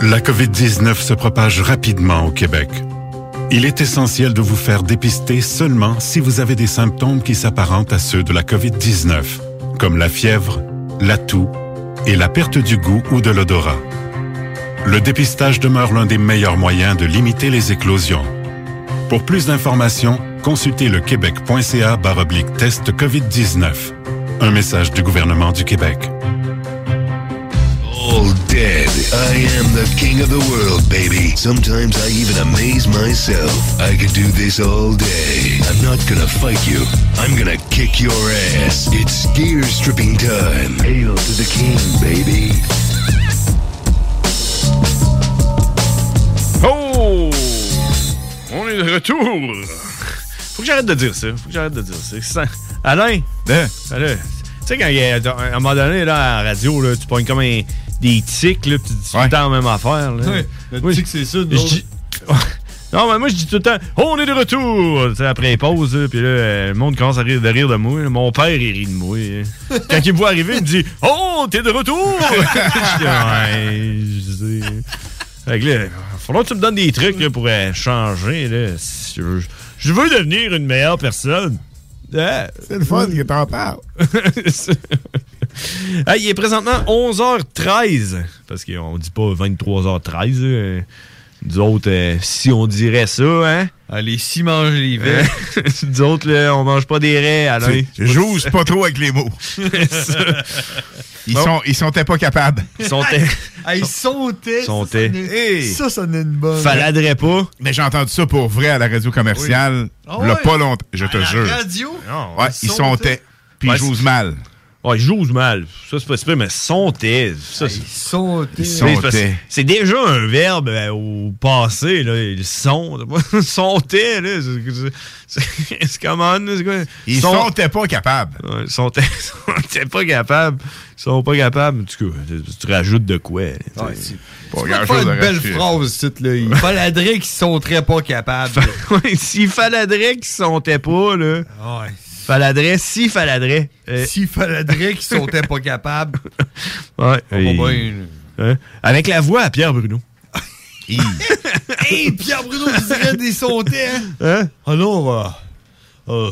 Speaker 37: La COVID-19 se propage rapidement au Québec. Il est essentiel de vous faire dépister seulement si vous avez des symptômes qui s'apparentent à ceux de la COVID-19, comme la fièvre, la toux et la perte du goût ou de l'odorat. Le dépistage demeure l'un des meilleurs moyens de limiter les éclosions. Pour plus d'informations, consultez le québec.ca baroblique test COVID-19. Un message du gouvernement du Québec.
Speaker 26: All dead. I am the king of the world, baby. Sometimes I even amaze myself. I could do this all day. I'm not gonna fight you. I'm gonna kick your ass. It's gear stripping time. Hail to the king, baby.
Speaker 12: Oh! On est de retour! Faut que j'arrête de dire ça. Faut que j'arrête de dire ça. ça. Alain! Alain! sais, quand il y a- à un moment donné, là, à la radio, là, tu pognes comme un- des tics, là, puis tu dis tout le temps la même affaire. Là.
Speaker 13: Ouais, le tic, c'est ça,
Speaker 12: Non, mais moi, je dis tout le temps, on est de retour! Tu sais, après les pauses, là, puis là, euh, le monde commence à rire de rire de moi. là. Mon père, il rit de moi. Quand il me voit arriver, il me dit, oh, t'es de retour! Je dis, ouais, je sais. Fait que là, faudra que tu me donnes des trucs là, pour euh, changer. Là, si je, veux, je veux devenir une meilleure personne.
Speaker 14: C'est le fun que t'en parles.
Speaker 12: Ah, il est présentement 11h13. Parce qu'on dit pas 23h13. là. Nous autres, euh, si on dirait ça, hein?
Speaker 13: Allez, si mange les verres.
Speaker 12: Nous autres, là, on mange pas des raies.
Speaker 14: Tu- J'ose pas trop avec les mots. Ils
Speaker 12: Bon.
Speaker 14: sont, ils sont pas capables.
Speaker 12: Ils sont
Speaker 13: sautait.
Speaker 12: Sautait.
Speaker 14: Hey.
Speaker 13: Ça, ça est une bonne.
Speaker 12: Faladrait pas.
Speaker 14: Mais j'ai entendu ça pour vrai à la radio commerciale.
Speaker 13: Oui. Ah
Speaker 14: il y a
Speaker 13: ouais?
Speaker 14: pas longtemps. Je te
Speaker 13: À la
Speaker 14: jure.
Speaker 13: radio?
Speaker 14: Ouais, ils sautaient. Puis ils jouent mal.
Speaker 12: Ouais, ils jouent mal. Ça, c'est pas super, mais sontait. Ça, c'est-
Speaker 13: Sautait.
Speaker 14: Ils
Speaker 12: C'est
Speaker 14: sautaient.
Speaker 12: C'est déjà un verbe euh, au passé, là. Le son. Sontait, là. c'est- C'est c'est comment, là, c'est quoi?
Speaker 14: Ils
Speaker 12: Son-
Speaker 14: sautaient pas capables.
Speaker 12: Ouais, Ils sont, sont pas capables. Ils sont pas capables. En tout cas, tu- tu rajoutes de quoi? sais.
Speaker 14: Pas
Speaker 13: une belle
Speaker 14: rajouter.
Speaker 13: phrase, c'est là. Il faudrait qu'ils sauteraient pas capables.
Speaker 12: S'il faladrait qu'ils sontaient pas, là.
Speaker 13: Ouais.
Speaker 12: Faladrait, si faladrait. Euh,
Speaker 13: S'il faudrait qu'ils sautaient pas capables.
Speaker 12: ouais. Et- hein? Avec la voix à Pierre Bruno.
Speaker 13: Hey, Pierre Bruno, tu dirais des sautés, hein?
Speaker 12: Hein?
Speaker 13: Alors, euh,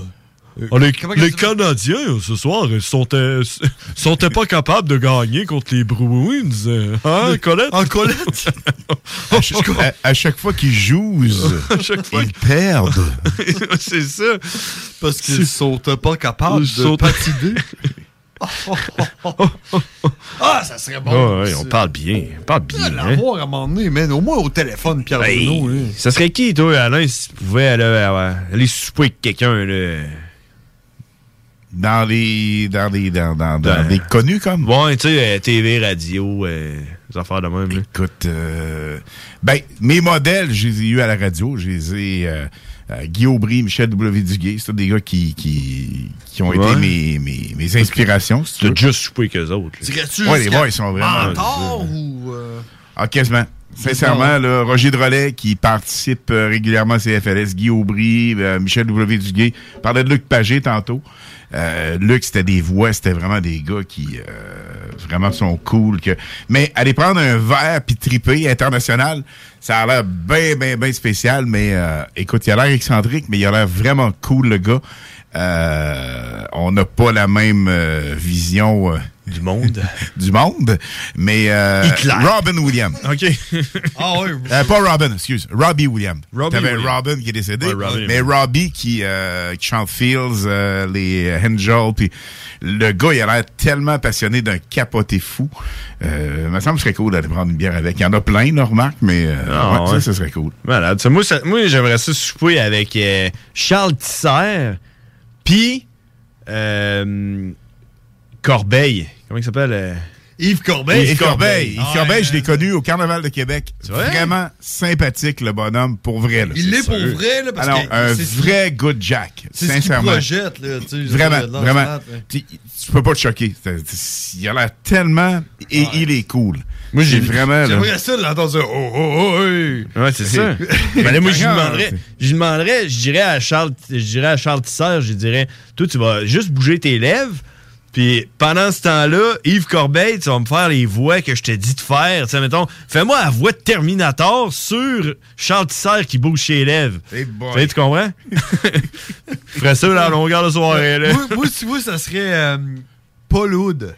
Speaker 12: Les
Speaker 13: comment
Speaker 12: les Canadiens, ce soir, ils sont, sont pas capables de gagner contre les Bruins. euh, Hein, Colette?
Speaker 13: En Colette?
Speaker 14: À, chaque- à- à chaque fois qu'ils jouent, ils perdent.
Speaker 12: C'est ça.
Speaker 13: Parce qu'ils sont pas capables
Speaker 12: Ils
Speaker 13: de
Speaker 12: sont-
Speaker 13: patiner. ah, ça serait bon.
Speaker 12: Ah ouais, on parle bien. On parle
Speaker 13: Ah,
Speaker 12: bien. hein?
Speaker 13: L'avoir à un moment donné, man, au moins au téléphone, Pierre
Speaker 12: Hey,
Speaker 13: Bruno.
Speaker 12: ça serait qui, toi, Alain, si tu pouvais aller, euh, aller souper avec quelqu'un, là?
Speaker 14: Dans les. Dans les. Dans, dans, dans
Speaker 12: Dans-
Speaker 14: des connus comme.
Speaker 12: Ouais, tu sais, euh, TV, radio, euh, des affaires de même.
Speaker 14: Écoute, euh, ben, mes modèles, je les ai eus à la radio. Je les ai. Euh, euh, Guy Aubry, Michel W. Duguay, c'est des gars qui, qui, qui ont
Speaker 12: Ouais.
Speaker 14: été mes, mes, mes inspirations. si tu
Speaker 12: as juste soupé qu'eux autres.
Speaker 13: Dirais-tu
Speaker 14: Ouais, les ils sont vraiment-
Speaker 13: Mentor ou. euh,
Speaker 14: Ah, quasiment. Sincèrement, là, Roger Drolet, qui participe euh, régulièrement à CFLS, Guy Aubry, euh, Michel W. Duguay, parlait de Luc Pagé tantôt. Euh, Luc, c'était des voix, c'était vraiment des gars qui euh, vraiment sont cool. Que... Mais aller prendre un verre puis triper international, ça a l'air bien, bien, bien spécial. Mais euh, écoute, il a l'air excentrique, mais il a l'air vraiment cool, le gars. Euh, on n'a pas la même euh, vision euh,
Speaker 12: Du monde.
Speaker 14: du monde, mais euh,
Speaker 12: Hitler.
Speaker 14: Robin Williams.
Speaker 12: OK.
Speaker 13: Ah ouais.
Speaker 14: Euh, pas Robin, excuse. Robbie Williams.
Speaker 12: Robbie
Speaker 14: T'avais. Robin qui est décédé,
Speaker 12: Ouais, Robbie
Speaker 14: mais. Robbie qui, euh, qui chante Fields, euh, les Angels, puis le gars, il a l'air tellement passionné d'un capoté fou. Euh, me semble que ce serait cool d'aller prendre une bière avec. Il y en a plein, là, remarque, mais euh,
Speaker 12: Ah,
Speaker 14: ouais,
Speaker 12: ouais.
Speaker 14: ça, ce serait cool.
Speaker 12: Malade. Ça, moi, ça- moi, j'aimerais ça souper avec euh, Charles Tisser, puis euh, Corbeil. Comment il s'appelle? euh?
Speaker 13: Yves Corbeil.
Speaker 14: Yves Corbeil. Yves
Speaker 13: Ah,
Speaker 14: Corbeil, je l'ai connu au Carnaval de Québec.
Speaker 12: vrai?
Speaker 14: Vraiment sympathique, le bonhomme, pour vrai. Là,
Speaker 13: Il l'est pour vrai, là, parce
Speaker 14: Alors,
Speaker 13: que
Speaker 14: un vrai good Jack,
Speaker 13: C'est ce
Speaker 14: sincèrement.
Speaker 13: projette, là, tu sais.
Speaker 14: Vraiment, vraiment. Tu peux pas te choquer. Il a l'air tellement... Et il est cool.
Speaker 12: Moi, j'ai-
Speaker 14: C'est vraiment...
Speaker 13: J'aimerais ça l'entendre ça. Oh, oh, oh, hey.
Speaker 12: Ouais, c'est ça. Ben là, moi, je demanderais, je demanderais, je dirais à Charles, je dirais à Charles Tisser, je dirais, toi, tu vas juste bouger tes lèvres, puis pendant ce temps-là, Yves Corbeil, tu vas me faire les voix que je t'ai dit de faire. Tu sais, mettons, fais-moi la voix de Terminator sur Charles Tisser qui bouge ses lèvres.
Speaker 14: Hey boy.
Speaker 12: Tu comprends? Je ferais ça dans la longueur de soirée, là.
Speaker 13: Moi, moi, tu vois, ça serait euh, Paul Hood.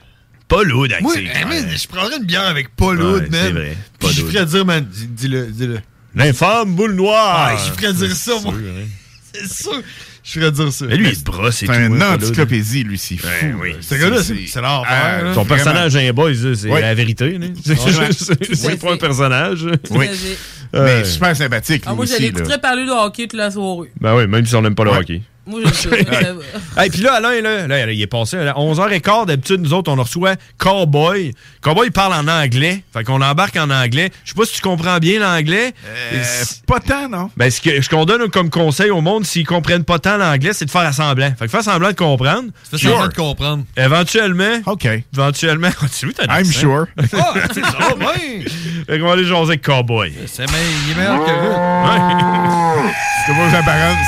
Speaker 12: Pas lourd, avec
Speaker 13: Moi,
Speaker 12: ses-
Speaker 13: eh, man, je prendrais une bière avec Paul
Speaker 12: Ouais,
Speaker 13: Hood, man.
Speaker 12: c'est vrai.
Speaker 13: Puis
Speaker 12: Paul
Speaker 13: je
Speaker 12: Hood.
Speaker 13: ferais dire, man, dis- dis-le, dis-le.
Speaker 12: L'infâme boule noire.
Speaker 13: Ah, je ferais dire ça, moi.
Speaker 12: hein.
Speaker 13: C'est sûr. Je ferais dire ça.
Speaker 12: Mais lui, il se brosse et
Speaker 14: C'est
Speaker 12: tout.
Speaker 14: une
Speaker 12: hein, Paul Hood.
Speaker 14: encyclopédie, lui, c'est fou.
Speaker 12: Ben oui.
Speaker 14: là.
Speaker 13: Ce gars-là, c'est c'est l'enfer.
Speaker 14: Ah,
Speaker 13: là.
Speaker 12: Son
Speaker 14: Vraiment.
Speaker 12: personnage d'un boys, là, c'est
Speaker 14: Ouais.
Speaker 12: la vérité. là. C'est
Speaker 14: Ouais.
Speaker 12: c'est- c'est pas un personnage.
Speaker 14: Oui. Mais
Speaker 12: Euh,
Speaker 14: super sympathique,
Speaker 15: Ah, moi, l'écouterais
Speaker 14: là.
Speaker 15: parler de hockey toute la soirée.
Speaker 12: Ben oui, même si on n'aime pas le
Speaker 14: Ouais.
Speaker 12: hockey.
Speaker 15: Moi, je ça.
Speaker 12: Hey, puis là, Alain, là, là, il est passé à 11h15. D'habitude, nous autres, on reçoit Cowboy. Cowboy parle en anglais. Fait qu'on embarque en anglais. Je sais pas si tu comprends bien l'anglais.
Speaker 14: Euh, pas tant, non?
Speaker 12: Ben, ce qu'on donne comme conseil au monde, s'ils comprennent pas tant l'anglais, c'est de faire semblant. Fait que faire semblant de comprendre.
Speaker 13: Fais semblant de comprendre.
Speaker 12: Éventuellement.
Speaker 14: OK.
Speaker 12: Éventuellement. Tu
Speaker 14: I'm
Speaker 12: l'accent.
Speaker 14: sure.
Speaker 13: Ah, c'est ça, ouais.
Speaker 12: Fait qu'on va aller jaser avec Cowboy.
Speaker 13: C'est me- il est meilleur que vous.
Speaker 14: C'est vos apparences.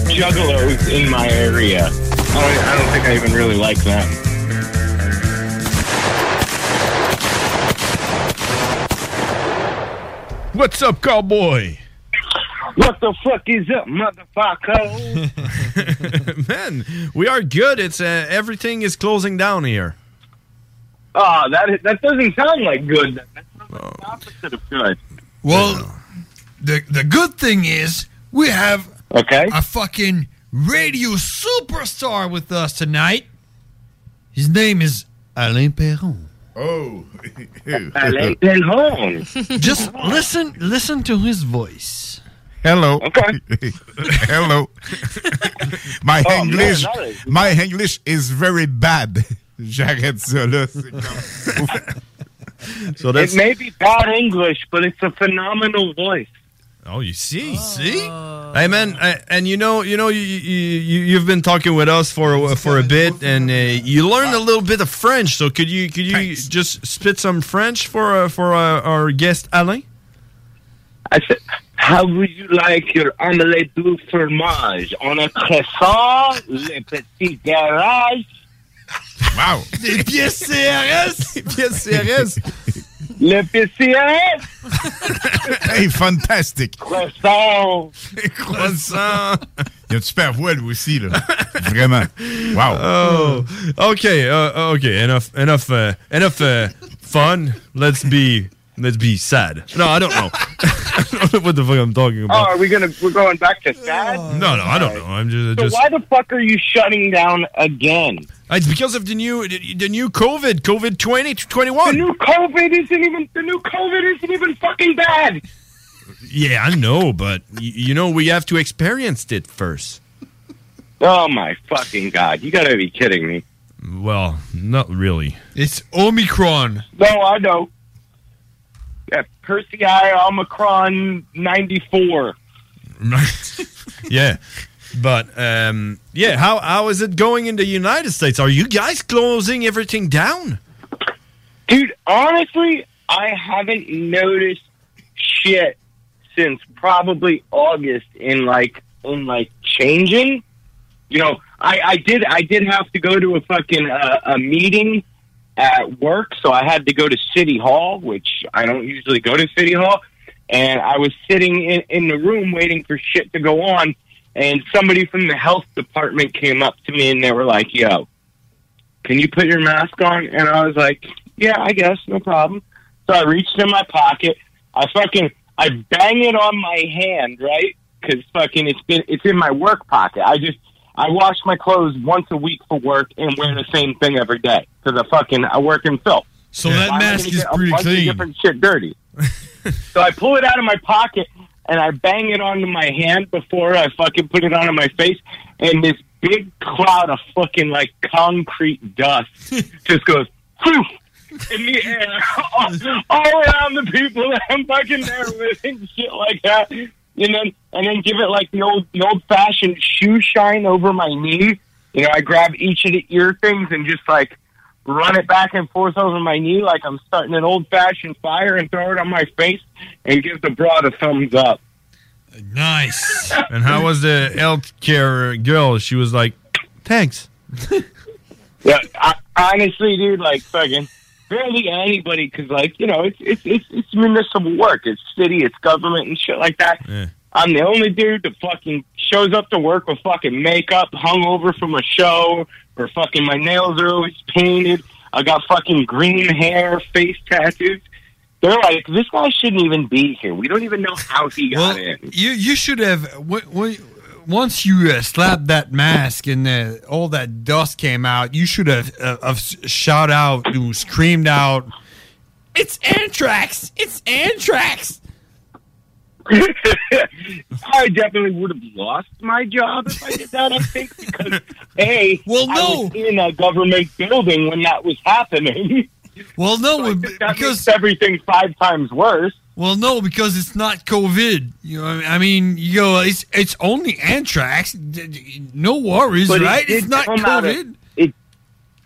Speaker 38: juggalos in my area. I don't, I don't think I even really like them.
Speaker 12: What's up, Cowboy?
Speaker 38: What the fuck is up, motherfucker?
Speaker 12: Man, we are good. It's uh, everything is closing down here.
Speaker 38: oh, that is, that doesn't sound like good. That sounds like the opposite of good.
Speaker 13: Well, the the good thing is we have
Speaker 38: okay
Speaker 13: a fucking radio superstar with us tonight. His name is Alain Perron.
Speaker 14: Oh.
Speaker 38: Alain Perron.
Speaker 13: Just listen, listen to his voice.
Speaker 14: Hello.
Speaker 38: Okay.
Speaker 14: Hello. my
Speaker 38: Oh,
Speaker 14: English,
Speaker 38: man,
Speaker 14: my English is very bad. J'arrête ça là. c'est comme-
Speaker 12: So
Speaker 38: It may be bad English, but it's a phenomenal voice.
Speaker 12: Oh, you see, see. Hey man, uh, and you know, you know, you, you you you've been talking with us for a, for a bit, and uh, you learned a little bit of French. So could you could you just spit some French for uh, for uh, our guest Alain?
Speaker 38: I said, how would you like your omelette du fromage on a croissant, le petit garage?
Speaker 14: Wow.
Speaker 13: Des pièces CRS.
Speaker 12: Des pièces CRS.
Speaker 38: Le PCS?
Speaker 14: hey, fantastique.
Speaker 38: Croissant.
Speaker 12: Croissant.
Speaker 14: Il a une super voix, lui aussi, là. Vraiment. Wow.
Speaker 12: Oh, okay, uh, okay. Enough, enough, uh, enough uh, fun. Let's be let's be sad. No, I don't know. I don't know what the fuck I'm talking
Speaker 38: Oh,
Speaker 12: about.
Speaker 38: are we gonna, we're going back to sad?
Speaker 12: No, no, I don't know. I'm just,
Speaker 38: So
Speaker 12: just
Speaker 38: why the fuck are you shutting down again?
Speaker 12: Ah, it's because of the new the, the new COVID, COVID 20 to 21.
Speaker 38: The new COVID isn't even, the new COVID isn't even fucking bad.
Speaker 12: Yeah, I know, but y- you know we have to experience it first.
Speaker 38: Oh my fucking god, you gotta be kidding me.
Speaker 12: Well, not really.
Speaker 13: It's Omicron.
Speaker 38: No, I know. Yeah, Percy I Omicron 94.
Speaker 12: yeah. But um yeah, how how is it going in the United States? Are you guys closing everything down?
Speaker 38: Dude, honestly, I haven't noticed shit since probably August in like in like changing. You know, I I did I did have to go to a fucking uh, a meeting at work, so I had to go to City Hall, which I don't usually go to City Hall. And I was sitting in, in the room waiting for shit to go on, and somebody from the health department came up to me and they were like, "Yo, can you put your mask on?" And I was like, "Yeah, I guess, no problem." So I reached in my pocket. I fucking I bang it on my hand, right? Because fucking it's been it's in my work pocket. I just I wash my clothes once a week for work and wear the same thing every day because I fucking I work in filth.
Speaker 13: So that
Speaker 38: I'm
Speaker 13: mask is pretty clean.
Speaker 38: different shit dirty. so I pull it out of my pocket and I bang it onto my hand before I fucking put it onto my face, and this big cloud of fucking like concrete dust just goes poof in the air all, all around the people that I'm fucking there with and shit like that. And then and then give it like the old the old fashioned shoe shine over my knee. You know, I grab each of the ear things and just like run it back and forth over my knee like I'm starting an old fashioned fire and throw it on my face and give the broad a thumbs up.
Speaker 13: Nice.
Speaker 12: And how was the healthcare girl? She was like, "Thanks."
Speaker 38: Yeah, I, honestly, dude, like fucking barely anybody, because like you know, it's it's it's it's municipal work, it's city, it's government and shit like that.
Speaker 12: Yeah.
Speaker 38: I'm the only dude to fucking shows up to work with fucking makeup, hungover from a show, or fucking my nails are always painted. I got fucking green hair, face tattoos. They're like, this guy shouldn't even be here. We don't even know how he got in.
Speaker 13: You you should have w- w- once you uh, slapped that mask and uh, all that dust came out. You should have uh, have shout out, you screamed out, "It's anthrax! It's anthrax!"
Speaker 38: I definitely would have lost my job if I did that. I think because a well, no, I was in a government building when that was happening.
Speaker 13: Well, no,
Speaker 38: So makes everything five times worse.
Speaker 13: Well, no, because it's not COVID. You know, I mean, you go, it's it's only anthrax. No worries,
Speaker 38: But
Speaker 13: right?
Speaker 38: did
Speaker 13: It's not
Speaker 38: out of-
Speaker 13: COVID.
Speaker 38: it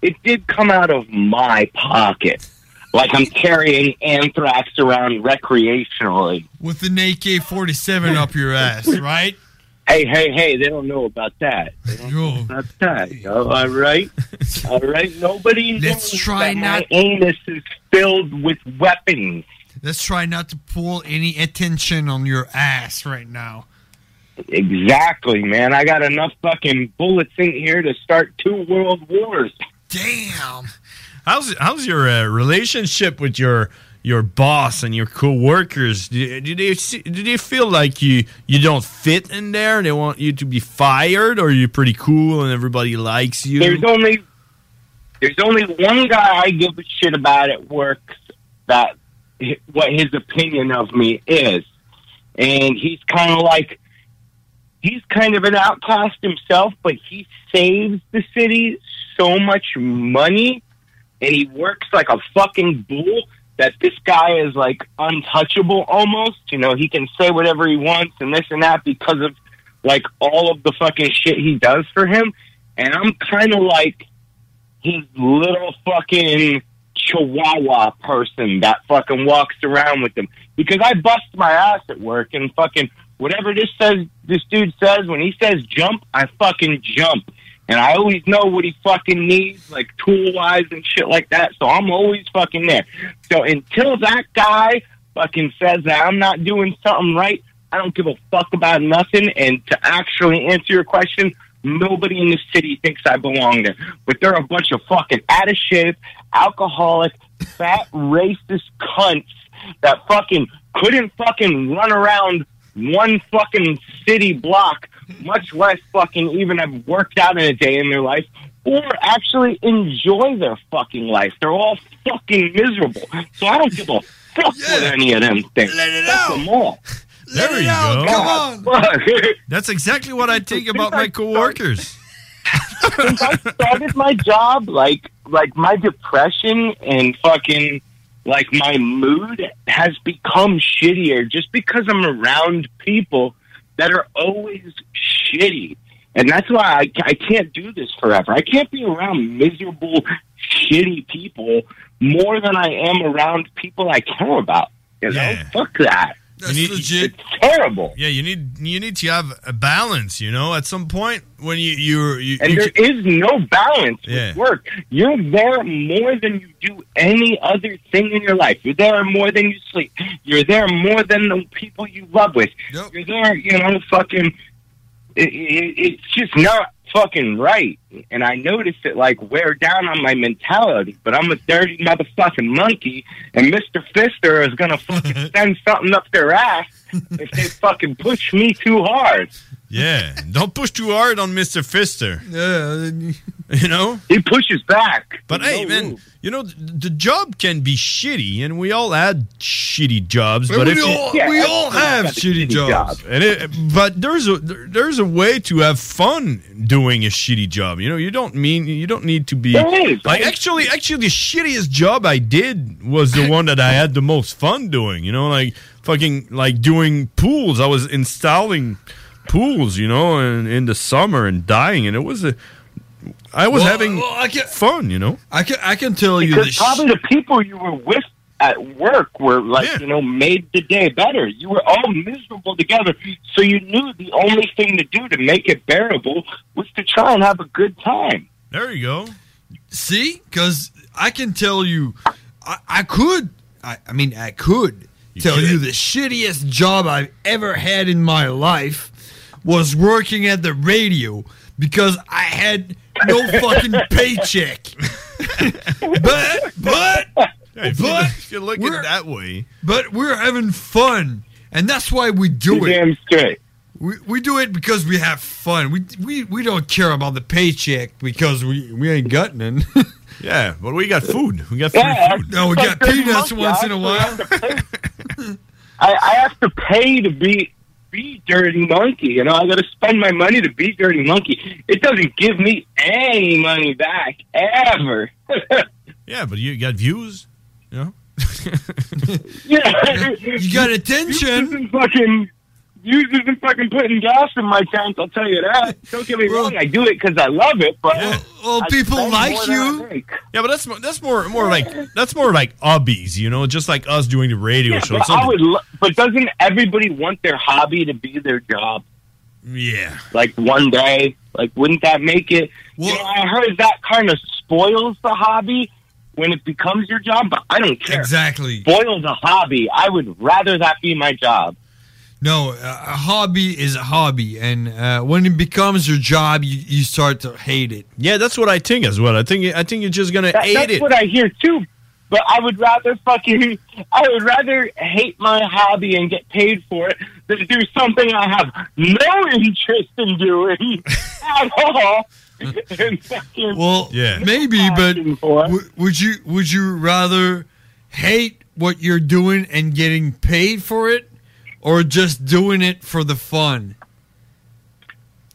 Speaker 38: it did come out of my pocket. Like I'm carrying anthrax around recreationally.
Speaker 13: With an AK forty seven up your ass, right?
Speaker 38: Hey, hey, hey! They don't know about that. They don't know about that. yo, all right, all right. Nobody
Speaker 13: Let's
Speaker 38: knows
Speaker 13: try
Speaker 38: that
Speaker 13: not-
Speaker 38: My anus is filled with weapons.
Speaker 13: Let's try not to pull any attention on your ass right now.
Speaker 38: Exactly, man. I got enough fucking bullets in here to start two world wars.
Speaker 13: Damn.
Speaker 12: How's how's your uh, relationship with your your boss and your coworkers? Do, do they do they feel like you you don't fit in there? and They want you to be fired, or you're pretty cool and everybody likes you?
Speaker 38: There's only there's only one guy I give a shit about at work that what his opinion of me is, and he's kind of like he's kind of an outcast himself, but he saves the city so much money, and he works like a fucking bull that this guy is like untouchable almost. You know, he can say whatever he wants and this and that because of like all of the fucking shit he does for him. And I'm kind of like his little fucking chihuahua person that fucking walks around with him because I bust my ass at work and fucking whatever this says this dude says when he says jump I fucking jump and I always know what he fucking needs like tool wise and shit like that. So I'm always fucking there. So until that guy fucking says that I'm not doing something right I don't give a fuck about nothing. And to actually answer your question Nobody in the city thinks I belong there. But they're a bunch of fucking out of shape, alcoholic, fat, racist cunts that fucking couldn't fucking run around one fucking city block, much less fucking even have worked out in a day in their life, or actually enjoy their fucking life. They're all fucking miserable. So I don't give a fuck what any of them think. Let it Fuck them all.
Speaker 12: There you go.
Speaker 38: Come on.
Speaker 12: That's exactly what I think about my coworkers.
Speaker 38: since I started my job, like like my depression and fucking like my mood has become shittier just because I'm around people that are always shitty. And that's why I, I can't do this forever. I can't be around miserable, shitty people more than I am around people I care about. You know, fuck that.
Speaker 12: That's
Speaker 38: legit. It's terrible.
Speaker 12: Yeah, you need you need to have a balance. You know, at some point when you you, you
Speaker 38: And
Speaker 12: you
Speaker 38: there is no balance
Speaker 12: Yeah.
Speaker 38: with work. You're there more than you do any other thing in your life. You're there more than you sleep. You're there more than the people you love with. You're there, you know, fucking. It, it, it's just not fucking right. And I noticed it like wear down on my mentality. But I'm a dirty motherfucking monkey, and Mr. Fister is gonna fucking send something up their ass if they fucking push me too hard.
Speaker 12: Yeah, don't push too hard on Mister Fister.
Speaker 13: Yeah,
Speaker 12: you know
Speaker 38: he pushes back.
Speaker 12: But hey, man, you know th- the job can be shitty, and we all had shitty jobs.
Speaker 13: Well,
Speaker 12: but
Speaker 13: we
Speaker 12: if you-
Speaker 13: Yeah, we all have shitty shitty jobs.
Speaker 12: And it, but there's a there- there's a way to have fun doing a shitty job. You know, you don't mean you don't need to be
Speaker 38: There is.
Speaker 12: like actually actually the shittiest job I did was the one that I had the most fun doing. You know, like fucking like doing pools. I was installing pools. You know, in, in the summer and dying, and it was a. I was
Speaker 13: Well,
Speaker 12: having
Speaker 13: well, I can-
Speaker 12: fun, you know.
Speaker 13: I can I can tell you
Speaker 38: because
Speaker 13: this.
Speaker 38: probably the people you were with at work were like you know made the day better. You were all miserable together, so you knew the only thing to do to make it bearable was to try and have a good time.
Speaker 12: There you go.
Speaker 13: See, because I can tell you, I, I could. I, I mean, I could tell you the shittiest job I've ever had in my life was working at the radio because I had no fucking paycheck. but but
Speaker 12: if you-
Speaker 13: but
Speaker 12: if you look at it that way.
Speaker 13: But we're having fun, and that's why we do
Speaker 38: You're
Speaker 13: it.
Speaker 38: damn straight.
Speaker 13: We, we do it because we have fun. We we, we don't care about the paycheck because we, we ain't got none.
Speaker 12: yeah, but we got food. We got free
Speaker 38: Yeah,
Speaker 12: food.
Speaker 13: No, we got peanuts once in a while.
Speaker 38: have to pay- I, I have to pay to be be dirty monkey. You know, I got to spend my money to be dirty monkey. It doesn't give me any money back ever.
Speaker 12: Yeah, but you got views. You know?
Speaker 38: yeah,
Speaker 13: you got attention.
Speaker 38: Fucking. Use isn't fucking putting gas in my tank. I'll tell you that. Don't get me wrong. I do it because I love it. But
Speaker 13: well, people like
Speaker 38: more than I
Speaker 13: you.
Speaker 12: Yeah, but that's more, that's more more like that's more like hobbies, you know, just like us doing the radio
Speaker 38: Yeah,
Speaker 12: show.
Speaker 38: but I would. Lo- but doesn't everybody want their hobby to be their job?
Speaker 12: yeah.
Speaker 38: like one day. Like, wouldn't that make it? you know, I heard that kind of spoils the hobby when it becomes your job, but I don't care.
Speaker 13: Exactly.
Speaker 38: Spoils a hobby. I would rather that be my job.
Speaker 13: No, a a hobby is a hobby, and uh, when it becomes your job, you, you start to hate it.
Speaker 12: Yeah, that's what I think as well. I think I think you're just gonna
Speaker 38: That-
Speaker 12: hate
Speaker 38: that's
Speaker 12: it.
Speaker 38: what I hear too. But I would rather fucking, I would rather hate my hobby and get paid for it than do something I have no interest in doing at all.
Speaker 13: Well,
Speaker 12: yeah,
Speaker 13: maybe, but w- would you would you rather hate what you're doing and getting paid for it, or just doing it for the fun?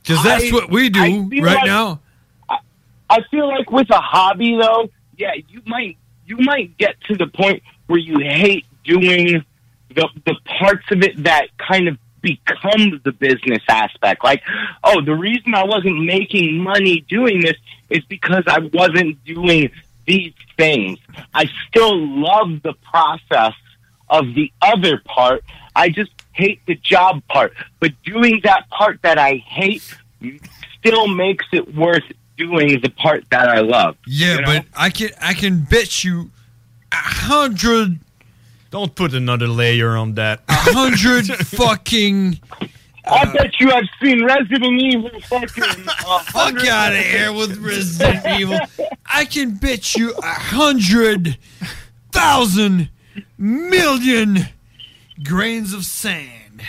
Speaker 13: Because that's
Speaker 38: I-
Speaker 13: what we do right
Speaker 38: like-
Speaker 13: now.
Speaker 38: I feel like with a hobby though, yeah, you might you might get to the point where you hate doing the the parts of it that kind of become the business aspect. Like, oh, the reason I wasn't making money doing this is because I wasn't doing these things. I still love the process of the other part. I just hate the job part. But doing that part that I hate still makes it worth doing the part that I love.
Speaker 13: Yeah,
Speaker 38: you know?
Speaker 13: but I can I can bet you a hundred
Speaker 12: Don't put another layer on that.
Speaker 13: a hundred fucking
Speaker 38: I bet you I've seen Resident Evil fucking uh,
Speaker 13: fuck out of here with Resident Evil. I can bet you a hundred thousand million grains of sand.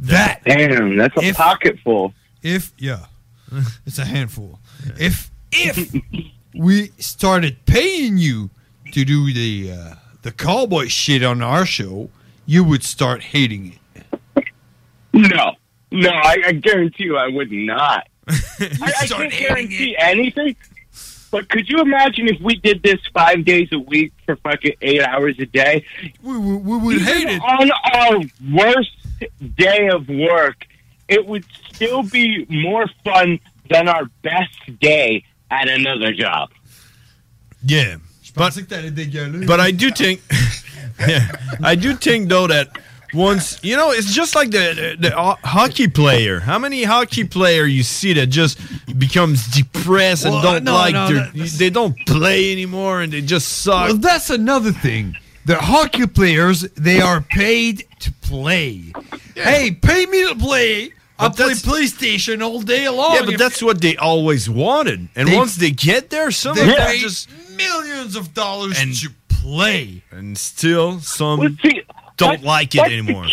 Speaker 13: That
Speaker 38: damn, that's a
Speaker 13: if-
Speaker 38: pocket full.
Speaker 13: If yeah, it's a handful. If if we started paying you to do the uh, the cowboy shit on our show, you would start hating it.
Speaker 38: No, no, I, I guarantee you I would not. I, I can't guarantee anything. But could you imagine if we did this five days a week for fucking eight hours a day?
Speaker 13: We, we, we would hate it.
Speaker 38: On our worst day of work, it would still be more fun than our best day at another job.
Speaker 12: Yeah, but but I do think, yeah, I do think though that once you know, it's just like the, the the ho- hockey player. How many hockey player you see that just becomes depressed and don't
Speaker 13: no,
Speaker 12: like
Speaker 13: no,
Speaker 12: their,
Speaker 13: that-
Speaker 12: they don't play anymore and they just suck.
Speaker 13: Well, that's another thing. The hockey players, they are paid to play. Hey, pay me to play. I'll play
Speaker 12: that's-
Speaker 13: PlayStation all day long.
Speaker 12: yeah, but that's what they always wanted. And
Speaker 13: They-
Speaker 12: once they get there, some
Speaker 13: they
Speaker 12: of them just
Speaker 13: millions of dollars and, to play.
Speaker 12: and still some
Speaker 38: Well, see,
Speaker 12: don't like it anymore.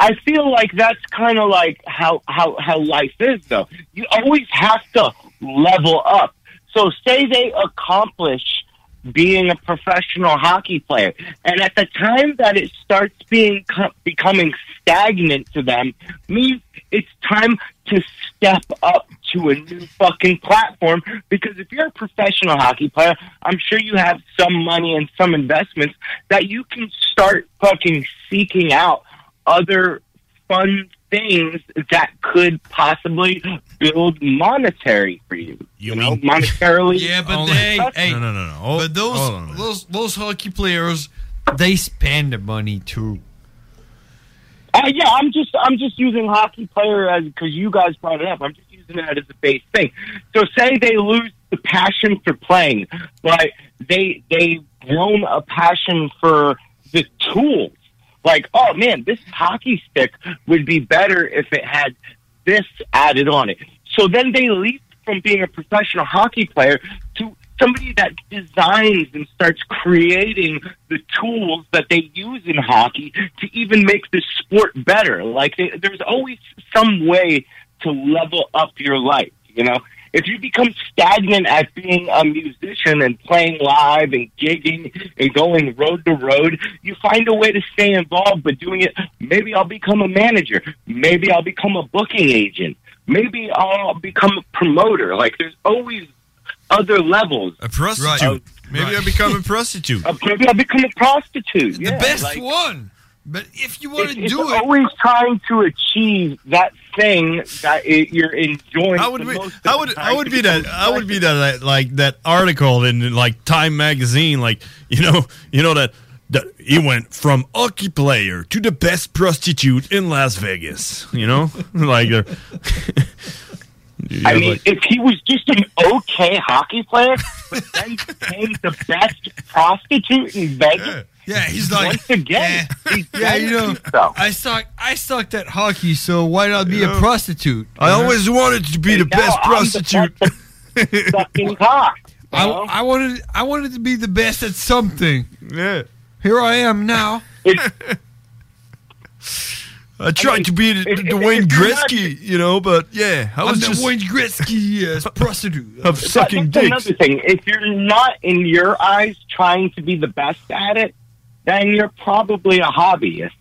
Speaker 38: I feel like that's kind of like how, how, how life is, though. You always have to level up. So, say they accomplish being a professional hockey player, and at the time that it starts being becoming stagnant to them, means it's time to step up to a new fucking platform. Because if you're a professional hockey player, I'm sure you have some money and some investments that you can start fucking seeking out other fun things that could possibly build monetary for you. You, know, monetarily.
Speaker 13: Yeah, but they, hey,
Speaker 12: no, no, no, no.
Speaker 13: but those
Speaker 12: hold on a minute.
Speaker 13: those those hockey players, they spend the money too.
Speaker 38: Uh, yeah, I'm just I'm just using hockey player as because you guys brought it up. I'm just that as a base thing. So say they lose the passion for playing, but they they grown a passion for the tools. like, oh man, this hockey stick would be better if it had this added on it. So then they leap from being a professional hockey player to somebody that designs and starts creating the tools that they use in hockey to even make the sport better. Like they, there's always some way to level up your life, you know? If you become stagnant at being a musician and playing live and gigging and going road to road, you find a way to stay involved, but doing it, maybe I'll become a manager. Maybe I'll become a booking agent. Maybe I'll become a promoter. Like there's always other levels.
Speaker 12: A prostitute. Maybe I become a prostitute.
Speaker 38: Uh, maybe I'll become a prostitute.
Speaker 13: The
Speaker 38: yeah,
Speaker 13: best
Speaker 38: like-
Speaker 13: one. But if you want to do it,
Speaker 38: always trying to achieve that thing that it, you're enjoying.
Speaker 12: How would we? How would? How would be that? How would be that? Like that article in like Time magazine, like you know, you know that. That he went from hockey player to the best prostitute in Las Vegas. You know, like uh, you
Speaker 38: I mean,
Speaker 12: like-
Speaker 38: if he was just an okay hockey player, but then became the best prostitute in Vegas.
Speaker 13: Yeah, he's like,
Speaker 38: once again, he's
Speaker 13: yeah, you know,
Speaker 38: so.
Speaker 13: I suck, I sucked at hockey, so why not be
Speaker 12: Yeah.
Speaker 13: a prostitute?
Speaker 12: I always wanted to be the
Speaker 38: And now
Speaker 12: best
Speaker 38: I'm the
Speaker 12: prostitute.
Speaker 38: Sucking cock.
Speaker 13: I, I wanted, I wanted to be the best at something.
Speaker 12: Yeah,
Speaker 13: here I am now.
Speaker 12: I tried to be the, the Dwayne Gretzky, you know, but yeah, I
Speaker 13: I'm
Speaker 12: was
Speaker 13: the
Speaker 12: just
Speaker 13: Wayne Gretzky uh, prostitute
Speaker 12: of sucking
Speaker 38: That's
Speaker 12: dicks.
Speaker 38: another thing. If you're not, in your eyes, trying to be the best at it, then you're probably a hobbyist.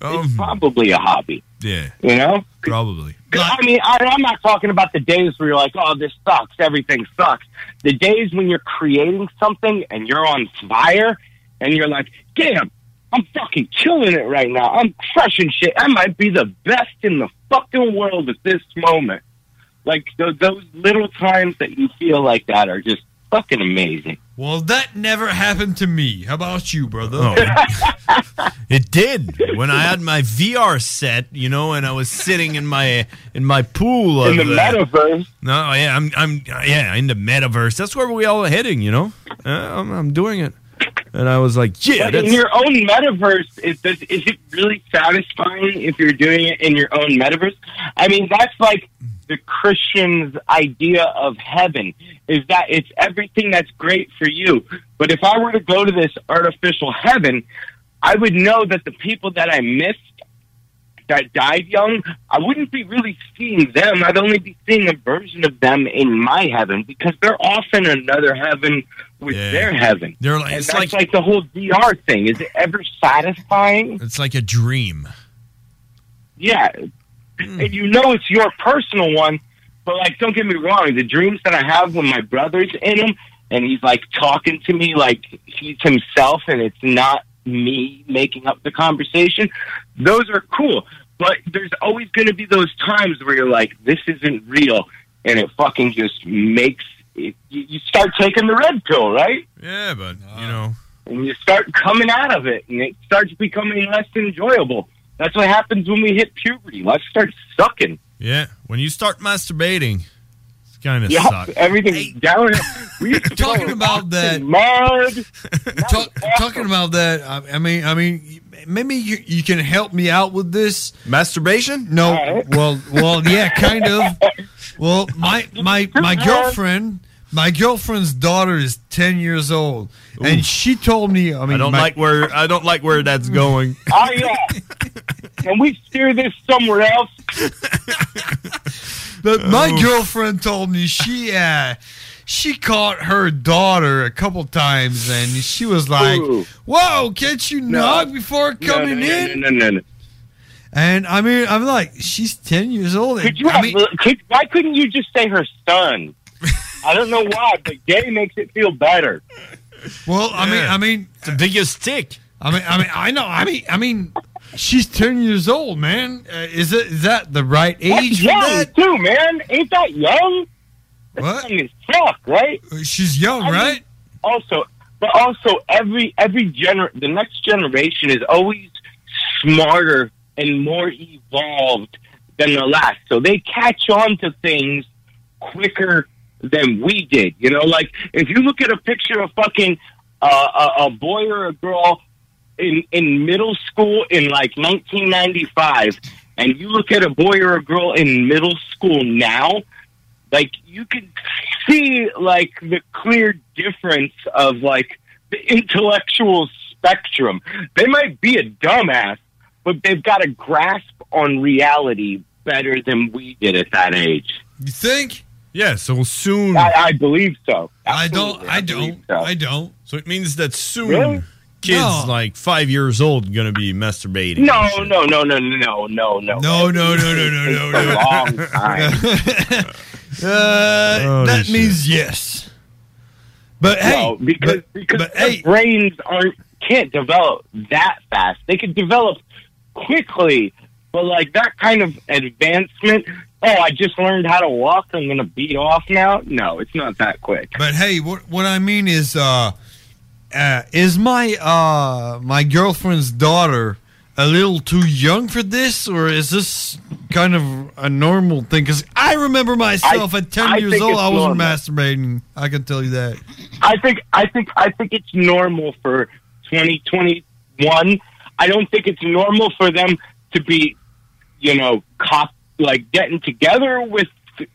Speaker 12: Um,
Speaker 38: it's probably a hobby.
Speaker 12: Yeah,
Speaker 38: You know?
Speaker 12: probably.
Speaker 38: I mean, I, I'm not talking about the days where you're like, oh, this sucks, everything sucks. The days when you're creating something and you're on fire and you're like, damn, I'm fucking killing it right now. I'm crushing shit. I might be the best in the fucking world at this moment. Like, th- those little times that you feel like that are just fucking amazing.
Speaker 13: Well, that never happened to me. How about you, brother?
Speaker 12: Oh. It did when I had my VR set, you know, and I was sitting in my in my pool
Speaker 38: In
Speaker 12: of,
Speaker 38: the
Speaker 12: uh,
Speaker 38: metaverse.
Speaker 12: No, yeah, I'm I'm yeah in the metaverse. That's where we all are heading, you know. Uh, I'm, I'm doing it, and I was like, yeah,
Speaker 38: But in your own metaverse, is, does, is it really satisfying if you're doing it in your own metaverse? I mean, that's like the Christian's idea of heaven is that it's everything that's great for you. But if I were to go to this artificial heaven, I would know that the people that I missed that died young, I wouldn't be really seeing them. I'd only be seeing a version of them in my heaven because they're off in another heaven with their heaven.
Speaker 12: They're like-
Speaker 38: and
Speaker 12: it's like-
Speaker 38: like, the whole VR thing. Is it ever satisfying?
Speaker 12: it's like a dream.
Speaker 38: Yeah. Hmm. And you know it's your personal one, but like, don't get me wrong. The dreams that I have when my brother's in them and he's like talking to me like he's himself and it's not me making up the conversation, those are cool. But there's always going to be those times where you're like, this isn't real. And it fucking just makes it, you, you start taking the red pill, right?
Speaker 12: Yeah, but you know,
Speaker 38: and you start coming out of it, and it starts becoming less enjoyable. That's what happens when we hit puberty. Life starts sucking.
Speaker 12: Yeah. When you start masturbating, it's kind of
Speaker 38: Yeah,
Speaker 12: suck.
Speaker 38: everything's down. We used
Speaker 13: talking about that
Speaker 38: mud.
Speaker 13: Talk, talking about that, I, I mean, I mean, maybe you, you can help me out with this
Speaker 12: masturbation.
Speaker 13: No, well, well, yeah, kind of. Well, my my my girlfriend, my girlfriend's daughter is ten years old, and she told me. I mean,
Speaker 12: I don't
Speaker 13: my-
Speaker 12: like where I don't like where that's going.
Speaker 38: Oh yeah. Can we steer this somewhere else?
Speaker 13: But my
Speaker 12: Oh.
Speaker 13: girlfriend told me she uh, she caught her daughter a couple times, and she was like,
Speaker 38: Ooh.
Speaker 13: "Whoa, can't you knock before coming
Speaker 38: no, no,
Speaker 13: in?"
Speaker 38: No, no, no, no.
Speaker 13: And I mean, I'm like, she's ten years old.
Speaker 38: Could you
Speaker 13: I
Speaker 38: have,
Speaker 13: mean,
Speaker 38: could, why couldn't you just say her son? I don't know why, but gay makes it feel better.
Speaker 13: well, I mean, I mean,
Speaker 12: It's the biggest stick.
Speaker 13: I mean, I mean, I know. I mean, I mean, she's ten years old, man. Uh, is it is that the right
Speaker 38: That's
Speaker 13: age for
Speaker 38: young
Speaker 13: that?
Speaker 38: too, man. Ain't that young? That's
Speaker 13: What?
Speaker 38: young as fuck, right?
Speaker 13: She's young,
Speaker 38: I mean,
Speaker 13: right?
Speaker 38: also, but also every every gener the next generation is always smarter and more evolved than the last, so they catch on to things quicker than we did. You know, like if you look at a picture of fucking uh, a, a boy or a girl in in middle school in like 1995, and you look at a boy or a girl in middle school now, like you can see like the clear difference of like the intellectual spectrum. They might be a dumbass, but they've got a grasp on reality better than we did at that age.
Speaker 13: You think?
Speaker 12: Yeah, so soon.
Speaker 38: I, I believe so.
Speaker 13: I don't. I don't. I don't.
Speaker 12: So it means that soon
Speaker 38: Really?
Speaker 12: kids
Speaker 38: No.
Speaker 12: like five years old going to be masturbating.
Speaker 38: No, no, no, no, no, no, no.
Speaker 13: No, no, no, no, no, no,
Speaker 38: a long time.
Speaker 13: Uh,
Speaker 12: Oh,
Speaker 13: that
Speaker 12: this
Speaker 13: means yes. But hey,
Speaker 38: No, because
Speaker 13: but-
Speaker 38: because
Speaker 13: but
Speaker 38: their
Speaker 13: hey-
Speaker 38: brains aren't can't develop that fast. They can develop quickly, but like that kind of advancement. Oh, I just learned how to walk. I'm going to beat off now. No, it's not that quick.
Speaker 13: But hey, what what I mean is, uh, uh, is my uh my girlfriend's daughter a little too young for this, or is this kind of a normal thing? Because I remember myself
Speaker 38: I-
Speaker 13: at ten
Speaker 38: I
Speaker 13: years old, I wasn't
Speaker 38: normal.
Speaker 13: masturbating. I can tell you that.
Speaker 38: I think I think I think it's normal for 2021. I don't think it's normal for them to be, you know, cop like getting together with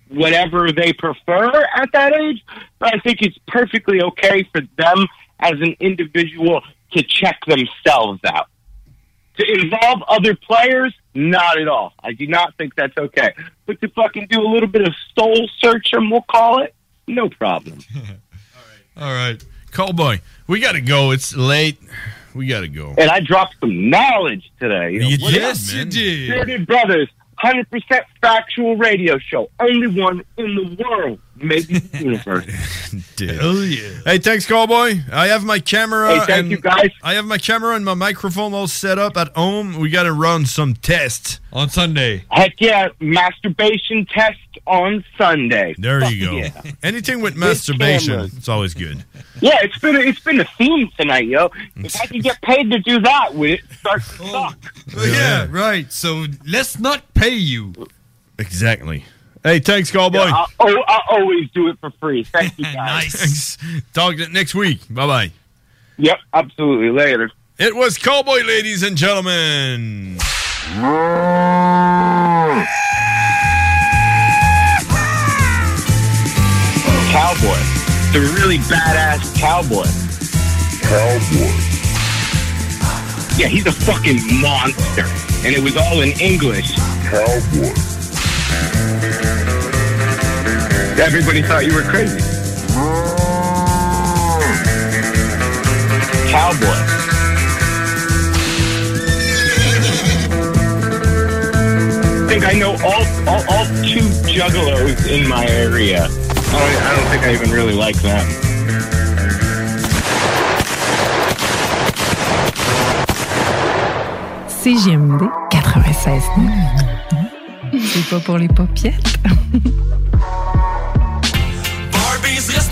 Speaker 38: whatever they prefer at that age. But I think it's perfectly okay for them as an individual to check themselves out. To involve other players, not at all. I do not think that's okay. But to fucking do a little bit of soul searching, we'll call it, no problem.
Speaker 12: all right. All right. Cowboy, we got to go. It's late. We got to go.
Speaker 38: and I dropped some knowledge today.
Speaker 12: You
Speaker 38: What
Speaker 12: did,
Speaker 38: up,
Speaker 12: man.
Speaker 38: man? Bearded Brothers, hundred percent factual radio show, only one in the world, maybe the universe.
Speaker 12: Hell yeah. Hey, thanks, Cowboy. I have my camera.
Speaker 38: Hey, thank
Speaker 12: and
Speaker 38: you, guys.
Speaker 12: I have my camera and my microphone all set up at home. We got to run some tests
Speaker 13: on Sunday.
Speaker 38: Heck yeah, masturbation test on Sunday.
Speaker 12: There
Speaker 38: Fuck
Speaker 12: you go.
Speaker 38: Yeah.
Speaker 12: Anything with
Speaker 38: With
Speaker 12: masturbation,
Speaker 38: cameras.
Speaker 12: it's always good.
Speaker 38: Yeah, it's been a, it's been a theme tonight, yo. If I can get paid to do that, would it start to oh. suck?
Speaker 13: Oh, yeah, right. So let's not pay you.
Speaker 12: Exactly. Hey, thanks, Cowboy.
Speaker 38: Yeah, I'll, oh, I'll always do it for free. Thank you, guys.
Speaker 12: Thanks. Talk to next week. Bye bye.
Speaker 38: Yep, absolutely. Later.
Speaker 12: It was Cowboy, ladies and gentlemen.
Speaker 38: Cowboy. The really badass cowboy. Cowboy. Yeah, he's a fucking monster. And it was all in English. Cowboy. Everybody thought you were crazy. Cowboy. I think I know all, all, all two juggalos in my area. I don't, I don't think I even really like them.
Speaker 39: CGMD 96 C'est pas pour les popiettes.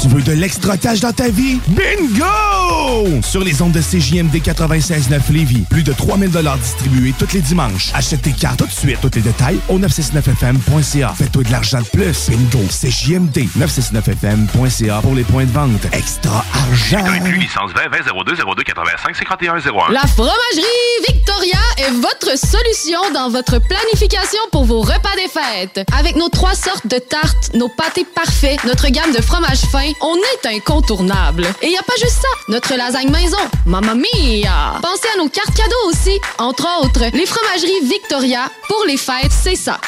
Speaker 7: Tu veux de l'extra cash dans ta vie? Bingo! Sur les ondes de CJMD 96.9 Lévis, plus de 3000 distribués tous les dimanches. Achète tes cartes tout de suite. Tous les détails au 969FM.ca. Fais-toi de l'argent de plus. Bingo! CJMD 969FM.ca pour les points de vente. Extra argent!
Speaker 40: licence 20 20 02 02 85 51 01.
Speaker 2: La fromagerie Victoria est votre solution dans votre planification pour vos repas des fêtes. Avec nos trois sortes de tartes, nos pâtés parfaits, notre gamme de fromages fins, on est incontournable. Et y a pas juste ça, notre lasagne maison, mamma mia! Pensez à nos cartes cadeaux aussi, entre autres, les fromageries Victoria, pour les fêtes, c'est ça.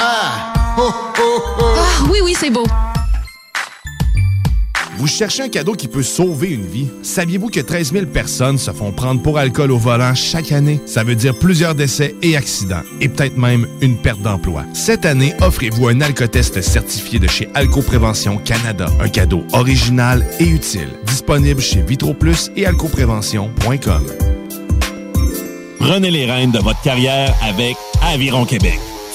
Speaker 2: Ah, oui, oui, c'est beau.
Speaker 7: Vous cherchez un cadeau qui peut sauver une vie? Saviez-vous que 13 000 personnes se font prendre pour alcool au volant chaque année? Ça veut dire plusieurs décès et accidents, et peut-être même une perte d'emploi. Cette année, offrez-vous un alcotest certifié de chez Alcoprévention Canada. Un cadeau original et utile. Disponible chez VitroPlus et alcoprévention.com.
Speaker 3: Prenez les rênes de votre carrière avec Aviron Québec.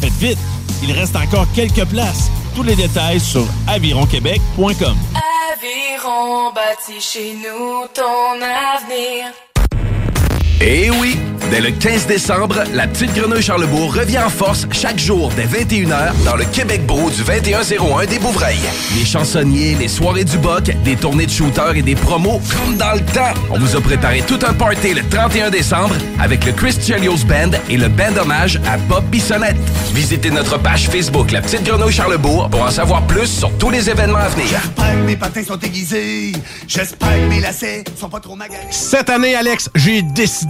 Speaker 41: Faites vite, il reste encore quelques places. Tous les détails sur avironquebec.com.
Speaker 42: Aviron bâti chez nous ton avenir.
Speaker 4: Eh oui! Dès le 15 décembre, la petite grenouille Charlebourg revient en force chaque jour dès 21h dans le Québec Beau du 2101 des Bouvrailles. Les chansonniers, les soirées du Boc, des tournées de shooters et des promos comme dans le temps. On vous a préparé tout un party le 31 décembre avec le Chris Chelios Band et le band hommage à Bob Bissonnette. Visitez notre page Facebook La Petite Grenouille Charlebourg pour en savoir plus sur tous les événements à venir.
Speaker 43: J'espère que mes patins sont aiguisés. J'espère que mes lacets sont pas trop maganés.
Speaker 44: Cette année, Alex, j'ai décidé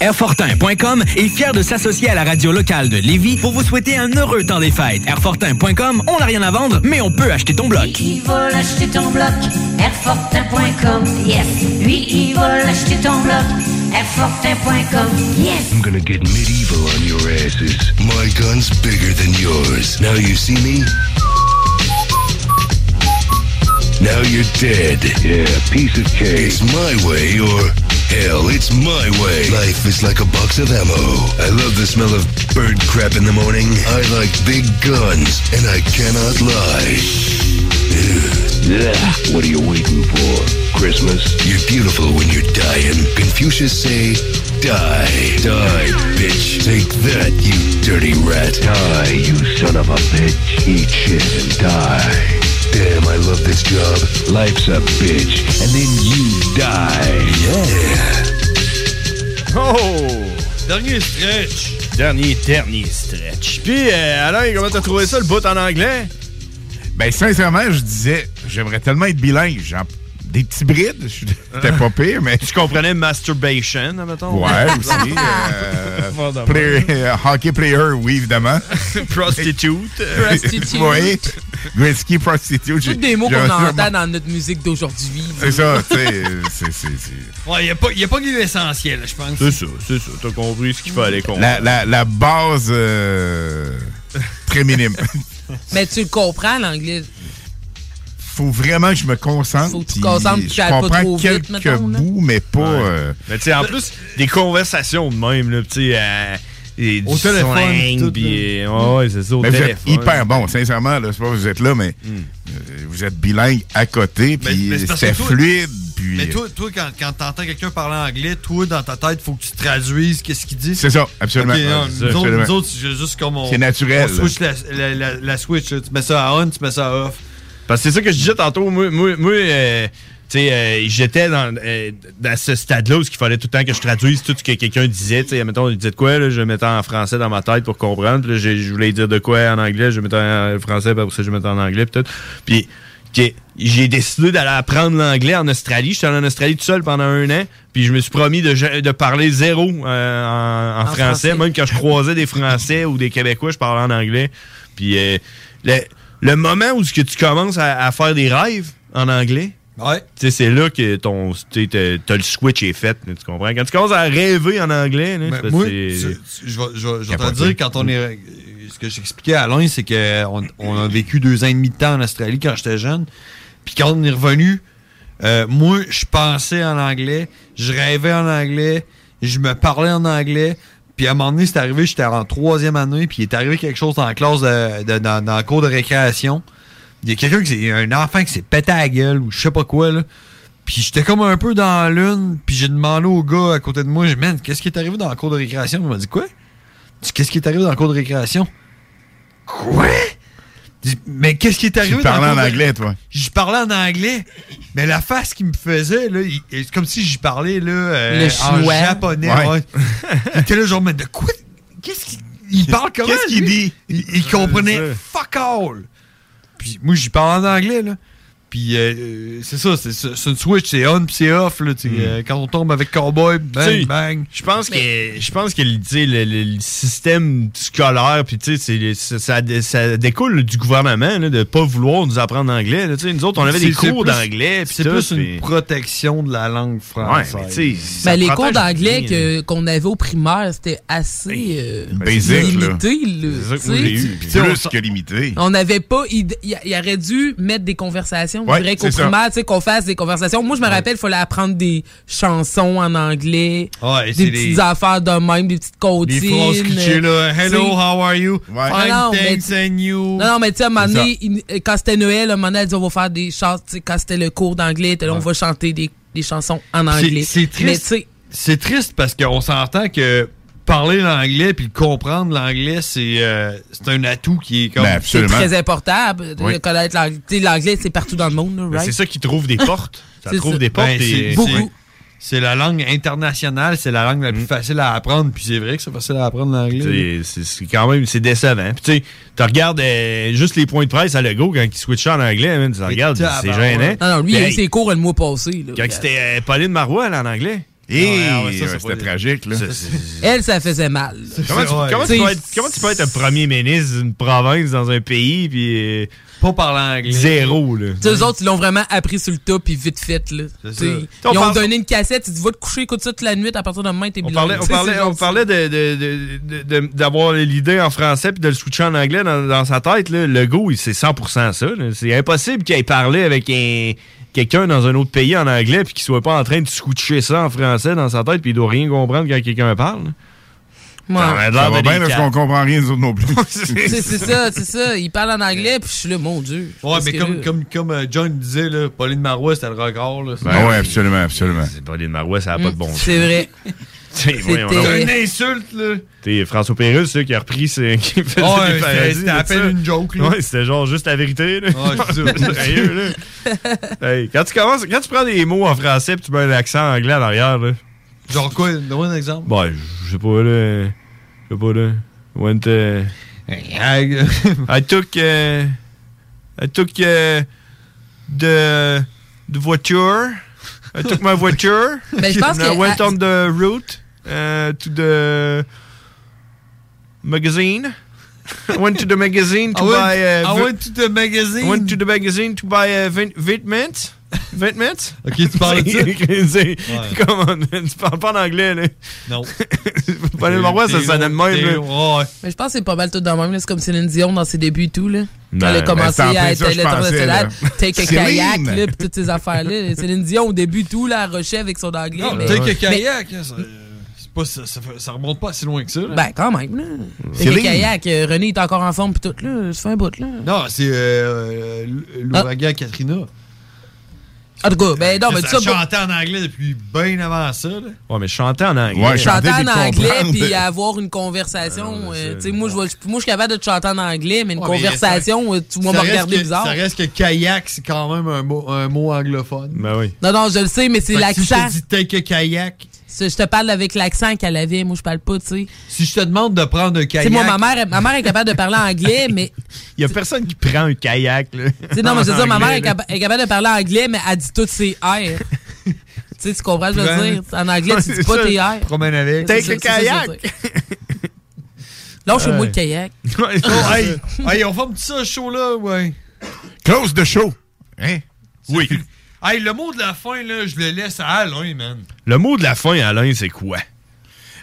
Speaker 45: Airfortin.com est fier de s'associer à la radio locale de Lévis pour vous souhaiter un heureux temps des fêtes. Airfortin.com, on n'a rien à vendre, mais on peut acheter ton bloc.
Speaker 42: Il va l'acheter ton bloc? Airfortin.com. Yes. Lui, il va l'acheter ton bloc. Airfortin.com. Yes.
Speaker 26: I'm gonna get medieval on your asses. My gun's bigger than yours. Now you see me? Now you're dead. Yeah, piece of cake. It's my way or hell, it's my way. Life is like a box of ammo. I love the smell of bird crap in the morning. I like big guns, and I cannot lie. Ugh. What are you waiting for? Christmas? You're beautiful when you're dying. Confucius say, die. Die, bitch. Take that, you dirty rat. Die, you son of a bitch. Eat shit and die. Damn, I love this job. Life's a bitch. And then you die. Yeah.
Speaker 12: Oh! Dernier stretch. Dernier, dernier stretch. Puis, euh, Alain, comment t'as trouvé ça, le bout en anglais?
Speaker 14: Ben, sincèrement, je disais, j'aimerais tellement être bilingue. Genre, des petits brides, c'était pas pire, mais.
Speaker 12: Tu comprenais masturbation, mettons?
Speaker 14: Ouais, aussi. euh, player- euh, hockey player, oui, évidemment.
Speaker 12: Prostitute.
Speaker 15: Prostitute.
Speaker 14: oui. Gretzky, prostitute.
Speaker 15: Tous des mots qu'on entend dans notre musique d'aujourd'hui.
Speaker 14: C'est ça, tu sais. c'est- c'est- c'est-
Speaker 13: Ouais, il n'y a pas, y a pas l'essentiel, je pense.
Speaker 12: C'est ça, c'est ça. T'as compris ce qu'il fallait comprendre.
Speaker 14: La, la, la base euh, très minime.
Speaker 15: Mais tu le comprends, l'anglais.
Speaker 14: Faut vraiment que je me concentre.
Speaker 15: Faut que tu te concentres, puis
Speaker 14: Je
Speaker 15: tu ailles pas
Speaker 14: comprends
Speaker 15: trop vite,
Speaker 14: quelques
Speaker 15: mettons,
Speaker 14: bouts, mais pas.
Speaker 12: Ouais.
Speaker 14: euh,
Speaker 12: Mais tu sais, en plus, des conversations de même, là, tu sais, euh, et du
Speaker 14: Au téléphone,
Speaker 12: slang,
Speaker 14: tout,
Speaker 12: puis,
Speaker 14: là.
Speaker 12: ouais, ouais, c'est ça, au
Speaker 14: mais vous êtes
Speaker 12: téléphone.
Speaker 14: hyper bon, sincèrement. Là, c'est pas que vous êtes là, mais euh, vous êtes bilingue à côté, puis c'était fluide. Puis,
Speaker 13: Mais toi, toi quand, quand t'entends quelqu'un parler anglais, toi, dans ta tête, faut que tu traduises qu'est-ce qu'il dit.
Speaker 14: C'est ça, absolument.
Speaker 13: Ok, non, nous,
Speaker 14: ça,
Speaker 13: autres,
Speaker 14: absolument.
Speaker 13: nous autres, c'est juste comme on.
Speaker 14: C'est naturel,
Speaker 13: On switch la, la, la, la switch. là. Tu mets ça à on, tu mets ça à off.
Speaker 12: Parce que c'est ça que je disais tantôt. Moi, moi, moi, euh, euh, j'étais dans, euh, dans ce stade-là où il fallait tout le temps que je traduise tout ce que quelqu'un disait. Tu sais, mettons, il disait de quoi, là, je mettais en français dans ma tête pour comprendre. Puis là, j'ai- je voulais dire de quoi en anglais, je mettais en français, puis après ça, je mettais en anglais, puis tout. Puis que j'ai décidé d'aller apprendre l'anglais en Australie. J'étais allé en Australie tout seul pendant un an, puis je me suis promis de, de parler zéro euh, en, en
Speaker 15: En
Speaker 12: français.
Speaker 15: français.
Speaker 12: Même quand je croisais des Français ou des Québécois, je parlais en anglais. Puis euh, le, le moment où que tu commences à, à faire des rêves en anglais,
Speaker 13: Ouais.
Speaker 12: c'est là que ton, tu sais, t'as- le switch est fait, tu comprends? Quand tu commences à rêver en anglais, là,
Speaker 13: Ben, moi, tu- tu- je vais, te dire, quand on est. Ce que j'expliquais à Alain, c'est qu'on on a vécu deux ans et demi de temps en Australie quand j'étais jeune. Puis quand on est revenu, euh, moi, je pensais en anglais, je rêvais en anglais, je me parlais en anglais. Puis à un moment donné, c'est arrivé, j'étais en troisième année, puis il est arrivé quelque chose dans la classe, de, de- dans, de récréation. Il y a quelqu'un qui un enfant qui s'est pété à la gueule ou je sais pas quoi, là. Puis j'étais comme un peu dans l'une, puis j'ai demandé au gars à côté de moi, dit, man, qu'est-ce qui est arrivé dans la cour de récréation? Il m'a dit, quoi? Qu'est-ce qui est arrivé dans la cour de récréation? Quoi? Mais qu'est-ce qui est arrivé
Speaker 14: Tu parlais en anglais, toi.
Speaker 13: Je parlais en anglais, mais la face qu'il me faisait, là, c'est comme si j'y parlais là, euh,
Speaker 15: Le
Speaker 13: en japonais.
Speaker 15: Ouais.
Speaker 13: ouais. il était là, genre, mais de quoi? Qu'est-ce qu'il il parle comment?
Speaker 14: Qu'est-ce qu'il dit?
Speaker 13: Il, il comprenait fuck all. Puis moi, j'y parle en anglais, là. Puis euh, euh, c'est ça, c'est c'est- c'est une switch, c'est on puis c'est off. Là, tu sais, euh, quand on tombe avec Cowboy,
Speaker 12: Tu sais,
Speaker 13: bang, bang.
Speaker 12: Je pense que je pense que tu sais, le, le- le système scolaire puis tu sais c'est- ça, ça, ça découle du gouvernement là, de pas vouloir nous apprendre l'anglais. là, tu sais. Nous autres on avait des cours
Speaker 13: plus-
Speaker 12: d'anglais
Speaker 13: C'est
Speaker 12: tout,
Speaker 13: plus une protection de la langue française.
Speaker 12: Ouais, mais tu sais, ça
Speaker 15: Ben, les cours d'anglais qu'on avait au primaire, c'était assez euh,
Speaker 14: Basic, là.
Speaker 15: limité. là, sais,
Speaker 14: Plus
Speaker 15: on-
Speaker 14: que limité.
Speaker 15: On n'avait pas. Il aurait dû mettre des conversations.
Speaker 14: Ouais,
Speaker 15: je dirais qu'au primaire, tu sais, qu'on fasse des conversations. Moi, je me rappelle, il fallait apprendre des chansons en anglais.
Speaker 13: Ouais,
Speaker 15: des petites
Speaker 13: les-
Speaker 15: affaires de même, des petites
Speaker 13: phrases clichés, là. Hello, how are you?
Speaker 15: Non,
Speaker 13: Fine,
Speaker 15: non, mais-
Speaker 13: and you.
Speaker 15: Non, non, mais tu sais, à un moment donné, il- quand c'était Noël, à un moment donné, elle dit, on va faire des chansons. Tu sais, quand c'était le cours d'anglais, on va chanter des, des chansons en anglais.
Speaker 13: C'est triste. C'est triste parce qu'on s'entend que parler l'anglais puis le comprendre l'anglais, c'est euh, c'est un atout qui est comme.
Speaker 14: Ben,
Speaker 15: c'est très important
Speaker 13: Oui.
Speaker 15: connaître l'anglais. C'est partout dans le monde, là,
Speaker 12: Ben,
Speaker 15: right?
Speaker 12: c'est ça qui trouve des portes. Ça
Speaker 15: C'est
Speaker 12: trouve
Speaker 15: ça.
Speaker 12: des portes.
Speaker 13: Ben,
Speaker 12: et-
Speaker 13: c'est-
Speaker 15: Beaucoup.
Speaker 13: C'est la langue internationale, c'est la langue la plus facile à apprendre, puis c'est vrai que c'est facile à apprendre l'anglais.
Speaker 12: C'est- quand même c'est décevant. Puis tu sais, tu regardes euh, juste les points de presse à Lego quand il switchait en anglais, man, tu regardes, c'est gênant.
Speaker 15: Non, non, lui, il a eu ses cours le mois passé. Là,
Speaker 12: Quand c'était euh, Pauline Marois elle, en anglais.
Speaker 14: Et
Speaker 12: Ouais, ouais, ça, c'est
Speaker 14: c'était tragique, là.
Speaker 15: Elle, ça faisait mal.
Speaker 12: Comment, tu, comment tu
Speaker 15: T'sais,
Speaker 12: peux être, comment tu peux être un premier ministre d'une province dans un pays puis euh,
Speaker 13: pas parler anglais?
Speaker 12: Zéro là.
Speaker 15: Tu sais, eux autres, ils l'ont vraiment appris sur le tas, puis vite fait. Là. Ils ont
Speaker 12: parle-
Speaker 15: donné une cassette, ils disent va te coucher, écoute ça toute la nuit, à partir de demain, t'es
Speaker 12: On
Speaker 15: bilingue.
Speaker 12: parlait, on parlait, on parlait de, de- de- de- de- d'avoir l'idée en français puis de le switcher en anglais dans, dans sa tête. Là. Le go, il- c'est 100% ça. C'est impossible qu'il ait parlé avec un- quelqu'un dans un autre pays en anglais puis qu'il soit pas en train de switcher ça en français dans sa tête puis il doit rien comprendre quand quelqu'un parle. Ça
Speaker 14: va
Speaker 12: de
Speaker 14: bien
Speaker 12: des
Speaker 14: parce qu'on comprend rien, nous autres non plus.
Speaker 15: C'est ça, c'est ça. Ils parlent en anglais, puis je suis là, mon Dieu.
Speaker 13: Ouais, mais comme, comme, comme euh, John disait, là, Pauline Marois, c'était le record. Là.
Speaker 14: Ben ouais, absolument, absolument.
Speaker 12: Pauline Marois, ça n'a pas de bon
Speaker 15: Mm, C'est vrai. C'était-
Speaker 13: une insulte, là.
Speaker 12: T'es François Pérusse, ça, qui a repris, ce- qui faisait
Speaker 13: Ouais,
Speaker 12: des
Speaker 13: c'était-
Speaker 12: parodies
Speaker 13: c'était à
Speaker 12: de
Speaker 13: peine une joke, là.
Speaker 12: Ouais, c'était genre juste la vérité, là.
Speaker 13: Ouais, c'est ça.
Speaker 12: Sérieux, là. Hey, quand tu commences, quand tu prends des mots en français puis tu mets un accent anglais à l'arrière, là.
Speaker 13: Genre quoi? Donne-moi un exemple.
Speaker 12: Bon, je sais pas, là. Je sais pas, là. Went, uh, I took, uh, I took, uh, the, the voiture. I took my voiture.
Speaker 15: Ben, je pense
Speaker 12: and I went
Speaker 15: ah,
Speaker 12: on the route uh, to the magazine. I went to the magazine to
Speaker 13: I
Speaker 12: buy. Uh,
Speaker 13: I
Speaker 12: vi-
Speaker 13: went to the magazine.
Speaker 12: I went to the magazine to buy uh, vin- Vitmint. Vitmint.
Speaker 13: Ok, tu parles de ça?
Speaker 12: C'est-
Speaker 13: Ouais.
Speaker 12: Comment? Tu parles pas en anglais, là.
Speaker 13: Non.
Speaker 12: Pas le Marois, ça sonnait de même, là.
Speaker 15: Mais je pense que c'est pas mal tout dans le même. là. C'est comme Céline Dion dans ses débuts et tout. Là. Quand
Speaker 12: Ben,
Speaker 15: elle a commencé
Speaker 14: c'est
Speaker 15: à être
Speaker 14: je
Speaker 15: l'international, take a
Speaker 14: Céline!
Speaker 15: kayak, là, toutes ces affaires-là. Céline Dion, au début, tout, là, rushait avec son anglais.
Speaker 13: Non,
Speaker 15: mais,
Speaker 13: take a kayak, hein, ça, euh, c'est pas, ça, ça, fait- ça remonte pas si loin que ça. Là.
Speaker 15: Ben, quand même, là. Take a
Speaker 13: Céline.
Speaker 15: kayak, euh, René est encore en forme, puis tout, là. Ça fait un bout, là.
Speaker 13: Non, c'est euh, l'ouragan Katrina.
Speaker 15: En tout cas, ben, non, mais tout
Speaker 13: ça
Speaker 15: ça. pour-
Speaker 13: chantait en anglais depuis bien avant ça. Là.
Speaker 12: Ouais, mais je chantais en anglais.
Speaker 14: Ouais,
Speaker 15: chanter
Speaker 14: chanter
Speaker 15: en anglais puis avoir une conversation. euh, tu sais, moi, je vais- moi, je suis capable de te chanter en anglais, mais une
Speaker 13: Ouais, mais
Speaker 15: conversation, euh, tu vas me
Speaker 13: Ça
Speaker 15: regarder
Speaker 13: que-
Speaker 15: bizarre.
Speaker 13: Ça reste que kayak, c'est quand même un mot, un mot anglophone.
Speaker 12: Ben oui.
Speaker 15: Non, non, je le sais, mais c'est
Speaker 13: que Si je
Speaker 15: l'accent.
Speaker 13: te dis take a kayak,
Speaker 15: Je te parle avec l'accent qu'elle avait. Moi, je parle pas, tu sais.
Speaker 13: si je te demande de prendre un
Speaker 15: Tu sais,
Speaker 13: kayak.
Speaker 15: moi, ma mère, ma mère est capable de parler anglais, mais.
Speaker 12: Il y a personne qui prend un kayak, là.
Speaker 15: Tu sais, non, mais je veux dire, ma mère est, capa- capable de parler anglais, mais elle dit toutes ses R. tu sais, tu comprends, ce que je veux dire? En anglais, tu dis
Speaker 12: C'est
Speaker 15: pas tes R.
Speaker 13: Promène avec.
Speaker 15: C'est
Speaker 12: Take
Speaker 15: ça,
Speaker 12: a
Speaker 15: c'est ça,
Speaker 12: kayak.
Speaker 15: Lâche-moi le kayak.
Speaker 13: Hey, hey, on forme tout ça, ce show-là, ouais.
Speaker 14: Close the show. Hein?
Speaker 12: Oui.
Speaker 13: Hey, le mot de la fin, là, je le laisse à Alain, man.
Speaker 12: Le mot de la fin, Alain, c'est quoi?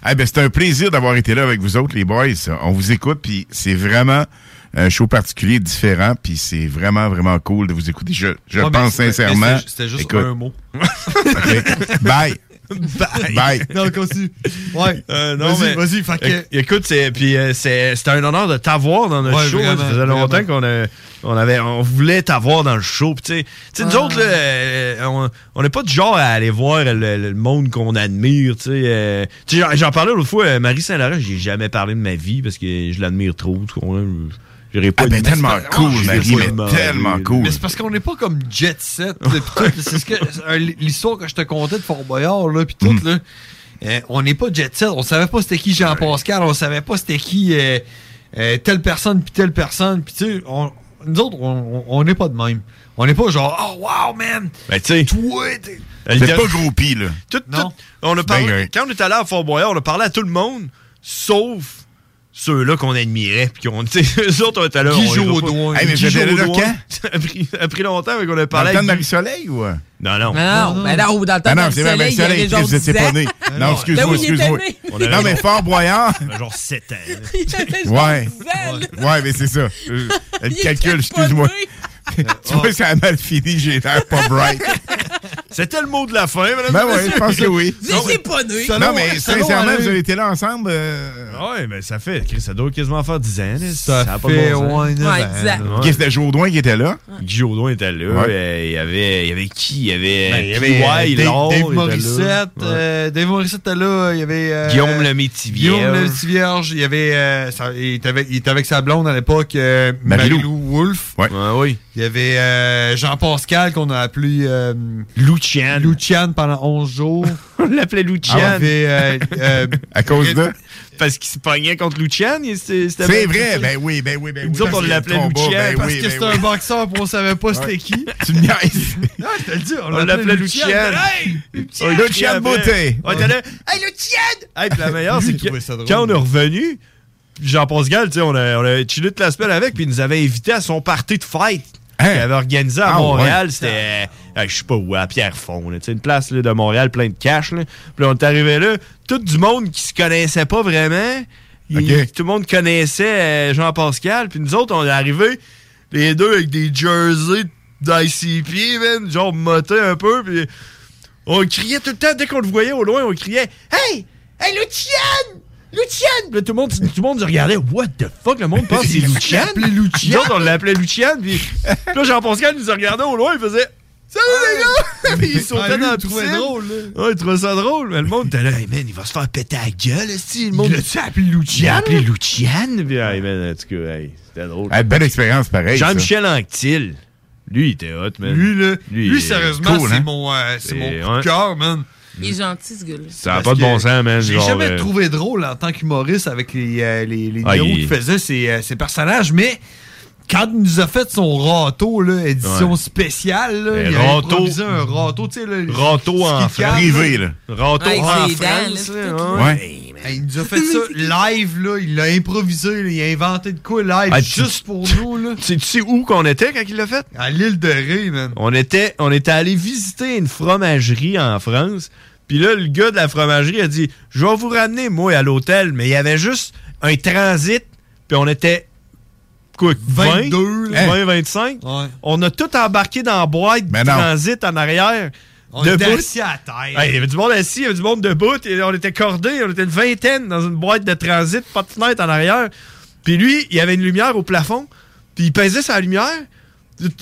Speaker 14: Eh ben, c'est un plaisir d'avoir été là avec vous autres, les boys. On vous écoute, puis c'est vraiment un show particulier, différent, puis c'est vraiment, vraiment cool de vous écouter. Je, je
Speaker 13: Ouais,
Speaker 14: pense sincèrement.
Speaker 13: c'était- juste
Speaker 14: Écoute,
Speaker 13: un mot.
Speaker 14: Bye.
Speaker 13: Bye.
Speaker 14: Bye.
Speaker 13: Non, continue. Ouais.
Speaker 12: Euh, non,
Speaker 13: Vas-y, vas-y, fait que-
Speaker 12: Éc- Écoute, c'est, puis, euh, c'est, c'était un honneur de t'avoir dans notre
Speaker 13: Ouais,
Speaker 12: show.
Speaker 13: vraiment,
Speaker 12: ça faisait longtemps qu'on a- on avait, on voulait t'avoir dans le show. Puis, tu sais, nous autres, là, euh, on- n'est pas du genre à aller voir le, le monde qu'on admire. Tu sais, euh, j'en, j'en parlais l'autre fois, euh, Marie Saint-Laurent, j'ai jamais parlé de ma vie parce que je l'admire trop. tu comprends? J'irais pas
Speaker 14: Ah, ben, tellement
Speaker 12: Mais c'est pas-
Speaker 14: cool,
Speaker 12: vais
Speaker 14: Marie, mais tellement cool.
Speaker 13: Mais c'est parce qu'on n'est pas comme Jet Set. C'est ce que l'histoire que je te contais de Fort Boyard, là, puis tout,
Speaker 14: Mm.
Speaker 13: là. euh, on n'est pas Jet Set. On savait pas c'était qui Jean-Pascal. On savait pas c'était qui euh, euh, telle personne puis telle personne. Puis tu sais, on- nous autres, on- n'est pas de même. On n'est pas genre, oh wow, man.
Speaker 12: Ben, tu sais.
Speaker 13: Toi, t'es-
Speaker 14: pas groupie, là.
Speaker 12: Tout, tout- on a parlé,
Speaker 14: Ben,
Speaker 12: quand on est allé à Fort Boyard, on a parlé à tout le monde, sauf ceux-là qu'on admirait. Puis qu'on, tu sais, eux autres, on était là. Voit pas.
Speaker 14: Jodoin. Hey, mais étiez là quand?
Speaker 12: Ça a pris, ça a pris longtemps, mais qu'on a
Speaker 14: Dans
Speaker 12: parlé
Speaker 14: le temps de Marie-Soleil ou?
Speaker 12: Non, non.
Speaker 15: Non, non, ben non, dans le temps
Speaker 14: Ah
Speaker 15: de
Speaker 14: non, c'est vrai,
Speaker 15: Marie-Soleil, il y avait genre
Speaker 14: vous étiez
Speaker 15: 10
Speaker 14: pas né. Non, excuse-moi, excuse-moi. Non, mais Fort
Speaker 12: avait genre 7 ans.
Speaker 15: Il avait genre
Speaker 14: Ouais.
Speaker 15: 10 ans, là.
Speaker 14: Ouais, mais c'est ça. Euh, Le
Speaker 15: Il
Speaker 14: calcul,
Speaker 15: était
Speaker 14: excuse-moi. Tu vois, ça a mal fini, j'ai l'air pas bright.
Speaker 12: C'était le mot de la fin, madame.
Speaker 14: Ben ouais, je pense que oui.
Speaker 15: Vous étiez pas né.
Speaker 14: Non, mais sincèrement, vous avez été là ensemble. euh,
Speaker 12: Ouais, mais ça fait, Chris, ça doit quasiment faire 10 ans.
Speaker 13: Ça
Speaker 12: a pas
Speaker 13: fait,
Speaker 12: de bon
Speaker 13: ouais, Ouais, ans. 10 ans.
Speaker 14: Guy, c'était Jodoin qui était là.
Speaker 12: Guy Jodoin était là.
Speaker 14: Ouais.
Speaker 12: euh, Il y avait, il y avait qui? Il y avait,
Speaker 13: Ben, il y avait euh, Dave. Morissette. Euh, Dave Morissette était là. Il y avait. euh,
Speaker 12: Guillaume le Métivierge.
Speaker 13: Guillaume le Métivierge. Il y avait. euh, ça- il, était avec, il était avec sa blonde à l'époque, euh.
Speaker 14: Marie-Lou
Speaker 13: Wolfe.
Speaker 14: Ouais.
Speaker 12: oui.
Speaker 13: Il y avait euh, Jean-Pascal qu'on a appelé euh,
Speaker 12: Lucian.
Speaker 13: Lucian pendant 11 jours.
Speaker 12: On l'appelait Lucian.
Speaker 13: Avait. euh, euh,
Speaker 14: À cause de?
Speaker 12: Parce qu'il se pognait contre Lucian.
Speaker 14: C'est vrai, ben oui, ben oui, ben oui.
Speaker 12: Nous autres, on l'appelait Lucian
Speaker 14: ben
Speaker 12: parce
Speaker 14: oui,
Speaker 13: que
Speaker 14: ben
Speaker 13: c'était
Speaker 14: oui.
Speaker 13: un boxeur, puis on savait pas c'était qui.
Speaker 14: Tu me niaises.
Speaker 13: Non, je te le dis, on,
Speaker 12: On l'appelait Lucian.
Speaker 13: Hey!
Speaker 14: Lucian Beauté.
Speaker 12: On était là, Hey, Lucian! Hey, puis la meilleure, c'est que quand on est revenu, Jean-Pascal, tu sais, on a, on a chillé toute la semaine avec, puis il nous avait invités à son party de fête.
Speaker 14: Hein?
Speaker 12: avait organisé à
Speaker 14: Ah,
Speaker 12: Montréal,
Speaker 14: ouais.
Speaker 12: c'était, euh, je sais pas où, à Pierrefonds, là, une place là, de Montréal plein de cash. Là. Puis on est arrivé là, tout du monde qui se connaissait pas vraiment. Il-. Tout le monde connaissait euh, Jean-Pascal. Puis nous autres, on est arrivés, les deux avec des jerseys d'ICP, man, genre motés un peu. Puis on criait tout le temps, dès qu'on le voyait au loin, on criait Hey! Hey, Lucian! Puis là, tout le monde, tout le monde se regardait, What the fuck? Le monde pense que c'est autres, on l'appelait Lucian. Puis là, Jean-Pascal nous regardait au loin, il faisait Salut les gars! Puis il sautait
Speaker 13: Ah, lui,
Speaker 12: dans la
Speaker 13: il
Speaker 12: piscine.
Speaker 13: drôle, là.
Speaker 12: Ouais, il trouvait ça drôle. Mais le monde était là, hey man, il va se faire péter la gueule, si le monde.
Speaker 13: Il l'a-tu appelé
Speaker 12: Il a
Speaker 13: Lucian?
Speaker 12: appelé Lucian. Puis, hey man, en tout cas, hey, c'était drôle.
Speaker 14: Belle expérience, pareil.
Speaker 12: Jean-Michel Anctil. Lui, il était hot, man.
Speaker 13: Lui, là. Lui,
Speaker 12: il
Speaker 13: sérieusement,
Speaker 14: cool,
Speaker 13: c'est
Speaker 14: hein?
Speaker 13: mon, euh, c'est
Speaker 12: C'est-
Speaker 13: mon coup
Speaker 12: ouais.
Speaker 13: de cœur, man.
Speaker 15: Il est gentil, ce gars-là.
Speaker 12: Ça n'a pas de bon sens, man.
Speaker 13: J'ai jamais
Speaker 12: euh,
Speaker 13: trouvé drôle en tant qu'humoriste avec les, euh, les, les
Speaker 12: Ah,
Speaker 13: numéros
Speaker 12: il-
Speaker 13: qu'il faisait, ses, euh, ses personnages, mais quand il nous a fait son râteau, là, édition
Speaker 12: Ouais.
Speaker 13: spéciale, là, il a
Speaker 12: râteau-
Speaker 13: improvisé un râteau, tu sais, là,
Speaker 12: Râteau en France.
Speaker 14: Privé, là.
Speaker 12: Râteau en
Speaker 15: ses dents,
Speaker 12: France.
Speaker 15: là,
Speaker 12: ouais.
Speaker 13: Hey, il nous a fait ça live, là, il l'a improvisé, là, il a inventé de quoi live
Speaker 12: Ah, tu-
Speaker 13: juste pour nous, là.
Speaker 12: Tu tu sais où qu'on était quand il l'a fait?
Speaker 13: À l'île de Ré, man.
Speaker 12: On était, on était allé visiter une fromagerie en France. Puis là, le gars de la fromagerie a dit Je vais vous ramener, moi, à l'hôtel. Mais il y avait juste un transit. Puis on était. Quoi, 20,
Speaker 13: 22, là.
Speaker 12: 20, 25.
Speaker 13: Ouais.
Speaker 12: On a tout embarqué dans la boîte
Speaker 14: non.
Speaker 12: transit en arrière.
Speaker 13: On
Speaker 12: debout.
Speaker 13: était assis à terre.
Speaker 12: Il y avait du monde assis, il y avait du monde debout, et on était cordés, on était une vingtaine dans une boîte de transit, pas de fenêtre en arrière. Puis lui, il y avait une lumière au plafond, puis il pesait sa lumière.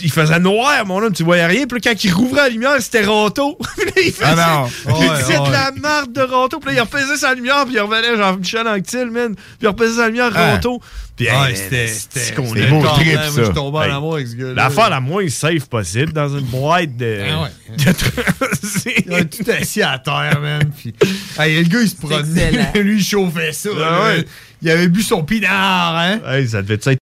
Speaker 12: Il faisait noir, mon homme, tu voyais rien. Puis là, quand il rouvrait la lumière, c'était Ronto. Puis là, il faisait,
Speaker 14: Ah non.
Speaker 12: il
Speaker 13: Ouais,
Speaker 12: disait
Speaker 13: ouais.
Speaker 12: de la marde de Ronto. Puis là, il repaisait sa lumière, puis il revenait Jean-Michel Anctil, man. Puis il repaisait sa lumière
Speaker 14: Ah.
Speaker 12: Ronto. Puis
Speaker 13: Ouais,
Speaker 12: hey,
Speaker 13: c'était- c'était-
Speaker 12: c'est qu'on
Speaker 14: c'est
Speaker 12: est
Speaker 14: beau trip,
Speaker 13: Moi, je
Speaker 14: ça.
Speaker 13: suis tombé en
Speaker 12: Hey,
Speaker 13: amour avec ce gars-là.
Speaker 12: L'affaire la moins safe possible dans une boîte de,
Speaker 13: Ah ouais.
Speaker 12: de.
Speaker 13: Il est tout assis à terre, man. Puis, hey, le gars, il se promenait. Lui, il chauffait ça.
Speaker 12: Ah ouais.
Speaker 13: Il avait bu son pinard, hein.
Speaker 12: Hey, ça devait être